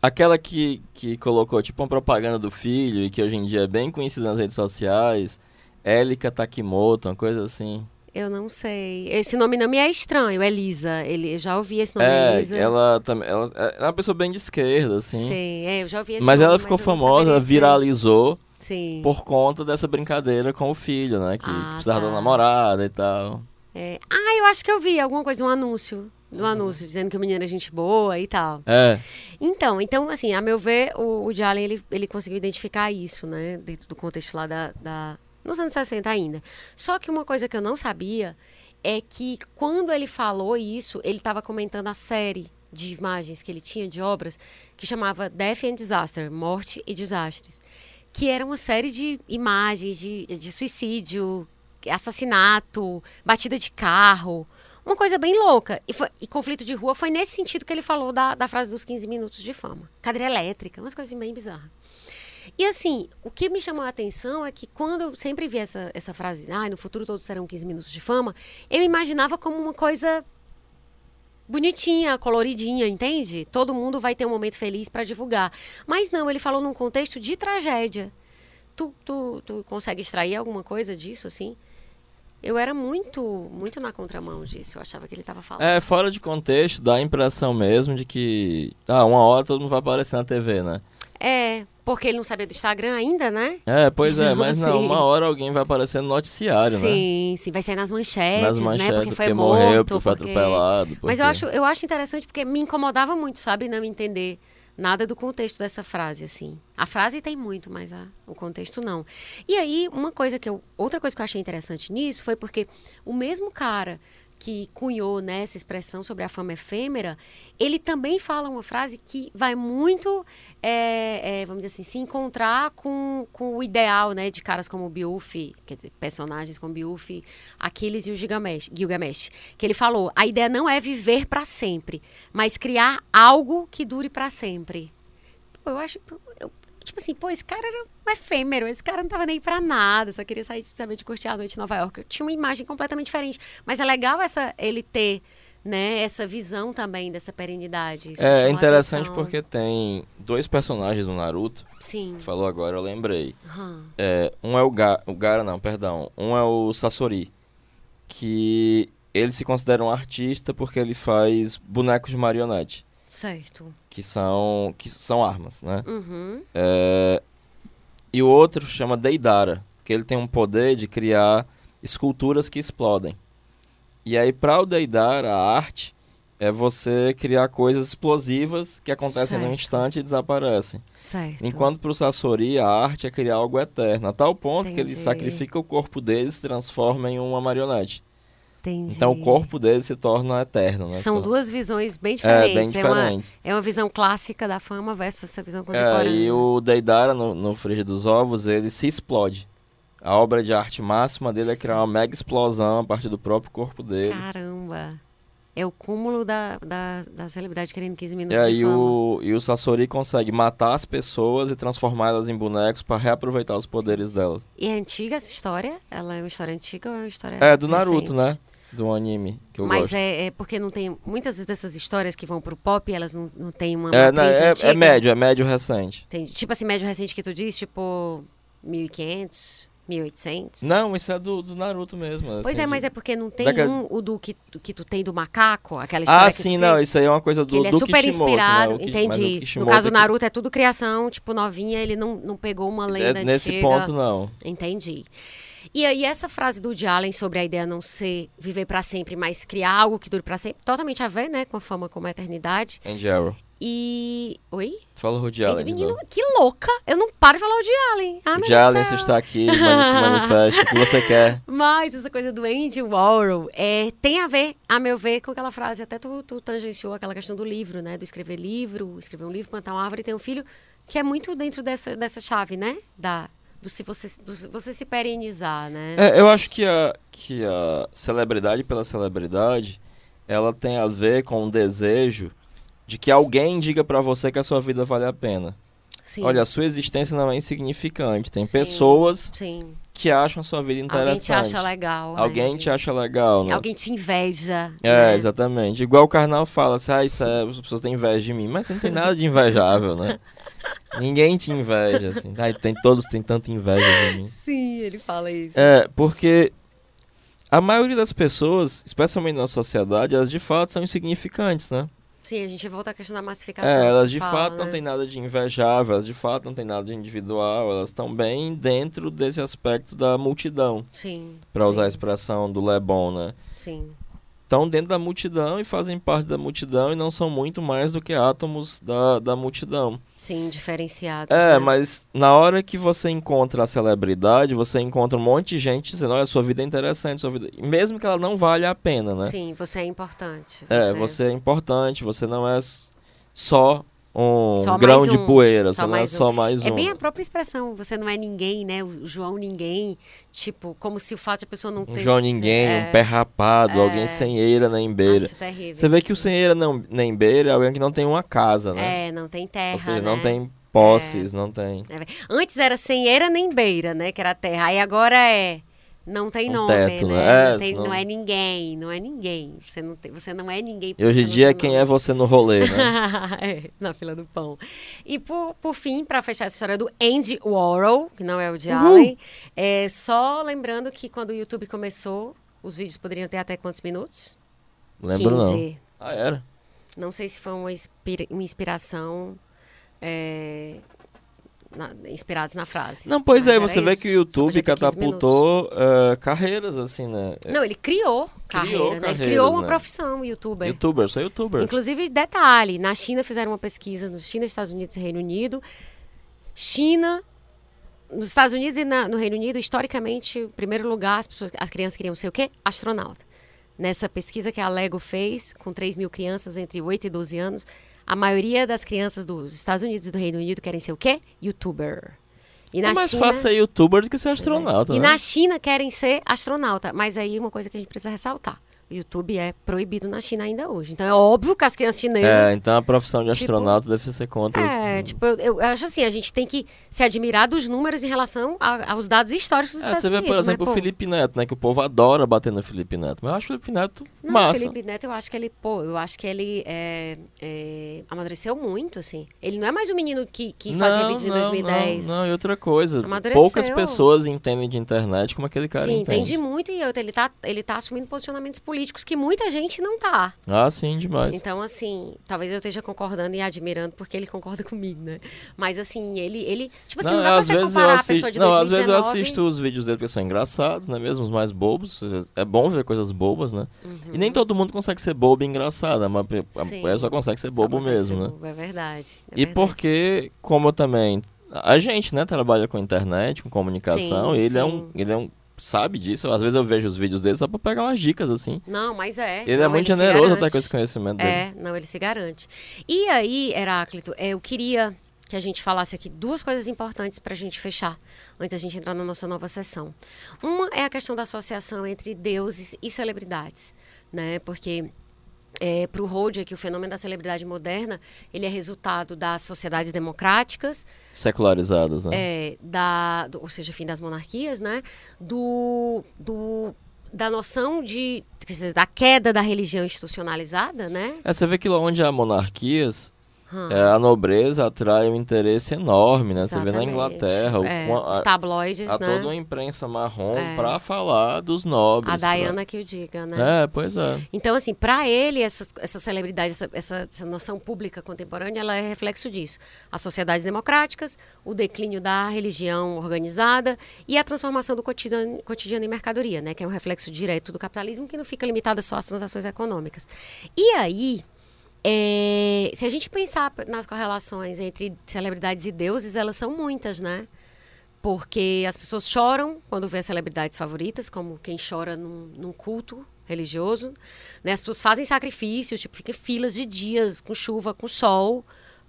[SPEAKER 2] Aquela que, que colocou tipo uma propaganda do filho e que hoje em dia é bem conhecida nas redes sociais. Elika Takimoto, uma coisa assim.
[SPEAKER 1] Eu não sei. Esse nome não me é estranho, Elisa. Ele, eu já ouvi esse nome,
[SPEAKER 2] é,
[SPEAKER 1] Elisa.
[SPEAKER 2] ela também. Ela é uma pessoa bem de esquerda, assim.
[SPEAKER 1] Sim, é, eu já ouvi esse
[SPEAKER 2] Mas
[SPEAKER 1] nome,
[SPEAKER 2] ela ficou
[SPEAKER 1] eu não
[SPEAKER 2] famosa, ela viralizou
[SPEAKER 1] Sim.
[SPEAKER 2] por conta dessa brincadeira com o filho, né? Que
[SPEAKER 1] Ah,
[SPEAKER 2] precisava
[SPEAKER 1] tá.
[SPEAKER 2] da namorada e tal.
[SPEAKER 1] É. Ah, eu acho que eu vi alguma coisa, um anúncio. Um anúncio dizendo que o menino é gente boa e tal.
[SPEAKER 2] É.
[SPEAKER 1] Então, então, assim, a meu ver, o, o Jalen, ele, ele conseguiu identificar isso, né? Dentro do contexto lá da, da... Nos anos 60 ainda. Só que uma coisa que eu não sabia é que quando ele falou isso, ele estava comentando a série de imagens que ele tinha, de obras, que chamava Death and Disaster, Morte e Desastres. Que era uma série de imagens de, de suicídio, assassinato, batida de carro, uma coisa bem louca. E, foi- e conflito de rua foi nesse sentido que ele falou da, da frase dos 15 minutos de fama. Cadeira elétrica, umas coisas bem bizarras. E assim, o que me chamou a atenção é que quando eu sempre vi essa, essa frase, ah, no futuro todos serão 15 minutos de fama, eu imaginava como uma coisa bonitinha, coloridinha, entende? Todo mundo vai ter um momento feliz para divulgar. Mas não, ele falou num contexto de tragédia. Tu, tu, tu consegue extrair alguma coisa disso, assim? Eu era muito, muito na contramão disso. Eu achava que ele estava falando.
[SPEAKER 2] É, fora de contexto, dá a impressão mesmo de que. Ah, uma hora todo mundo vai aparecer na TV, né?
[SPEAKER 1] É, porque ele não sabia do Instagram ainda, né?
[SPEAKER 2] É, pois é, mas não,
[SPEAKER 1] Sim.
[SPEAKER 2] uma hora alguém vai aparecer no noticiário, né?
[SPEAKER 1] sim, sim, vai sair nas manchetes,
[SPEAKER 2] Nas
[SPEAKER 1] né?
[SPEAKER 2] manchetes,
[SPEAKER 1] Porque foi
[SPEAKER 2] morreu,
[SPEAKER 1] morto,
[SPEAKER 2] porque foi
[SPEAKER 1] porque-
[SPEAKER 2] atropelado.
[SPEAKER 1] Mas eu
[SPEAKER 2] porque-
[SPEAKER 1] acho, eu acho interessante porque me incomodava muito, sabe, não entender nada do contexto dessa frase, assim. A frase tem muito, mas a- o contexto não. E aí, uma coisa que eu. Outra coisa que eu achei interessante nisso foi porque o mesmo cara que cunhou né, essa expressão sobre a fama efêmera, ele também fala uma frase que vai muito, é, é, vamos dizer assim, se encontrar com, com o ideal né, de caras como Biufi, quer dizer, personagens como Biufi, Aquiles e o Gilgamesh, Gilgamesh, que ele falou, a ideia não é viver para sempre, mas criar algo que dure para sempre. Pô, eu acho, eu- tipo assim, pô, esse cara era um efêmero, esse cara não tava nem pra nada, só queria sair, saber de curtir a noite em Nova York. Eu tinha uma imagem completamente diferente, mas é legal essa ele ter, né, essa visão também dessa perenidade.
[SPEAKER 2] É
[SPEAKER 1] a
[SPEAKER 2] interessante porque tem dois personagens do Naruto.
[SPEAKER 1] Sim.
[SPEAKER 2] Tu falou agora, eu lembrei.
[SPEAKER 1] Aham.
[SPEAKER 2] É, um é o, Ga o Gara, não, perdão. Um é o Sasori. Que ele se considera um artista porque ele faz bonecos de marionete.
[SPEAKER 1] Certo.
[SPEAKER 2] Que são, que são armas, né?
[SPEAKER 1] Uhum.
[SPEAKER 2] É, e o outro chama Deidara, que ele tem um poder de criar esculturas que explodem. E aí, para o Deidara, a arte é você criar coisas explosivas que acontecem
[SPEAKER 1] Certo.
[SPEAKER 2] instante e desaparecem.
[SPEAKER 1] Certo.
[SPEAKER 2] Enquanto para o Sasori, a arte é criar algo eterno, a tal ponto que ele
[SPEAKER 1] Entendi.
[SPEAKER 2] sacrifica o corpo dele e se transforma em uma marionete.
[SPEAKER 1] Entendi.
[SPEAKER 2] Então, o corpo dele se torna eterno. Né?
[SPEAKER 1] São
[SPEAKER 2] torna-
[SPEAKER 1] duas visões bem
[SPEAKER 2] É,
[SPEAKER 1] diferentes.
[SPEAKER 2] bem
[SPEAKER 1] uma,
[SPEAKER 2] diferentes.
[SPEAKER 1] é uma visão clássica da fama versus essa visão
[SPEAKER 2] É,
[SPEAKER 1] contemporânea.
[SPEAKER 2] e o Deidara, no, no Frigir dos Ovos, ele se explode. A obra de arte máxima dele é criar uma mega explosão a partir do próprio corpo dele.
[SPEAKER 1] Caramba. É o cúmulo da, da, da celebridade querendo 15 minutos
[SPEAKER 2] E
[SPEAKER 1] de fama.
[SPEAKER 2] o, e o Sasori consegue matar as pessoas e transformá-las em bonecos para reaproveitar os poderes delas.
[SPEAKER 1] E é antiga essa história? Ela é uma história antiga ou é uma história
[SPEAKER 2] É, do Naruto,
[SPEAKER 1] recente?
[SPEAKER 2] né? Do anime, que eu
[SPEAKER 1] Mas
[SPEAKER 2] gosto.
[SPEAKER 1] é, é porque não tem... Muitas dessas histórias que vão pro pop, elas não, não têm uma
[SPEAKER 2] É, não, é, é médio, é médio recente.
[SPEAKER 1] Tem, tipo assim, médio recente que tu diz, tipo 1500, 1800.
[SPEAKER 2] Não, isso é do, do Naruto mesmo.
[SPEAKER 1] Pois
[SPEAKER 2] assim,
[SPEAKER 1] é, mas é porque não tem
[SPEAKER 2] Década-
[SPEAKER 1] um, o do que, tu- que tu tem do macaco, aquela história
[SPEAKER 2] Ah,
[SPEAKER 1] que tu
[SPEAKER 2] sim,
[SPEAKER 1] fez.
[SPEAKER 2] não, isso aí é uma coisa do,
[SPEAKER 1] Que ele é
[SPEAKER 2] do
[SPEAKER 1] super
[SPEAKER 2] Kishimoto,
[SPEAKER 1] inspirado,
[SPEAKER 2] né?
[SPEAKER 1] Entendi. No caso
[SPEAKER 2] é
[SPEAKER 1] do Naruto é tudo criação, tipo, novinha, ele não, não pegou uma lenda
[SPEAKER 2] é, Nesse
[SPEAKER 1] antiga.
[SPEAKER 2] ponto, não.
[SPEAKER 1] Entendi. E aí essa frase do Woody Allen sobre a ideia não ser viver pra sempre, mas criar algo que dure pra sempre, totalmente a ver, né, com a fama como a eternidade.
[SPEAKER 2] Andy Arrow.
[SPEAKER 1] E... Oi?
[SPEAKER 2] Fala o Rudy
[SPEAKER 1] Ed,
[SPEAKER 2] Allen.
[SPEAKER 1] menino, que louca! Eu não paro de falar o Woody Allen. Ah,
[SPEAKER 2] Woody Allen, você está aqui, mani- se manifeste, o que você quer.
[SPEAKER 1] Mas essa coisa do Andy Warhol é, tem a ver, a meu ver, com aquela frase, até tu, tu tangenciou aquela questão do livro, né? Do escrever livro, escrever um livro, plantar uma árvore e ter um filho, que é muito dentro dessa, dessa chave, né? Da, do se você, do se você se perenizar, né?
[SPEAKER 2] É, eu acho que a, que a celebridade pela celebridade, ela tem a ver com o desejo de que alguém diga pra você que a sua vida vale a pena.
[SPEAKER 1] Sim.
[SPEAKER 2] Olha, a sua existência não é insignificante. Tem
[SPEAKER 1] Sim.
[SPEAKER 2] pessoas
[SPEAKER 1] Sim.
[SPEAKER 2] te acham a sua vida interessante.
[SPEAKER 1] Alguém te acha legal.
[SPEAKER 2] Alguém
[SPEAKER 1] né?
[SPEAKER 2] te acha legal, né?
[SPEAKER 1] Alguém te inveja.
[SPEAKER 2] É,
[SPEAKER 1] né?
[SPEAKER 2] exatamente. Igual o Karnal fala, assim, ah, isso é, as pessoas têm inveja de mim, mas você não tem nada de invejável, né? Ninguém te inveja, assim. Ai, tem, todos têm tanta inveja de mim.
[SPEAKER 1] Sim, ele fala isso.
[SPEAKER 2] É, porque a maioria das pessoas, especialmente na sociedade, elas de fato são insignificantes, né?
[SPEAKER 1] Sim, a gente volta à questão da massificação.
[SPEAKER 2] É, elas de
[SPEAKER 1] fala,
[SPEAKER 2] fato
[SPEAKER 1] né?
[SPEAKER 2] não têm nada de invejável, elas de fato não têm nada de individual, elas estão bem dentro desse aspecto da multidão,
[SPEAKER 1] Sim.
[SPEAKER 2] para usar a expressão do Lebon, né?
[SPEAKER 1] Sim.
[SPEAKER 2] Estão dentro da multidão e fazem parte da multidão e não são muito mais do que átomos da, da multidão.
[SPEAKER 1] Sim, diferenciado.
[SPEAKER 2] É,
[SPEAKER 1] né?
[SPEAKER 2] mas na hora que você encontra a celebridade, você encontra um monte de gente dizendo, olha, sua vida é interessante, sua vida... mesmo que ela não valha a pena, né?
[SPEAKER 1] Sim, você é importante.
[SPEAKER 2] É, você é importante, você não é só um
[SPEAKER 1] Só
[SPEAKER 2] grão
[SPEAKER 1] mais
[SPEAKER 2] de
[SPEAKER 1] um,
[SPEAKER 2] poeira,
[SPEAKER 1] só
[SPEAKER 2] é
[SPEAKER 1] mais um.
[SPEAKER 2] só mais um.
[SPEAKER 1] É bem a própria expressão, você não é ninguém, né? O João ninguém, tipo, como se o fato de a pessoa não
[SPEAKER 2] Um
[SPEAKER 1] ter...
[SPEAKER 2] João Ninguém,
[SPEAKER 1] é,
[SPEAKER 2] um pé rapado,
[SPEAKER 1] é.
[SPEAKER 2] alguém sem eira nem beira.
[SPEAKER 1] Acho terrível.
[SPEAKER 2] Você vê que o sem eira não, nem beira é alguém que não tem uma casa, né?
[SPEAKER 1] É, não tem terra,
[SPEAKER 2] Ou seja,
[SPEAKER 1] né?
[SPEAKER 2] não tem posses, não tem
[SPEAKER 1] É, Antes era sem eira nem beira, né? Que era terra. Aí agora é. Não tem
[SPEAKER 2] Um
[SPEAKER 1] nome,
[SPEAKER 2] teto,
[SPEAKER 1] né?
[SPEAKER 2] né? É,
[SPEAKER 1] não, tem-
[SPEAKER 2] senão-
[SPEAKER 1] não é ninguém, não é ninguém. Você não, tem- você não é ninguém.
[SPEAKER 2] E hoje em dia, quem é você no rolê, né?
[SPEAKER 1] é, na fila do pão. E por, por fim, para fechar essa história do Andy Warhol, que não é o de
[SPEAKER 2] Uhul.
[SPEAKER 1] Allen, é só lembrando que quando o YouTube começou, os vídeos poderiam ter até quantos minutos?
[SPEAKER 2] Lembro não.
[SPEAKER 1] 15.
[SPEAKER 2] Ah, era?
[SPEAKER 1] Não sei se foi uma, inspira- uma inspiração. É, na- inspirados na frase.
[SPEAKER 2] Não, pois
[SPEAKER 1] Mas
[SPEAKER 2] é, você vê
[SPEAKER 1] isso.
[SPEAKER 2] que o YouTube
[SPEAKER 1] podia ter 15
[SPEAKER 2] catapultou eh, carreiras, assim, né?
[SPEAKER 1] Não, ele criou carreira, né? Ele criou uma
[SPEAKER 2] né?
[SPEAKER 1] profissão, youtuber.
[SPEAKER 2] Youtuber, sou youtuber.
[SPEAKER 1] Inclusive, detalhe, na China fizeram uma pesquisa, nos China, Estados Unidos e Reino Unido. China, nos Estados Unidos e na- no Reino Unido, historicamente, em primeiro lugar, as, pessoas, as crianças queriam ser o quê? Astronauta. Nessa pesquisa que a Lego fez, com 3 mil crianças entre 8 e 12 anos, a maioria das crianças dos Estados Unidos e do Reino Unido querem ser o quê? Youtuber. E
[SPEAKER 2] é mais fácil ser youtuber do que ser astronauta,
[SPEAKER 1] e
[SPEAKER 2] né?
[SPEAKER 1] na China querem ser astronauta. Mas aí uma coisa que a gente precisa ressaltar. YouTube é proibido na China ainda hoje. Então é óbvio que as crianças
[SPEAKER 2] É,
[SPEAKER 1] chinesas.
[SPEAKER 2] então a profissão de
[SPEAKER 1] tipo-
[SPEAKER 2] astronauta deve ser contra
[SPEAKER 1] É,
[SPEAKER 2] os...
[SPEAKER 1] tipo, eu, eu acho assim, a gente tem que se admirar dos números em relação a- aos dados históricos dos
[SPEAKER 2] É,
[SPEAKER 1] Estados
[SPEAKER 2] você vê,
[SPEAKER 1] Unidos.
[SPEAKER 2] por
[SPEAKER 1] mas,
[SPEAKER 2] exemplo, o Felipe Neto, né? Que o povo adora bater no Felipe Neto. Mas eu acho o Felipe Neto
[SPEAKER 1] Não,
[SPEAKER 2] massa.
[SPEAKER 1] o Felipe Neto, eu acho que ele, pô, eu acho que ele é, é, amadureceu muito, assim. Ele não é mais o menino que, que fazia vídeos em 2010.
[SPEAKER 2] Não, não, e outra coisa.
[SPEAKER 1] Amadureceu.
[SPEAKER 2] Poucas pessoas entendem de internet como aquele cara
[SPEAKER 1] Sim,
[SPEAKER 2] entende.
[SPEAKER 1] entende muito e outra, ele tá, ele tá assumindo posicionamentos políticos que muita gente não tá.
[SPEAKER 2] Ah, sim, demais.
[SPEAKER 1] Então, assim, talvez eu esteja concordando e admirando porque ele concorda comigo, né? Mas, assim, ele, ele tipo assim, não, dá pra
[SPEAKER 2] às
[SPEAKER 1] você
[SPEAKER 2] vezes eu
[SPEAKER 1] comparar a
[SPEAKER 2] assisto,
[SPEAKER 1] pessoa de
[SPEAKER 2] não,
[SPEAKER 1] 2019...
[SPEAKER 2] às vezes eu assisto os vídeos dele porque são engraçados, né? Mesmo os mais bobos. É bom ver coisas bobas, né? E nem todo mundo consegue ser bobo e engraçado. Mas a
[SPEAKER 1] Uhum. Sim.
[SPEAKER 2] mulher só consegue ser bobo
[SPEAKER 1] consegue
[SPEAKER 2] mesmo,
[SPEAKER 1] ser
[SPEAKER 2] né?
[SPEAKER 1] bobo, É verdade. é
[SPEAKER 2] E
[SPEAKER 1] verdade.
[SPEAKER 2] porque, como eu também. A gente, né, trabalha com internet, com comunicação,
[SPEAKER 1] Sim,
[SPEAKER 2] ele é
[SPEAKER 1] sim.
[SPEAKER 2] um. Ele é um. Sabe disso? Às vezes eu vejo os vídeos dele só pra pegar umas dicas, assim.
[SPEAKER 1] Não, mas é.
[SPEAKER 2] Ele é
[SPEAKER 1] Não,
[SPEAKER 2] muito
[SPEAKER 1] se
[SPEAKER 2] generoso até com esse conhecimento dele.
[SPEAKER 1] É, não, ele se garante. E aí, Heráclito, eu queria que a gente falasse aqui duas coisas importantes para a gente fechar, antes da gente entrar na nossa nova sessão. Uma é a questão da associação entre deuses e celebridades, né? Porque é, para o Rode aqui, o fenômeno da celebridade moderna, ele é resultado das sociedades democráticas,
[SPEAKER 2] Secularizadas, né?
[SPEAKER 1] é, da, do- ou seja, fim das monarquias, né? Do, do, da noção de, dizer, da queda da religião institucionalizada, né?
[SPEAKER 2] É, você vê que lá onde há monarquias,
[SPEAKER 1] Hum.
[SPEAKER 2] é, a nobreza atrai um interesse enorme, né? Você vê na
[SPEAKER 1] Exatamente.
[SPEAKER 2] Inglaterra, o-
[SPEAKER 1] É,
[SPEAKER 2] com a-
[SPEAKER 1] os tabloides,
[SPEAKER 2] há
[SPEAKER 1] né?
[SPEAKER 2] toda uma imprensa marrom
[SPEAKER 1] É.
[SPEAKER 2] pra falar dos nobres.
[SPEAKER 1] A Diana que o diga, né?
[SPEAKER 2] Pra... É, pois é.
[SPEAKER 1] Então, assim, para ele, essa, essa celebridade, essa, essa, essa noção pública contemporânea, ela é reflexo disso. As sociedades democráticas, o declínio da religião organizada e a transformação do cotidiano, cotidiano em mercadoria, né? Que é um reflexo direto do capitalismo que não fica limitada só às transações econômicas. E aí, é, se a gente pensar nas correlações entre celebridades e deuses, elas são muitas, né? Porque as pessoas choram quando vê as celebridades favoritas, como quem chora num, num culto religioso. Né? As pessoas fazem sacrifícios, tipo, ficam em filas de dias, com chuva, com sol,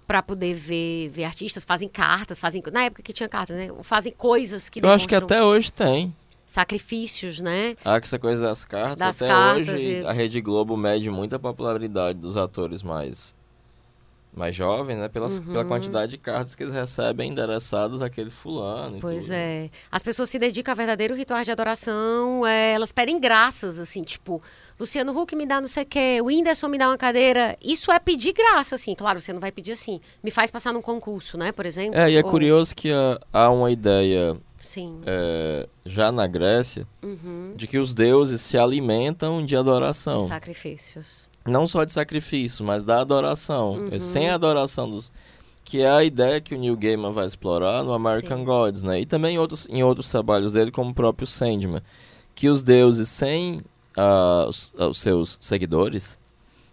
[SPEAKER 1] para poder ver, ver artistas, fazem cartas, fazem. Na época que tinha cartas, né? Fazem coisas que
[SPEAKER 2] Eu acho que
[SPEAKER 1] demonstram
[SPEAKER 2] até hoje tem.
[SPEAKER 1] Sacrifícios, né?
[SPEAKER 2] Ah, que essa coisa das cartas,
[SPEAKER 1] Das
[SPEAKER 2] até
[SPEAKER 1] cartas
[SPEAKER 2] hoje
[SPEAKER 1] e-
[SPEAKER 2] a Rede Globo mede muito a popularidade dos atores mais mais jovem, né? Pela,
[SPEAKER 1] Uhum.
[SPEAKER 2] pela quantidade de cartas que eles recebem endereçadas àquele fulano.
[SPEAKER 1] Pois
[SPEAKER 2] tudo.
[SPEAKER 1] é. As pessoas se dedicam a verdadeiro rituais de adoração, é, elas pedem graças, assim, tipo, Luciano Huck me dá não sei o quê, o Whindersson me dá uma cadeira. Isso é pedir graça, assim. Claro, você não vai pedir assim, me faz passar num concurso, né, por exemplo.
[SPEAKER 2] É, e é
[SPEAKER 1] Ou-
[SPEAKER 2] curioso que há, há uma ideia
[SPEAKER 1] Sim.
[SPEAKER 2] é, já na Grécia
[SPEAKER 1] Uhum.
[SPEAKER 2] de que os deuses se alimentam de adoração.
[SPEAKER 1] De sacrifícios.
[SPEAKER 2] Não só de sacrifício, mas da adoração.
[SPEAKER 1] Uhum.
[SPEAKER 2] É Sem a adoração dos. Que é a ideia que o Neil Gaiman vai explorar no American
[SPEAKER 1] Sim.
[SPEAKER 2] Gods, né? E também em outros, em outros trabalhos dele, como o próprio Sandman. Que os deuses, sem ah, os, ah, os seus seguidores,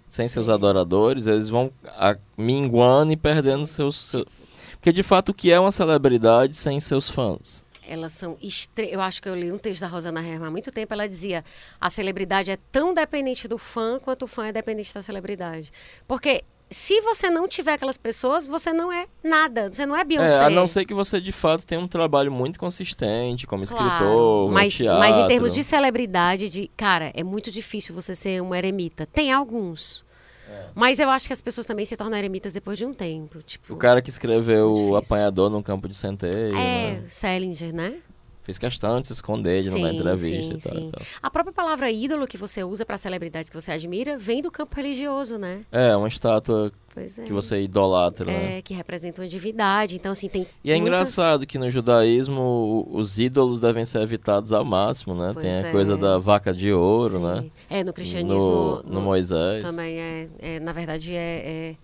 [SPEAKER 2] sem seus
[SPEAKER 1] Sim.
[SPEAKER 2] adoradores, eles vão ah, minguando e perdendo seus, seu- Porque de fato, o que é uma celebridade sem seus fãs?
[SPEAKER 1] Elas são extre... Eu acho que eu li um texto da Rosana Herman há muito tempo. Ela dizia: a celebridade é tão dependente do fã quanto o fã é dependente da celebridade. Porque se você não tiver aquelas pessoas, você não é nada. Você não é Beyoncé.
[SPEAKER 2] É, a não ser que você de fato tenha um trabalho muito consistente como
[SPEAKER 1] Claro,
[SPEAKER 2] escritor,
[SPEAKER 1] mas,
[SPEAKER 2] teatro.
[SPEAKER 1] mas em termos de celebridade, de cara, é muito difícil você ser um eremita. Tem alguns.
[SPEAKER 2] É.
[SPEAKER 1] Mas eu acho que as pessoas também se tornam eremitas depois de um tempo. Tipo,
[SPEAKER 2] O cara que escreveu
[SPEAKER 1] difícil.
[SPEAKER 2] Apanhador no Campo de Centeio,
[SPEAKER 1] é,
[SPEAKER 2] né?
[SPEAKER 1] Salinger, né?
[SPEAKER 2] Fez questão de se esconder, de não dar
[SPEAKER 1] Sim,
[SPEAKER 2] entrevista
[SPEAKER 1] sim,
[SPEAKER 2] e tal,
[SPEAKER 1] sim.
[SPEAKER 2] e tal.
[SPEAKER 1] A própria palavra ídolo que você usa para celebridades que você admira vem do campo religioso, né?
[SPEAKER 2] É, uma estátua
[SPEAKER 1] é.
[SPEAKER 2] que você idolatra, né?
[SPEAKER 1] É, que representa uma divindade. Então, assim, tem.
[SPEAKER 2] E é
[SPEAKER 1] muitas-
[SPEAKER 2] engraçado que no judaísmo os ídolos devem ser evitados ao máximo, né?
[SPEAKER 1] Pois
[SPEAKER 2] Tem a
[SPEAKER 1] é.
[SPEAKER 2] coisa da vaca de ouro,
[SPEAKER 1] Sim.
[SPEAKER 2] né?
[SPEAKER 1] É, no cristianismo.
[SPEAKER 2] No, no Moisés.
[SPEAKER 1] Também é, é, na verdade, é,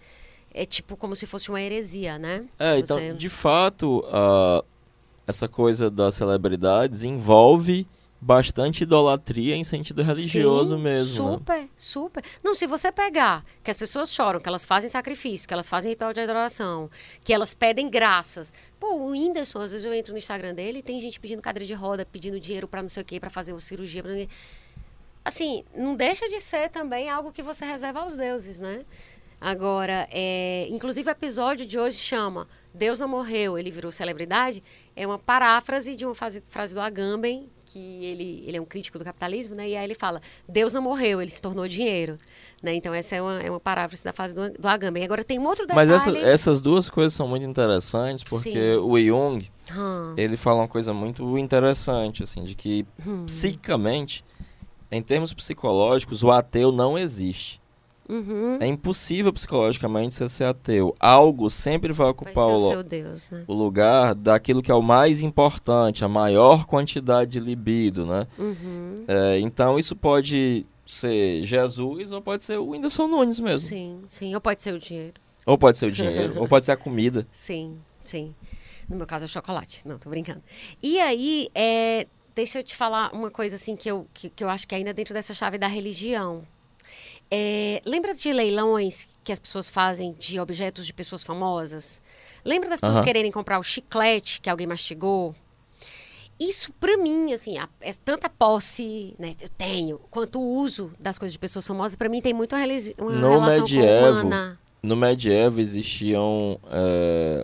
[SPEAKER 1] é, é tipo como se fosse uma heresia, né?
[SPEAKER 2] É, então,
[SPEAKER 1] Você-
[SPEAKER 2] de fato, a- essa coisa das celebridades envolve bastante idolatria em sentido religioso
[SPEAKER 1] Sim,
[SPEAKER 2] mesmo, né?
[SPEAKER 1] Super, super. Não, se você pegar que as pessoas choram, que elas fazem sacrifício, que elas fazem ritual de adoração, que elas pedem graças. Pô, o Whindersson, às vezes eu entro no Instagram dele e tem gente pedindo cadeira de roda, pedindo dinheiro pra não sei o quê, pra fazer uma cirurgia. Pra... Assim, não deixa de ser também algo que você reserva aos deuses, né? Agora, é, inclusive o episódio de hoje chama Deus não morreu, ele virou celebridade. É uma paráfrase de uma frase, frase do Agamben, que ele, ele é um crítico do capitalismo, né? E aí ele fala, Deus não morreu, ele se tornou dinheiro. Né? Então essa é uma, é uma paráfrase da frase do, do Agamben. Agora tem um outro detalhe...
[SPEAKER 2] Mas essa- essas duas coisas são muito interessantes porque
[SPEAKER 1] Sim.
[SPEAKER 2] o Jung,
[SPEAKER 1] Hum,
[SPEAKER 2] ele fala uma coisa muito interessante, assim, de que
[SPEAKER 1] hum,
[SPEAKER 2] psicamente, em termos psicológicos, o ateu não existe.
[SPEAKER 1] Uhum.
[SPEAKER 2] É impossível psicologicamente você ser ateu. Algo sempre vai
[SPEAKER 1] Vai
[SPEAKER 2] ocupar
[SPEAKER 1] ser
[SPEAKER 2] o,
[SPEAKER 1] o Deus, né?
[SPEAKER 2] o lugar daquilo que é o mais importante, a maior quantidade de libido, né?
[SPEAKER 1] Uhum.
[SPEAKER 2] É, então isso pode ser Jesus ou pode ser o Whindersson Nunes mesmo.
[SPEAKER 1] Sim, sim. Ou pode ser o dinheiro.
[SPEAKER 2] Ou pode ser o dinheiro, ou pode ser a comida.
[SPEAKER 1] Sim, sim. No meu caso é chocolate. Não, tô brincando. E aí, é, deixa eu te falar uma coisa assim que eu, que, que eu acho que é ainda dentro dessa chave da religião. É, lembra de leilões que as pessoas fazem de objetos de pessoas famosas? Lembra das pessoas
[SPEAKER 2] Aham.
[SPEAKER 1] quererem comprar o chiclete que alguém mastigou? Isso, pra mim, assim, a- é tanta posse, né, eu tenho, quanto o uso das coisas de pessoas famosas, pra mim tem muito uma, uma
[SPEAKER 2] No
[SPEAKER 1] relação
[SPEAKER 2] medievo,
[SPEAKER 1] humana.
[SPEAKER 2] No medievo existiam é,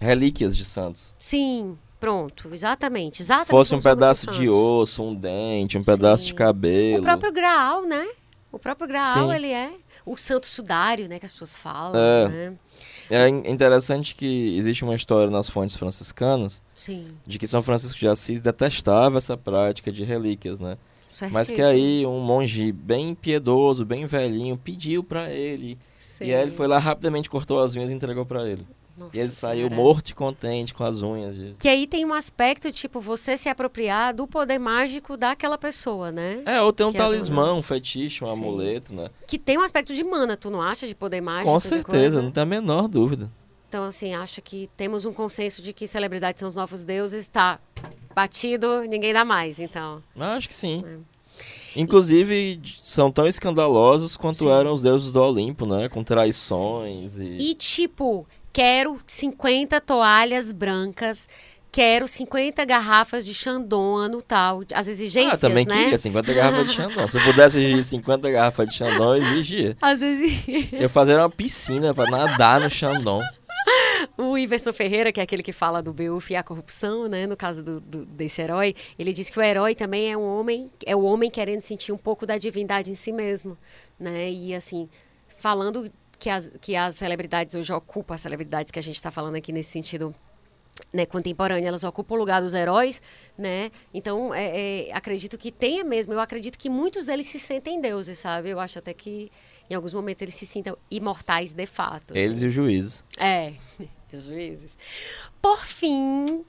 [SPEAKER 2] relíquias de santos.
[SPEAKER 1] Sim, pronto, exatamente. exatamente
[SPEAKER 2] Fosse um pedaço
[SPEAKER 1] santos.
[SPEAKER 2] de osso, um dente, um pedaço
[SPEAKER 1] Sim.
[SPEAKER 2] de cabelo.
[SPEAKER 1] O próprio Graal, né? O próprio Graal,
[SPEAKER 2] Sim.
[SPEAKER 1] ele é o santo sudário, né? Que as pessoas falam,
[SPEAKER 2] É.
[SPEAKER 1] né?
[SPEAKER 2] É in- interessante que existe uma história nas fontes franciscanas
[SPEAKER 1] Sim,
[SPEAKER 2] de que São Francisco de Assis detestava essa prática de relíquias, né?
[SPEAKER 1] certíssimo.
[SPEAKER 2] Mas que aí um monge bem piedoso, bem velhinho, pediu pra ele.
[SPEAKER 1] Sim.
[SPEAKER 2] E aí ele foi lá rapidamente cortou as unhas e entregou pra ele.
[SPEAKER 1] Nossa
[SPEAKER 2] E ele saiu morto e contente com as unhas.
[SPEAKER 1] Que aí tem um aspecto, tipo, você se apropriar do poder mágico daquela pessoa, né?
[SPEAKER 2] É, ou tem um
[SPEAKER 1] Que é
[SPEAKER 2] talismã, um fetiche, um
[SPEAKER 1] Sim.
[SPEAKER 2] amuleto, né?
[SPEAKER 1] Que tem um aspecto de mana, tu não acha? De poder mágico?
[SPEAKER 2] Com certeza,
[SPEAKER 1] coisa?
[SPEAKER 2] não tem a menor dúvida.
[SPEAKER 1] Então, assim, acho que temos um consenso de que celebridades são os novos deuses. Tá batido, ninguém dá mais, então.
[SPEAKER 2] Acho que sim.
[SPEAKER 1] É.
[SPEAKER 2] Inclusive, d- são tão escandalosos quanto
[SPEAKER 1] Sim.
[SPEAKER 2] eram os deuses do Olimpo, né? Com traições e...
[SPEAKER 1] E tipo, quero 50 toalhas brancas, quero 50 garrafas de Chandon no tal, as exigências,
[SPEAKER 2] Ah, também
[SPEAKER 1] né?
[SPEAKER 2] queria 50 garrafas de Xandão. Se eu pudesse exigir 50 garrafas de Xandão, eu exigia.
[SPEAKER 1] As exi-
[SPEAKER 2] Eu fazer uma piscina pra nadar no Xandão.
[SPEAKER 1] O Iverson Ferreira, que é aquele que fala do Beuf e a corrupção, né? No caso do, do- desse herói, ele diz que o herói também é um homem, é o homem querendo sentir um pouco da divindade em si mesmo, né? E assim, falando que as, que as celebridades hoje ocupam, as celebridades que a gente está falando aqui nesse sentido né, contemporâneo, elas ocupam o lugar dos heróis, né? Então, é, é, acredito que tenha mesmo. Eu acredito que muitos deles se sentem deuses, sabe? Eu acho até que em alguns momentos eles se sintam imortais de fato.
[SPEAKER 2] Eles
[SPEAKER 1] assim.
[SPEAKER 2] e os juízes.
[SPEAKER 1] É, os juízes. Por fim,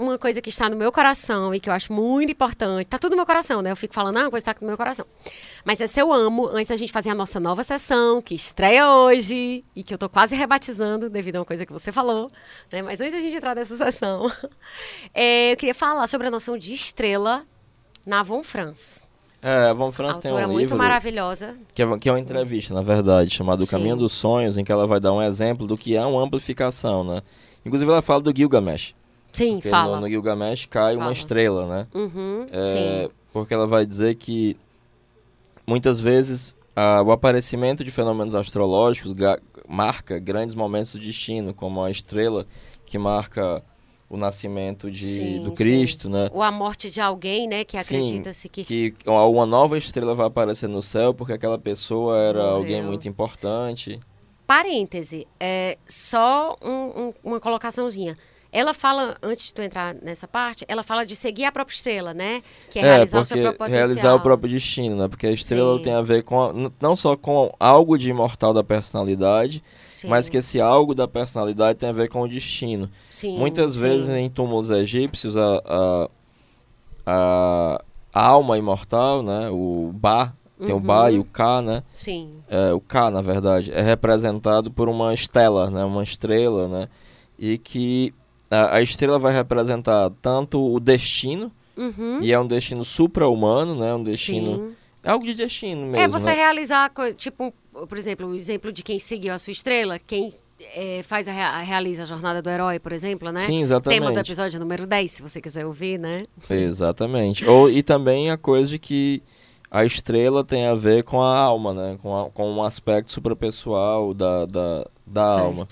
[SPEAKER 1] uma coisa que está no meu coração e que eu acho muito importante. Tá tudo no meu coração, né? Eu fico falando, ah, uma coisa está no meu coração. Mas essa eu amo, antes da gente fazer a nossa nova sessão, que estreia hoje, e que eu tô quase rebatizando devido a uma coisa que você falou, né? Mas antes da gente entrar nessa sessão, é, eu queria falar sobre a noção de estrela na Von France.
[SPEAKER 2] É, a Von France tem um
[SPEAKER 1] Autora muito
[SPEAKER 2] livro
[SPEAKER 1] maravilhosa.
[SPEAKER 2] que é, que é uma entrevista, na verdade, chamado O. Caminho dos Sonhos, em que ela vai dar um exemplo do que é uma amplificação, né? Inclusive ela fala do Gilgamesh.
[SPEAKER 1] Sim,
[SPEAKER 2] Porque
[SPEAKER 1] fala.
[SPEAKER 2] no, no Gilgamesh cai uma
[SPEAKER 1] Fala.
[SPEAKER 2] estrela, né?
[SPEAKER 1] Uhum,
[SPEAKER 2] É,
[SPEAKER 1] sim.
[SPEAKER 2] porque ela vai dizer que muitas vezes ah, o aparecimento de fenômenos astrológicos marca grandes momentos do destino, como a estrela que marca o nascimento de,
[SPEAKER 1] Sim,
[SPEAKER 2] do
[SPEAKER 1] sim.
[SPEAKER 2] Cristo, né?
[SPEAKER 1] Ou a morte de alguém, né? Que
[SPEAKER 2] Sim,
[SPEAKER 1] acredita-se que.
[SPEAKER 2] Que uma nova estrela vai aparecer no céu porque aquela pessoa era
[SPEAKER 1] Morreu.
[SPEAKER 2] alguém muito importante.
[SPEAKER 1] Parêntese, é só um- um- uma colocaçãozinha. Ela fala, antes de tu entrar nessa parte, ela fala de seguir a própria estrela, né? Que é,
[SPEAKER 2] É,
[SPEAKER 1] realizar o seu próprio potencial.
[SPEAKER 2] realizar o próprio destino, né? Porque a estrela
[SPEAKER 1] Sim.
[SPEAKER 2] tem a ver com a- não só com algo de imortal da personalidade,
[SPEAKER 1] Sim,
[SPEAKER 2] mas que esse algo da personalidade tem a ver com o destino.
[SPEAKER 1] sim,
[SPEAKER 2] Muitas vezes em túmulos egípcios a, a, a alma imortal, né? O Ba, tem o Ba
[SPEAKER 1] Uhum.
[SPEAKER 2] e o Ka, né?
[SPEAKER 1] Sim,
[SPEAKER 2] É, o Ka, na verdade, é representado por uma estela, né? Uma estrela, né? E que a, a estrela vai representar tanto o destino,
[SPEAKER 1] Uhum.
[SPEAKER 2] e é um destino supra-humano, né? Um destino...
[SPEAKER 1] sim.
[SPEAKER 2] É algo de destino mesmo,
[SPEAKER 1] É você
[SPEAKER 2] né?
[SPEAKER 1] realizar, tipo, por exemplo, o exemplo de quem seguiu a sua estrela, quem é, faz a, rea- realiza a jornada do herói, por exemplo, né?
[SPEAKER 2] Sim, exatamente.
[SPEAKER 1] Tema do episódio número 10, se você quiser ouvir, né?
[SPEAKER 2] Exatamente. Ou, e também a coisa de que a estrela tem a ver com a alma, né? Com, a- com um aspecto suprapessoal da, da, da alma.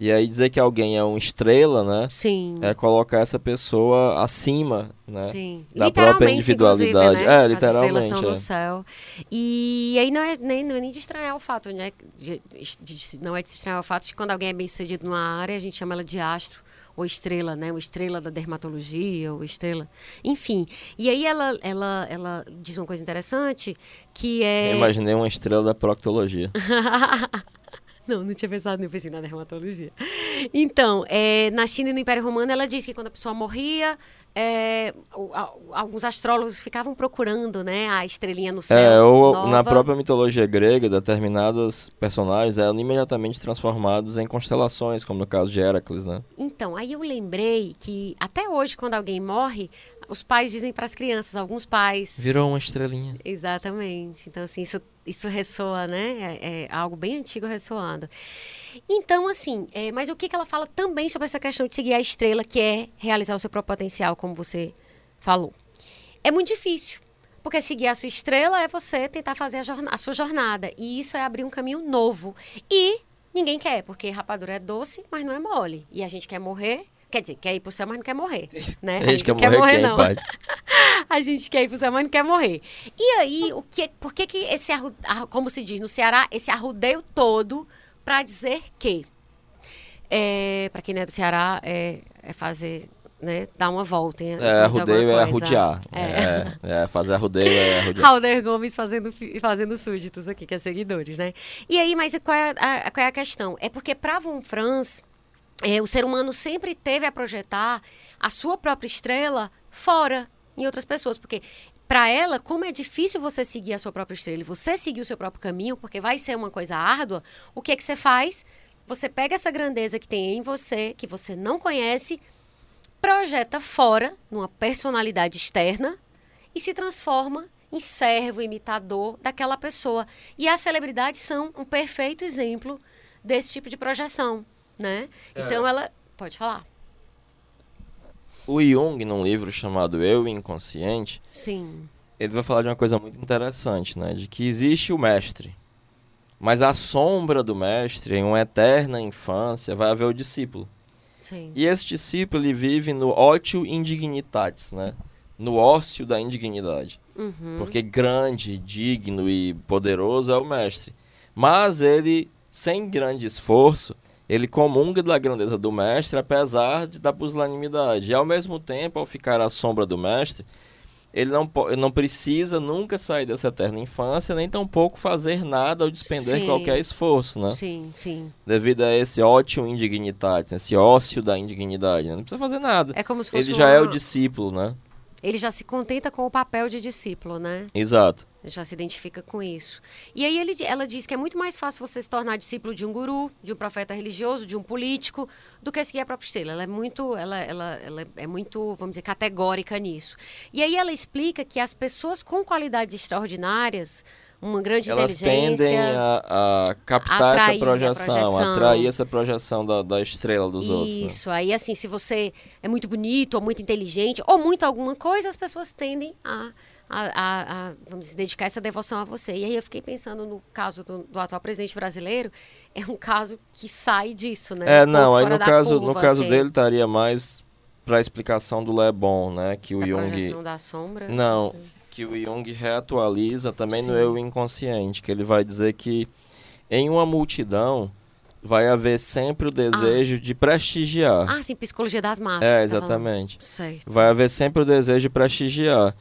[SPEAKER 2] E aí dizer que alguém é uma estrela, né?
[SPEAKER 1] Sim.
[SPEAKER 2] É colocar essa pessoa acima, né?
[SPEAKER 1] Sim.
[SPEAKER 2] da própria individualidade.
[SPEAKER 1] inclusive,
[SPEAKER 2] É,
[SPEAKER 1] né? As
[SPEAKER 2] literalmente,
[SPEAKER 1] estrelas estão
[SPEAKER 2] é.
[SPEAKER 1] no céu. E aí não é nem, não é nem de estranhar o fato, né? De- de- não é de estranhar o fato de que quando alguém é bem sucedido numa área, a gente chama ela de astro ou estrela, né? Ou estrela da dermatologia, ou estrela. Enfim. E aí ela, ela, ela diz uma coisa interessante que é.
[SPEAKER 2] Eu imaginei uma estrela da proctologia.
[SPEAKER 1] Não, não tinha pensado nisso, pensei na dermatologia. Então, é, na China e no Império Romano, ela diz que quando a pessoa morria, é, alguns astrólogos ficavam procurando né, a estrelinha no céu.
[SPEAKER 2] É, ou na
[SPEAKER 1] nova.
[SPEAKER 2] própria mitologia grega, determinados personagens eram imediatamente transformados em constelações, como no caso de Heracles, né?
[SPEAKER 1] Então, aí eu lembrei que até hoje, quando alguém morre, os pais dizem para as crianças, alguns pais.
[SPEAKER 2] Virou uma estrelinha.
[SPEAKER 1] Exatamente. Então, assim, isso, isso ressoa, né? É, é algo bem antigo ressoando. Então, assim, é, mas o que, que ela fala também sobre essa questão de seguir a estrela, que é realizar o seu próprio potencial, como você falou? É muito difícil. Porque seguir a sua estrela é você tentar fazer a, a sua jornada. E isso é abrir um caminho novo. E ninguém quer, porque rapadura é doce, mas não é mole. E a gente quer morrer. Quer dizer, quer ir pro céu, mas não quer morrer. Né?
[SPEAKER 2] A gente quer morrer quem,
[SPEAKER 1] não.
[SPEAKER 2] pai?
[SPEAKER 1] A gente quer ir pro céu, mas não quer morrer. E aí, o que, por que que esse, como se diz no Ceará, esse arrudeio todo para dizer que, é, para quem não é do Ceará, é, é fazer, né, dar uma volta. Em, em
[SPEAKER 2] É, arrudeio é arrudear.
[SPEAKER 1] É.
[SPEAKER 2] É, é, fazer arrudeio é arrudear.
[SPEAKER 1] Halder Gomes fazendo, fazendo súditos aqui, que é seguidores, né? E aí, mas qual é a, qual é a questão? É porque para Von Franz, é, o ser humano sempre teve a projetar a sua própria estrela fora, em outras pessoas. Porque para ela, como é difícil você seguir a sua própria estrela você seguir o seu próprio caminho, porque vai ser uma coisa árdua, o que é que você faz? Você pega essa grandeza que tem em você, que você não conhece, projeta fora, numa personalidade externa, e se transforma em servo, imitador daquela pessoa. E as celebridades são um perfeito exemplo desse tipo de projeção, né? Então ela pode falar.
[SPEAKER 2] O Jung, num livro chamado Eu e Inconsciente,
[SPEAKER 1] Sim.
[SPEAKER 2] ele vai falar de uma coisa muito interessante, né? De que existe o mestre. Mas a sombra do mestre, em uma eterna infância, vai haver o discípulo.
[SPEAKER 1] Sim.
[SPEAKER 2] E esse discípulo, ele vive no ótio indignitatis, né? No ócio da indignidade.
[SPEAKER 1] Uhum.
[SPEAKER 2] Porque grande, digno e poderoso é o mestre. Mas ele sem grande esforço, ele comunga da grandeza do mestre, apesar de, da pusilanimidade. E ao mesmo tempo, ao ficar à sombra do mestre, ele não, ele não precisa nunca sair dessa eterna infância, nem tampouco fazer nada ou despender
[SPEAKER 1] Sim.
[SPEAKER 2] qualquer esforço, né?
[SPEAKER 1] Sim, sim.
[SPEAKER 2] Devido a esse ótimo indignidade, esse ócio da indignidade, né? Não precisa fazer nada.
[SPEAKER 1] É como se fosse
[SPEAKER 2] Ele já é o
[SPEAKER 1] uma-
[SPEAKER 2] discípulo, né?
[SPEAKER 1] Ele já se contenta com o papel de discípulo, né?
[SPEAKER 2] Exato.
[SPEAKER 1] Ele já se identifica com isso. E aí ele, ela diz que é muito mais fácil você se tornar discípulo de um guru, de um profeta religioso, de um político, do que seguir a própria estrela. Ela é muito, ela, ela, ela é muito, vamos dizer, categórica nisso. E aí ela explica que as pessoas com qualidades extraordinárias, uma grande
[SPEAKER 2] Elas
[SPEAKER 1] inteligência,
[SPEAKER 2] tendem a, a captar essa projeção,
[SPEAKER 1] projeção.
[SPEAKER 2] atrair essa projeção da, da estrela dos outros. né?
[SPEAKER 1] Isso, aí assim, se você é muito bonito, ou muito inteligente, ou muito alguma coisa, as pessoas tendem a, a, a- vamos dizer, dedicar essa devoção a você. E aí eu fiquei pensando no caso do, do atual presidente brasileiro, é um caso que sai disso, né?
[SPEAKER 2] É, não, aí no caso, no
[SPEAKER 1] curva,
[SPEAKER 2] caso
[SPEAKER 1] assim,
[SPEAKER 2] dele estaria mais para a explicação do Lebon, né, que o
[SPEAKER 1] da
[SPEAKER 2] Jung
[SPEAKER 1] projeção da sombra.
[SPEAKER 2] Não, que o Jung reatualiza também no
[SPEAKER 1] Sim.
[SPEAKER 2] eu inconsciente, que ele vai dizer que em uma multidão vai haver sempre o desejo de prestigiar.
[SPEAKER 1] Ah, sim, psicologia das massas.
[SPEAKER 2] é,
[SPEAKER 1] que tá
[SPEAKER 2] exatamente.
[SPEAKER 1] Certo.
[SPEAKER 2] Vai haver sempre o desejo de prestigiar.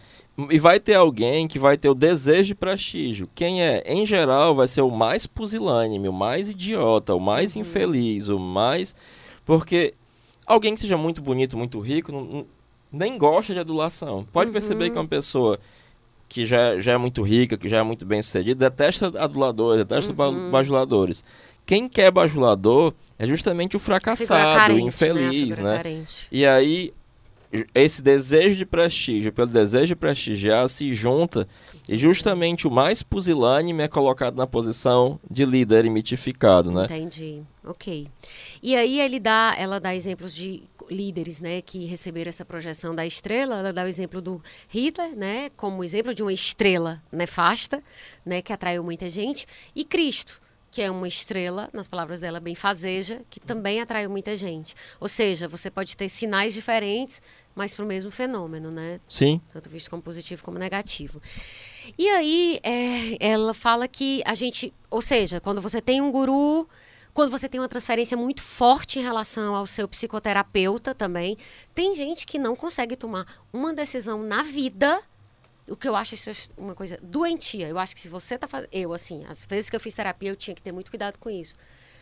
[SPEAKER 2] E vai ter alguém que vai ter o desejo de prestígio. Quem é? Em geral, vai ser o mais pusilânime, o mais idiota, o mais
[SPEAKER 1] Uhum.
[SPEAKER 2] infeliz, o mais. Porque alguém que seja muito bonito, muito rico, não- nem gosta de adulação. Pode perceber
[SPEAKER 1] Uhum.
[SPEAKER 2] que uma pessoa que já, já é muito rica, que já é muito bem sucedida, detesta aduladores, detesta
[SPEAKER 1] Uhum.
[SPEAKER 2] bajuladores. Quem quer bajulador é justamente o fracassado,
[SPEAKER 1] carente,
[SPEAKER 2] o infeliz,
[SPEAKER 1] né? Figura
[SPEAKER 2] né?
[SPEAKER 1] carente.
[SPEAKER 2] E aí, esse desejo de prestígio, pelo desejo de prestigiar, se junta e justamente o mais pusilânime é colocado na posição de líder e mitificado, né?
[SPEAKER 1] Entendi. Ok. E aí ele dá, ela dá exemplos de líderes, né, que receberam essa projeção da estrela. Ela dá o exemplo do Hitler, né, como exemplo de uma estrela nefasta, né, que atraiu muita gente, e Cristo, que é uma estrela, nas palavras dela, bem fazeja, que também atraiu muita gente. Ou seja, você pode ter sinais diferentes, mas para o mesmo fenômeno, né?
[SPEAKER 2] Sim,
[SPEAKER 1] tanto visto como positivo como negativo. E aí, é, ela fala que a gente, ou seja, quando você tem um guru, quando você tem uma transferência muito forte em relação ao seu psicoterapeuta também, tem gente que não consegue tomar uma decisão na vida. O que eu acho isso uma coisa doentia. Eu acho que se você tá fazendo. Eu, assim, as vezes que eu fiz terapia, eu tinha que ter muito cuidado com isso.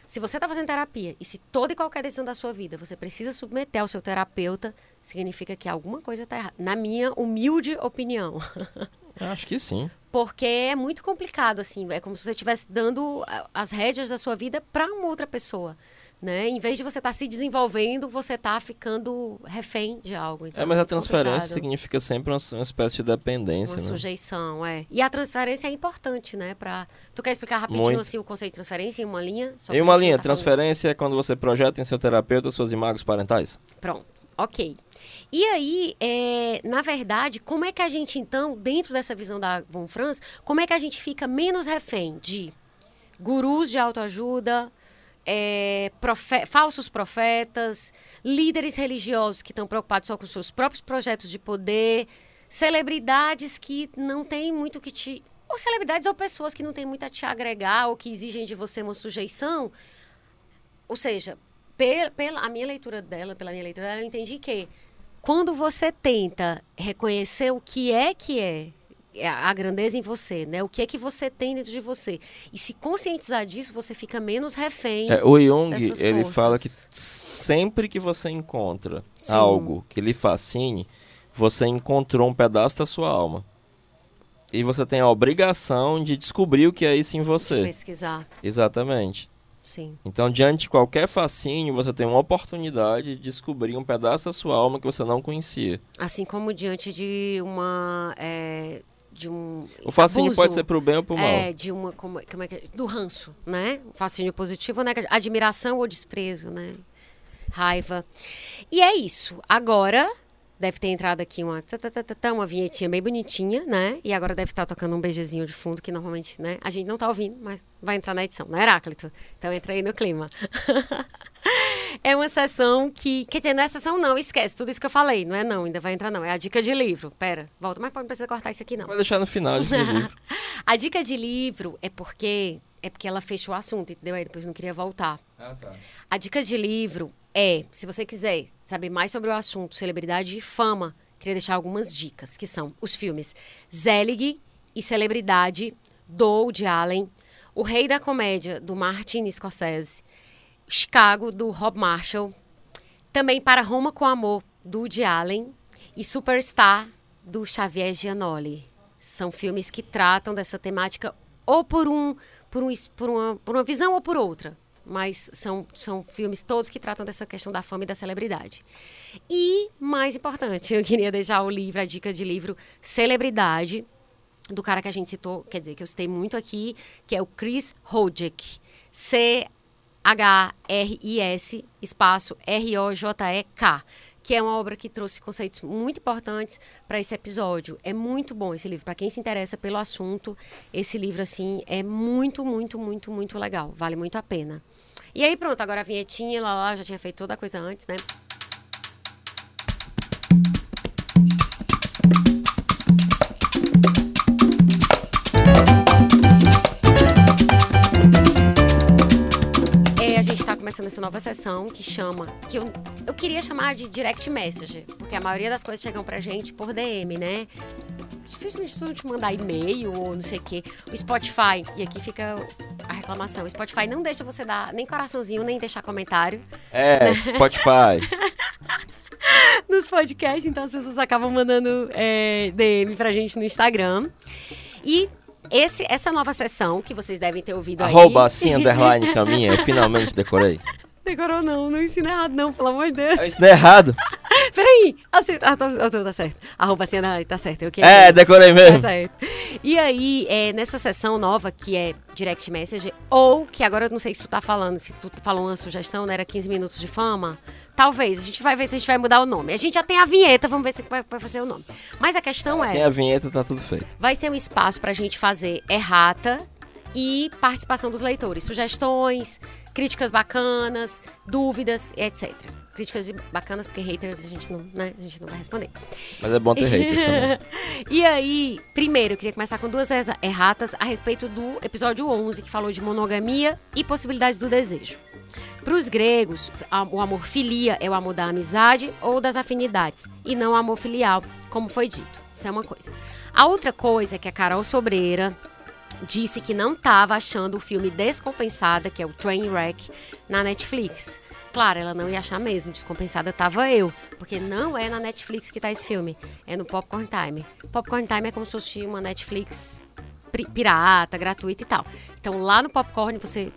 [SPEAKER 1] Se você está fazendo terapia e se toda e qualquer decisão da sua vida você precisa submeter ao seu terapeuta, significa que alguma coisa está errada. Na minha humilde opinião.
[SPEAKER 2] acho que sim.
[SPEAKER 1] Porque é muito complicado, assim. É como se você estivesse dando a- as rédeas da sua vida para uma outra pessoa. Né? Em vez de você estar se desenvolvendo, você está ficando refém de algo. Então,
[SPEAKER 2] É, mas a
[SPEAKER 1] muito
[SPEAKER 2] transferência
[SPEAKER 1] complicado.
[SPEAKER 2] significa sempre uma, uma espécie de dependência,
[SPEAKER 1] Uma
[SPEAKER 2] né?
[SPEAKER 1] sujeição, é. E a transferência é importante, né? Pra... Tu quer explicar rapidinho
[SPEAKER 2] Muito.
[SPEAKER 1] assim, o conceito de transferência em uma linha? Só
[SPEAKER 2] Em uma linha,
[SPEAKER 1] tá falando-
[SPEAKER 2] transferência é quando você projeta em seu terapeuta suas imagens parentais?
[SPEAKER 1] Pronto, ok. E aí, é, na verdade, como é que a gente, então, dentro dessa visão da Von Franz, como é que a gente fica menos refém de gurus de autoajuda, é, profe- falsos profetas, líderes religiosos que estão preocupados só com seus próprios projetos de poder, celebridades que não têm muito que te. Ou celebridades ou pessoas que não têm muito a te agregar ou que exigem de você uma sujeição. Ou seja, pe- pela a minha leitura dela, pela minha leitura dela, eu entendi que quando você tenta reconhecer o que é que é é a grandeza em você, né? O que é que você tem dentro de você e se conscientizar disso, você fica menos refém.
[SPEAKER 2] É, o Jung, ele fala que sempre que você encontra
[SPEAKER 1] Sim.
[SPEAKER 2] algo que lhe fascine, você encontrou um pedaço da sua alma. E você tem a obrigação de descobrir o que é isso em você.
[SPEAKER 1] pesquisar,
[SPEAKER 2] Exatamente.
[SPEAKER 1] Sim.
[SPEAKER 2] Então, diante de qualquer fascínio, você tem uma oportunidade de descobrir um pedaço da sua alma que você não conhecia.
[SPEAKER 1] Assim como diante de uma é, de um
[SPEAKER 2] O fascínio
[SPEAKER 1] abuso,
[SPEAKER 2] pode ser pro bem ou pro mal.
[SPEAKER 1] É, de uma como, como é que é? do ranço, né? Fascínio positivo negativo, admiração ou desprezo, né? Raiva. E é isso. Agora deve ter entrado aqui uma tá, tá, tá, tá, tá, uma vinhetinha bem bonitinha, né? E agora deve estar tocando um beijezinho de fundo que normalmente, né? A gente não tá ouvindo, mas vai entrar na edição, não é, Heráclito? Então entra aí no clima. É uma sessão que. Quer dizer, não é sessão, não, esquece tudo isso que eu falei. Não é não, ainda vai entrar, não. É a dica de livro. Pera, volta, mas não precisa cortar isso aqui, não.
[SPEAKER 2] Vai deixar no final de livro.
[SPEAKER 1] A dica de livro é porque é porque ela fechou o assunto, entendeu? Aí depois não queria voltar.
[SPEAKER 2] Ah, tá.
[SPEAKER 1] A dica de livro é, se você quiser saber mais sobre o assunto celebridade e fama, queria deixar algumas dicas, que são os filmes Zelig e Celebridade, do Woody Allen, O Rei da Comédia, do Martin Scorsese, Chicago, do Rob Marshall, também Para Roma com Amor, do Woody Allen, e Superstar, do Xavier Giannoli. São filmes que tratam dessa temática ou por, um, por, um, por, uma, por uma visão ou por outra. Mas são, são filmes todos que tratam dessa questão da fama e da celebridade. E, mais importante, eu queria deixar o livro, a dica de livro Celebridade, do cara que a gente citou, quer dizer, que eu citei muito aqui, que é o Chris Hodgeck. C-H-R-I-S, espaço R-O-J-E-K que é uma obra que trouxe conceitos muito importantes para esse episódio. É muito bom esse livro. Para quem se interessa pelo assunto, esse livro, assim, é muito, muito, muito, muito legal. Vale muito a pena. E aí, pronto, agora a vinhetinha, lá, lá, já tinha feito toda a coisa antes, né? Começando essa nova sessão que chama, que eu, eu queria chamar de direct message, porque a maioria das coisas chegam pra gente por DM, né? Dificilmente tu te mandar e-mail ou não sei o quê. O Spotify, e aqui fica a reclamação. O Spotify não deixa você dar nem coraçãozinho, nem deixar comentário.
[SPEAKER 2] É, Spotify.
[SPEAKER 1] Nos podcasts, então as pessoas acabam mandando é, DM pra gente no Instagram. E esse, essa nova sessão que vocês devem ter ouvido
[SPEAKER 2] aí. Arroba assim, underline caminha, eu finalmente decorei.
[SPEAKER 1] Decorou não, não ensina errado não, pelo amor de Deus.
[SPEAKER 2] Eu ensinei errado.
[SPEAKER 1] Peraí, assim, ah, tô, tô, tá certo. Arroba assim, tá certo. Eu
[SPEAKER 2] é, decorei mesmo.
[SPEAKER 1] Tá certo. E aí, é, nessa sessão nova, que é direct message, ou que agora eu não sei se tu tá falando, se tu falou uma sugestão, né, era 15 minutos de fama, Talvez. A gente vai ver se a gente vai mudar o nome. A gente já tem a vinheta, vamos ver se vai, vai fazer o nome. Mas a questão é.
[SPEAKER 2] Tem a vinheta, tá tudo feito.
[SPEAKER 1] Vai ser um espaço pra gente fazer errata e participação dos leitores. Sugestões, críticas bacanas, dúvidas, etc. Críticas bacanas, porque haters a gente não, né, a gente não vai responder.
[SPEAKER 2] Mas é bom ter haters também.
[SPEAKER 1] e aí, primeiro, eu queria começar com duas erratas a respeito do episódio 11, que falou de monogamia e possibilidades do desejo. Para os gregos, o amor filia é o amor da amizade ou das afinidades, e não o amor filial, como foi dito. Isso é uma coisa. A outra coisa é que a Carol Sobreira disse que não estava achando o filme Descompensada, que é o Trainwreck, na Netflix. Claro, ela não ia achar mesmo, descompensada tava eu, porque não é na Netflix que tá esse filme, é no Popcorn Time. Popcorn Time é como se fosse uma Netflix pirata, gratuita e tal. Então lá no Popcorn você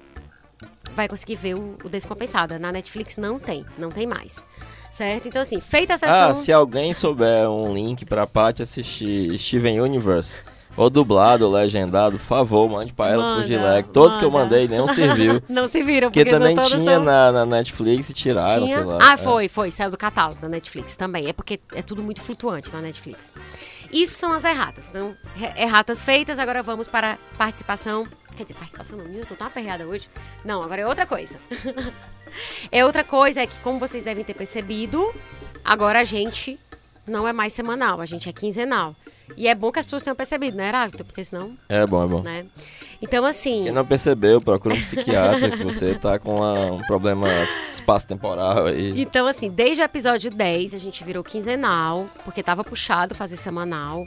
[SPEAKER 1] vai conseguir ver o, o Descompensada. Na Netflix não tem, não tem mais. Certo? Então, assim, feita a sessão...
[SPEAKER 2] Ah, se alguém souber um link pra Paty assistir Steven Universe, ou dublado, ou legendado, por favor, mande pra ela manda, por direct. Todos manda. que eu mandei, nenhum serviu.
[SPEAKER 1] não se viram,
[SPEAKER 2] porque, porque também tinha são... na, na, Netflix e tiraram, tinha? sei lá.
[SPEAKER 1] Ah, é. foi, foi, saiu do catálogo da Netflix também. É porque é tudo muito flutuante na Netflix. Isso são as erratas. Então, erratas feitas, agora vamos para participação Quer dizer, participação no eu tô tão aperreada hoje. Não, agora é outra coisa. é outra coisa, é que, como vocês devem ter percebido, agora a gente não é mais semanal, a gente é quinzenal. E é bom que as pessoas tenham percebido, né, Heráclito? Porque senão.
[SPEAKER 2] É bom, é bom.
[SPEAKER 1] Né? Então, assim.
[SPEAKER 2] Quem não percebeu, procura um psiquiatra que você tá com uma, um problema espaço-temporal aí.
[SPEAKER 1] Então, assim, desde o episódio 10, a gente virou quinzenal, porque tava puxado fazer semanal.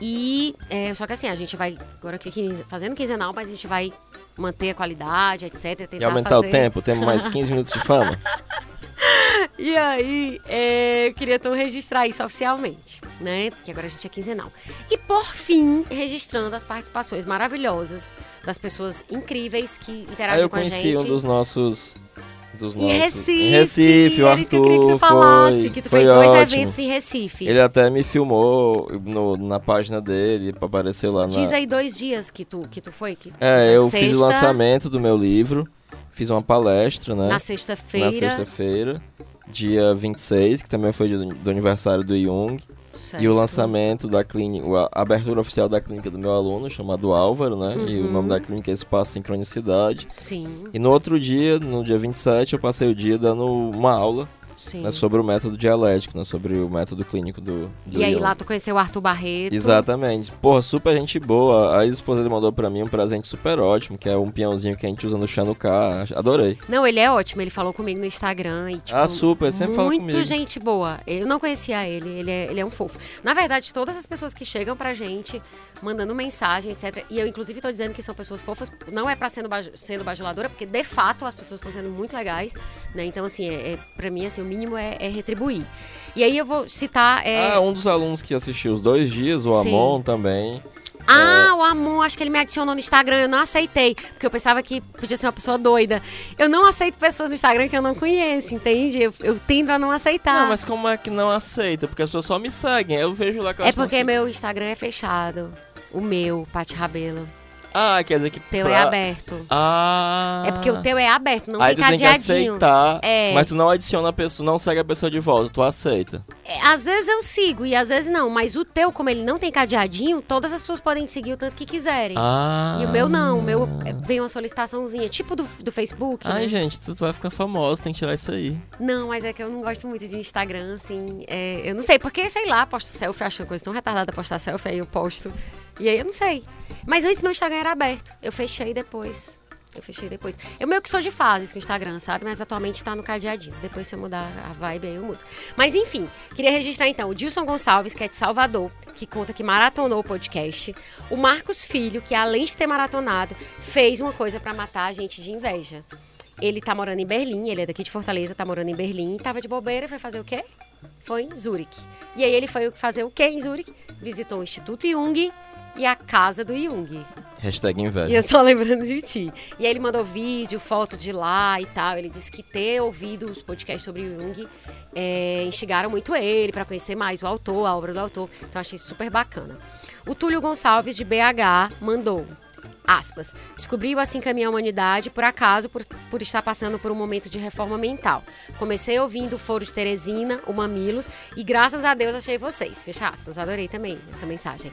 [SPEAKER 1] E é, só que assim, a gente vai agora aqui fazendo quinzenal, mas a gente vai manter a qualidade, etc.
[SPEAKER 2] e aumentar
[SPEAKER 1] fazer...
[SPEAKER 2] o tempo, temos mais 15 minutos de fama.
[SPEAKER 1] e aí, é, eu queria então registrar isso oficialmente, né? Que agora a gente é quinzenal. E por fim, registrando as participações maravilhosas das pessoas incríveis que interagem com a gente.
[SPEAKER 2] Eu conheci um dos nossos dos.
[SPEAKER 1] Em Recife,
[SPEAKER 2] em Recife o Arthur. Que, eu queria que tu
[SPEAKER 1] falasse,
[SPEAKER 2] foi,
[SPEAKER 1] que tu fez dois eventos em Recife.
[SPEAKER 2] Ele até me filmou no, na página dele pra aparecer lá na.
[SPEAKER 1] Diz aí dois dias que tu, que tu foi. Que,
[SPEAKER 2] é, eu sexta... fiz o lançamento do meu livro, fiz uma palestra, né?
[SPEAKER 1] Na sexta-feira. Na
[SPEAKER 2] sexta-feira, dia 26, que também foi do, do aniversário do Jung. Certo. E o lançamento da clínica, a abertura oficial da clínica do meu aluno, chamado Álvaro, né? Uhum. E o nome da uhum. clínica é Espaço Sincronicidade.
[SPEAKER 1] Sim.
[SPEAKER 2] E no outro dia, no dia 27, eu passei o dia dando uma aula. Né, sobre o método dialético, né, sobre o método clínico do, do
[SPEAKER 1] E aí
[SPEAKER 2] Jung.
[SPEAKER 1] lá tu conheceu o Arthur Barreto.
[SPEAKER 2] Exatamente. Porra, super gente boa. A ex-esposa dele mandou pra mim um presente super ótimo, que é um peãozinho que a gente usa no Chanuká. Adorei.
[SPEAKER 1] Não, ele é ótimo. Ele falou comigo no Instagram e, tipo,
[SPEAKER 2] ah, super. Sempre
[SPEAKER 1] muito
[SPEAKER 2] comigo.
[SPEAKER 1] gente boa. Eu não conhecia ele, ele é, ele é um fofo. Na verdade, todas as pessoas que chegam pra gente, mandando mensagem, etc. E eu, inclusive, tô dizendo que são pessoas fofas, não é pra sendo, sendo bajuladora, porque de fato as pessoas estão sendo muito legais, né? Então, assim, é, é, pra mim, assim, mínimo é, é retribuir. E aí eu vou citar. é,
[SPEAKER 2] Ah, um dos alunos que assistiu os dois dias, o
[SPEAKER 1] Sim.
[SPEAKER 2] Amon também.
[SPEAKER 1] Ah, o Amon, acho que ele me adicionou no Instagram, eu não aceitei, porque eu pensava que podia ser uma pessoa doida. Eu não aceito pessoas no Instagram que eu não conheço, entende? Eu, eu tendo a não aceitar.
[SPEAKER 2] Não, mas como é que não aceita? Porque as pessoas só me seguem. Eu vejo lá que
[SPEAKER 1] é
[SPEAKER 2] elas não
[SPEAKER 1] porque meu Instagram é fechado. O meu, Pati Rabelo.
[SPEAKER 2] Ah, quer dizer que.
[SPEAKER 1] O teu
[SPEAKER 2] pra-
[SPEAKER 1] é aberto.
[SPEAKER 2] Ah.
[SPEAKER 1] É porque o teu é aberto, não
[SPEAKER 2] Aí
[SPEAKER 1] tem
[SPEAKER 2] tu tem que aceitar,
[SPEAKER 1] É.
[SPEAKER 2] mas tu não adiciona a pessoa, não segue a pessoa de volta, tu aceita.
[SPEAKER 1] É, às vezes eu sigo e às vezes não, mas o teu, como ele não tem cadeadinho, todas as pessoas podem seguir o tanto que quiserem.
[SPEAKER 2] Ah.
[SPEAKER 1] E o meu não, o meu é, vem uma solicitaçãozinha, tipo do, do Facebook.
[SPEAKER 2] Ai,
[SPEAKER 1] né?
[SPEAKER 2] gente, tu, tu vai ficar famosa, tem que tirar isso aí.
[SPEAKER 1] Não, mas é que eu não gosto muito de Instagram, assim. é, eu não sei, porque, sei lá, posto selfie, acho uma coisa tão retardada postar selfie, aí eu posto. E aí eu não sei. Mas antes meu Instagram era aberto. Eu fechei depois. Eu fechei depois. Eu meio que sou de fases com o Instagram, sabe? Mas atualmente tá no cadeadinho. Depois, se eu mudar a vibe, aí eu mudo. Mas enfim, queria registrar então o Dilson Gonçalves, que é de Salvador, que conta que maratonou o podcast. O Marcos Filho, que além de ter maratonado, fez uma coisa pra matar a gente de inveja. Ele tá morando em Berlim, ele é daqui de Fortaleza, tá morando em Berlim, tava de bobeira, foi fazer o quê? Foi em Zurique. E aí ele foi fazer o quê em Zurique? Visitou o Instituto Jung e a casa do Jung.
[SPEAKER 2] Hashtag
[SPEAKER 1] E
[SPEAKER 2] inveja.
[SPEAKER 1] eu só lembrando de ti. E aí ele mandou vídeo, foto de lá e tal. Ele disse que ter ouvido os podcasts sobre o Jung é, instigaram muito ele para conhecer mais o autor, a obra do autor. Então eu achei super bacana. O Túlio Gonçalves, de BH, mandou. Aspas. Descobriu assim caminhar a humanidade, por acaso, por, por estar passando por um momento de reforma mental. Comecei ouvindo o Foro de Teresina, o Mamilos, e graças a Deus achei vocês. Fecha aspas. Adorei também essa mensagem.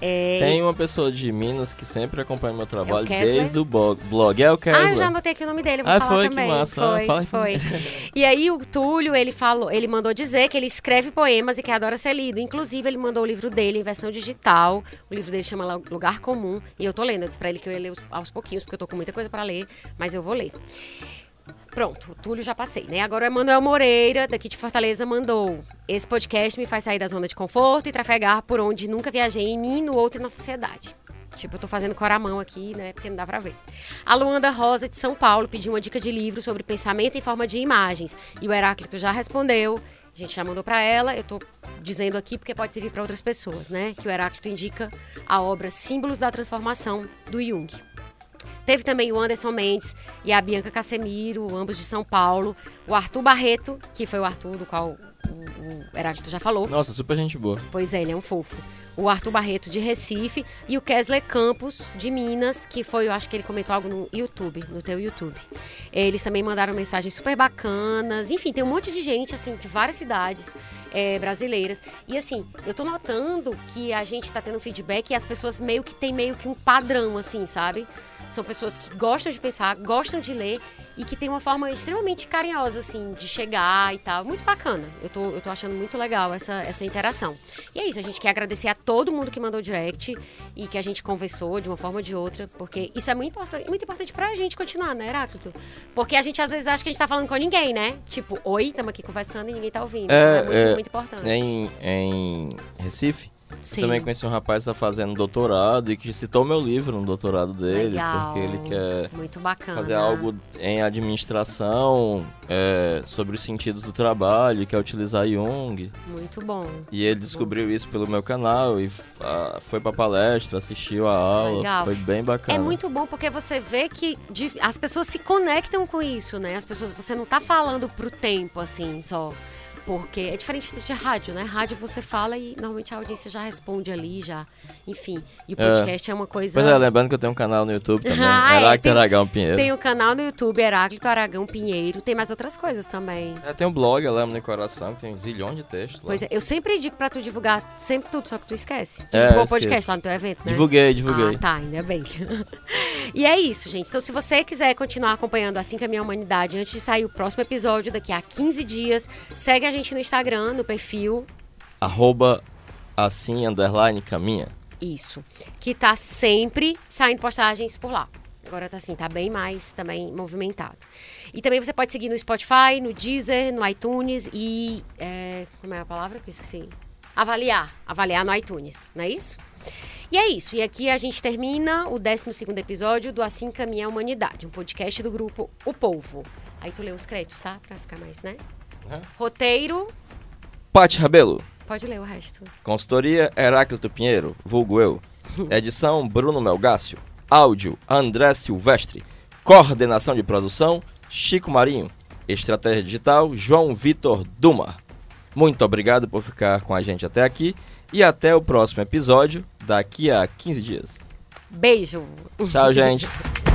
[SPEAKER 1] É,
[SPEAKER 2] Tem uma pessoa de Minas que sempre acompanha meu trabalho
[SPEAKER 1] Kessler?
[SPEAKER 2] desde o blog. É o Kessler.
[SPEAKER 1] Ah, eu já anotei aqui o nome dele, vou
[SPEAKER 2] Ah,
[SPEAKER 1] falar
[SPEAKER 2] foi? Que
[SPEAKER 1] também.
[SPEAKER 2] massa.
[SPEAKER 1] Foi,
[SPEAKER 2] Ah, fala
[SPEAKER 1] foi. E aí o Túlio, ele falou, ele mandou dizer que ele escreve poemas e que adora ser lido. Inclusive, ele mandou o livro dele em versão digital. O livro dele chama Lu- Lugar Comum. E eu tô lendo. Eu ele que eu ia ler os- aos pouquinhos, porque eu tô com muita coisa pra ler, mas eu vou ler. Pronto, o Túlio já passei, né? Agora o Emanuel Moreira, daqui de Fortaleza, mandou. Esse podcast me faz sair da zona de conforto e trafegar por onde nunca viajei em mim, no outro e na sociedade. Tipo, eu tô fazendo coramão aqui, né? Porque não dá pra ver. A Luanda Rosa, de São Paulo, pediu uma dica de livro sobre pensamento em forma de imagens. E o Heráclito já respondeu. A gente já mandou pra ela. Eu tô dizendo aqui porque pode servir pra outras pessoas, né? Que o Heráclito indica a obra Símbolos da Transformação, do Jung. Teve também o Anderson Mendes e a Bianca Casemiro, ambos de São Paulo. O Arthur Barreto, que foi o Arthur do qual o, o Heráclito já falou.
[SPEAKER 2] Nossa, super gente boa.
[SPEAKER 1] Pois é, ele é um fofo. O Arthur Barreto de Recife e o Kesley Campos de Minas, que foi, eu acho que ele comentou algo no YouTube, no teu YouTube. Eles também mandaram mensagens super bacanas. Enfim, tem um monte de gente, assim, de várias cidades é, brasileiras. E assim, eu tô notando que a gente tá tendo feedback e as pessoas meio que tem meio que um padrão, assim, sabe? São pessoas que gostam de pensar, gostam de ler e que tem uma forma extremamente carinhosa, assim, de chegar e tal. Muito bacana. Eu tô, eu tô achando muito legal essa, essa interação. E é isso, a gente quer agradecer a todo mundo que mandou direct e que a gente conversou de uma forma ou de outra, porque isso é muito importante, muito importante pra gente continuar, né, Heráclito? Porque a gente às vezes acha que a gente tá falando com ninguém, né? Tipo, oi, estamos aqui conversando e ninguém tá ouvindo.
[SPEAKER 2] É,
[SPEAKER 1] Então é muito,
[SPEAKER 2] é,
[SPEAKER 1] muito importante.
[SPEAKER 2] Em, em Recife,
[SPEAKER 1] Sim.
[SPEAKER 2] também conheci um rapaz que está fazendo doutorado e que citou meu livro no doutorado dele,
[SPEAKER 1] Legal.
[SPEAKER 2] porque ele quer fazer algo em administração é, sobre os sentidos do trabalho, quer utilizar Jung.
[SPEAKER 1] Muito bom.
[SPEAKER 2] E ele descobriu isso pelo meu canal e ah, foi pra palestra, assistiu a aula,
[SPEAKER 1] Legal.
[SPEAKER 2] foi bem bacana.
[SPEAKER 1] É muito bom porque você vê que as pessoas se conectam com isso, né? As pessoas, você não tá falando pro tempo, assim, só. Porque é diferente de rádio, né? Rádio você fala e normalmente a audiência já responde ali, já. Enfim. E o
[SPEAKER 2] É.
[SPEAKER 1] podcast é, uma coisa.
[SPEAKER 2] Pois é, lembrando que eu tenho um canal no YouTube também,
[SPEAKER 1] Ah, é,
[SPEAKER 2] Heráclito
[SPEAKER 1] tem-
[SPEAKER 2] Aragão Pinheiro.
[SPEAKER 1] Tem o canal no YouTube Heráclito Aragão Pinheiro. Tem mais outras coisas também.
[SPEAKER 2] É, tem um blog, Lama no Coração, que tem zilhões de textos lá.
[SPEAKER 1] Pois é, eu sempre digo pra tu divulgar sempre tudo, só que tu esquece. Tu
[SPEAKER 2] É,
[SPEAKER 1] divulgou o podcast lá no teu evento, né?
[SPEAKER 2] Divulguei, divulguei.
[SPEAKER 1] Ah, tá, ainda bem. E é isso, gente. Então, se você quiser continuar acompanhando Assim Caminha a Humanidade antes de sair o próximo episódio, daqui a 15 dias, segue a gente no Instagram, no perfil.
[SPEAKER 2] Arroba assim, underline, caminha.
[SPEAKER 1] Isso. Que tá sempre saindo postagens por lá. Agora tá assim, tá bem mais também movimentado. E também você pode seguir no Spotify, no Deezer, no iTunes e. É, como é a palavra que eu esqueci? Avaliar. Avaliar no iTunes, não é isso? E é isso. E aqui a gente termina o 12 episódio do Assim Caminha a Humanidade, um podcast do grupo O Povo. Aí tu lê os créditos, tá? Pra ficar mais, né?
[SPEAKER 2] Uhum.
[SPEAKER 1] Roteiro.
[SPEAKER 2] Pati Rabelo.
[SPEAKER 1] Pode ler o resto.
[SPEAKER 2] Consultoria Heráclito Pinheiro, vulgo eu. Edição Bruno Melgácio. Áudio André Silvestre. Coordenação de produção Chico Marinho. Estratégia digital João Vitor Duma. Muito obrigado por ficar com a gente até aqui e até o próximo episódio daqui a 15 dias.
[SPEAKER 1] Beijo.
[SPEAKER 2] Tchau, gente.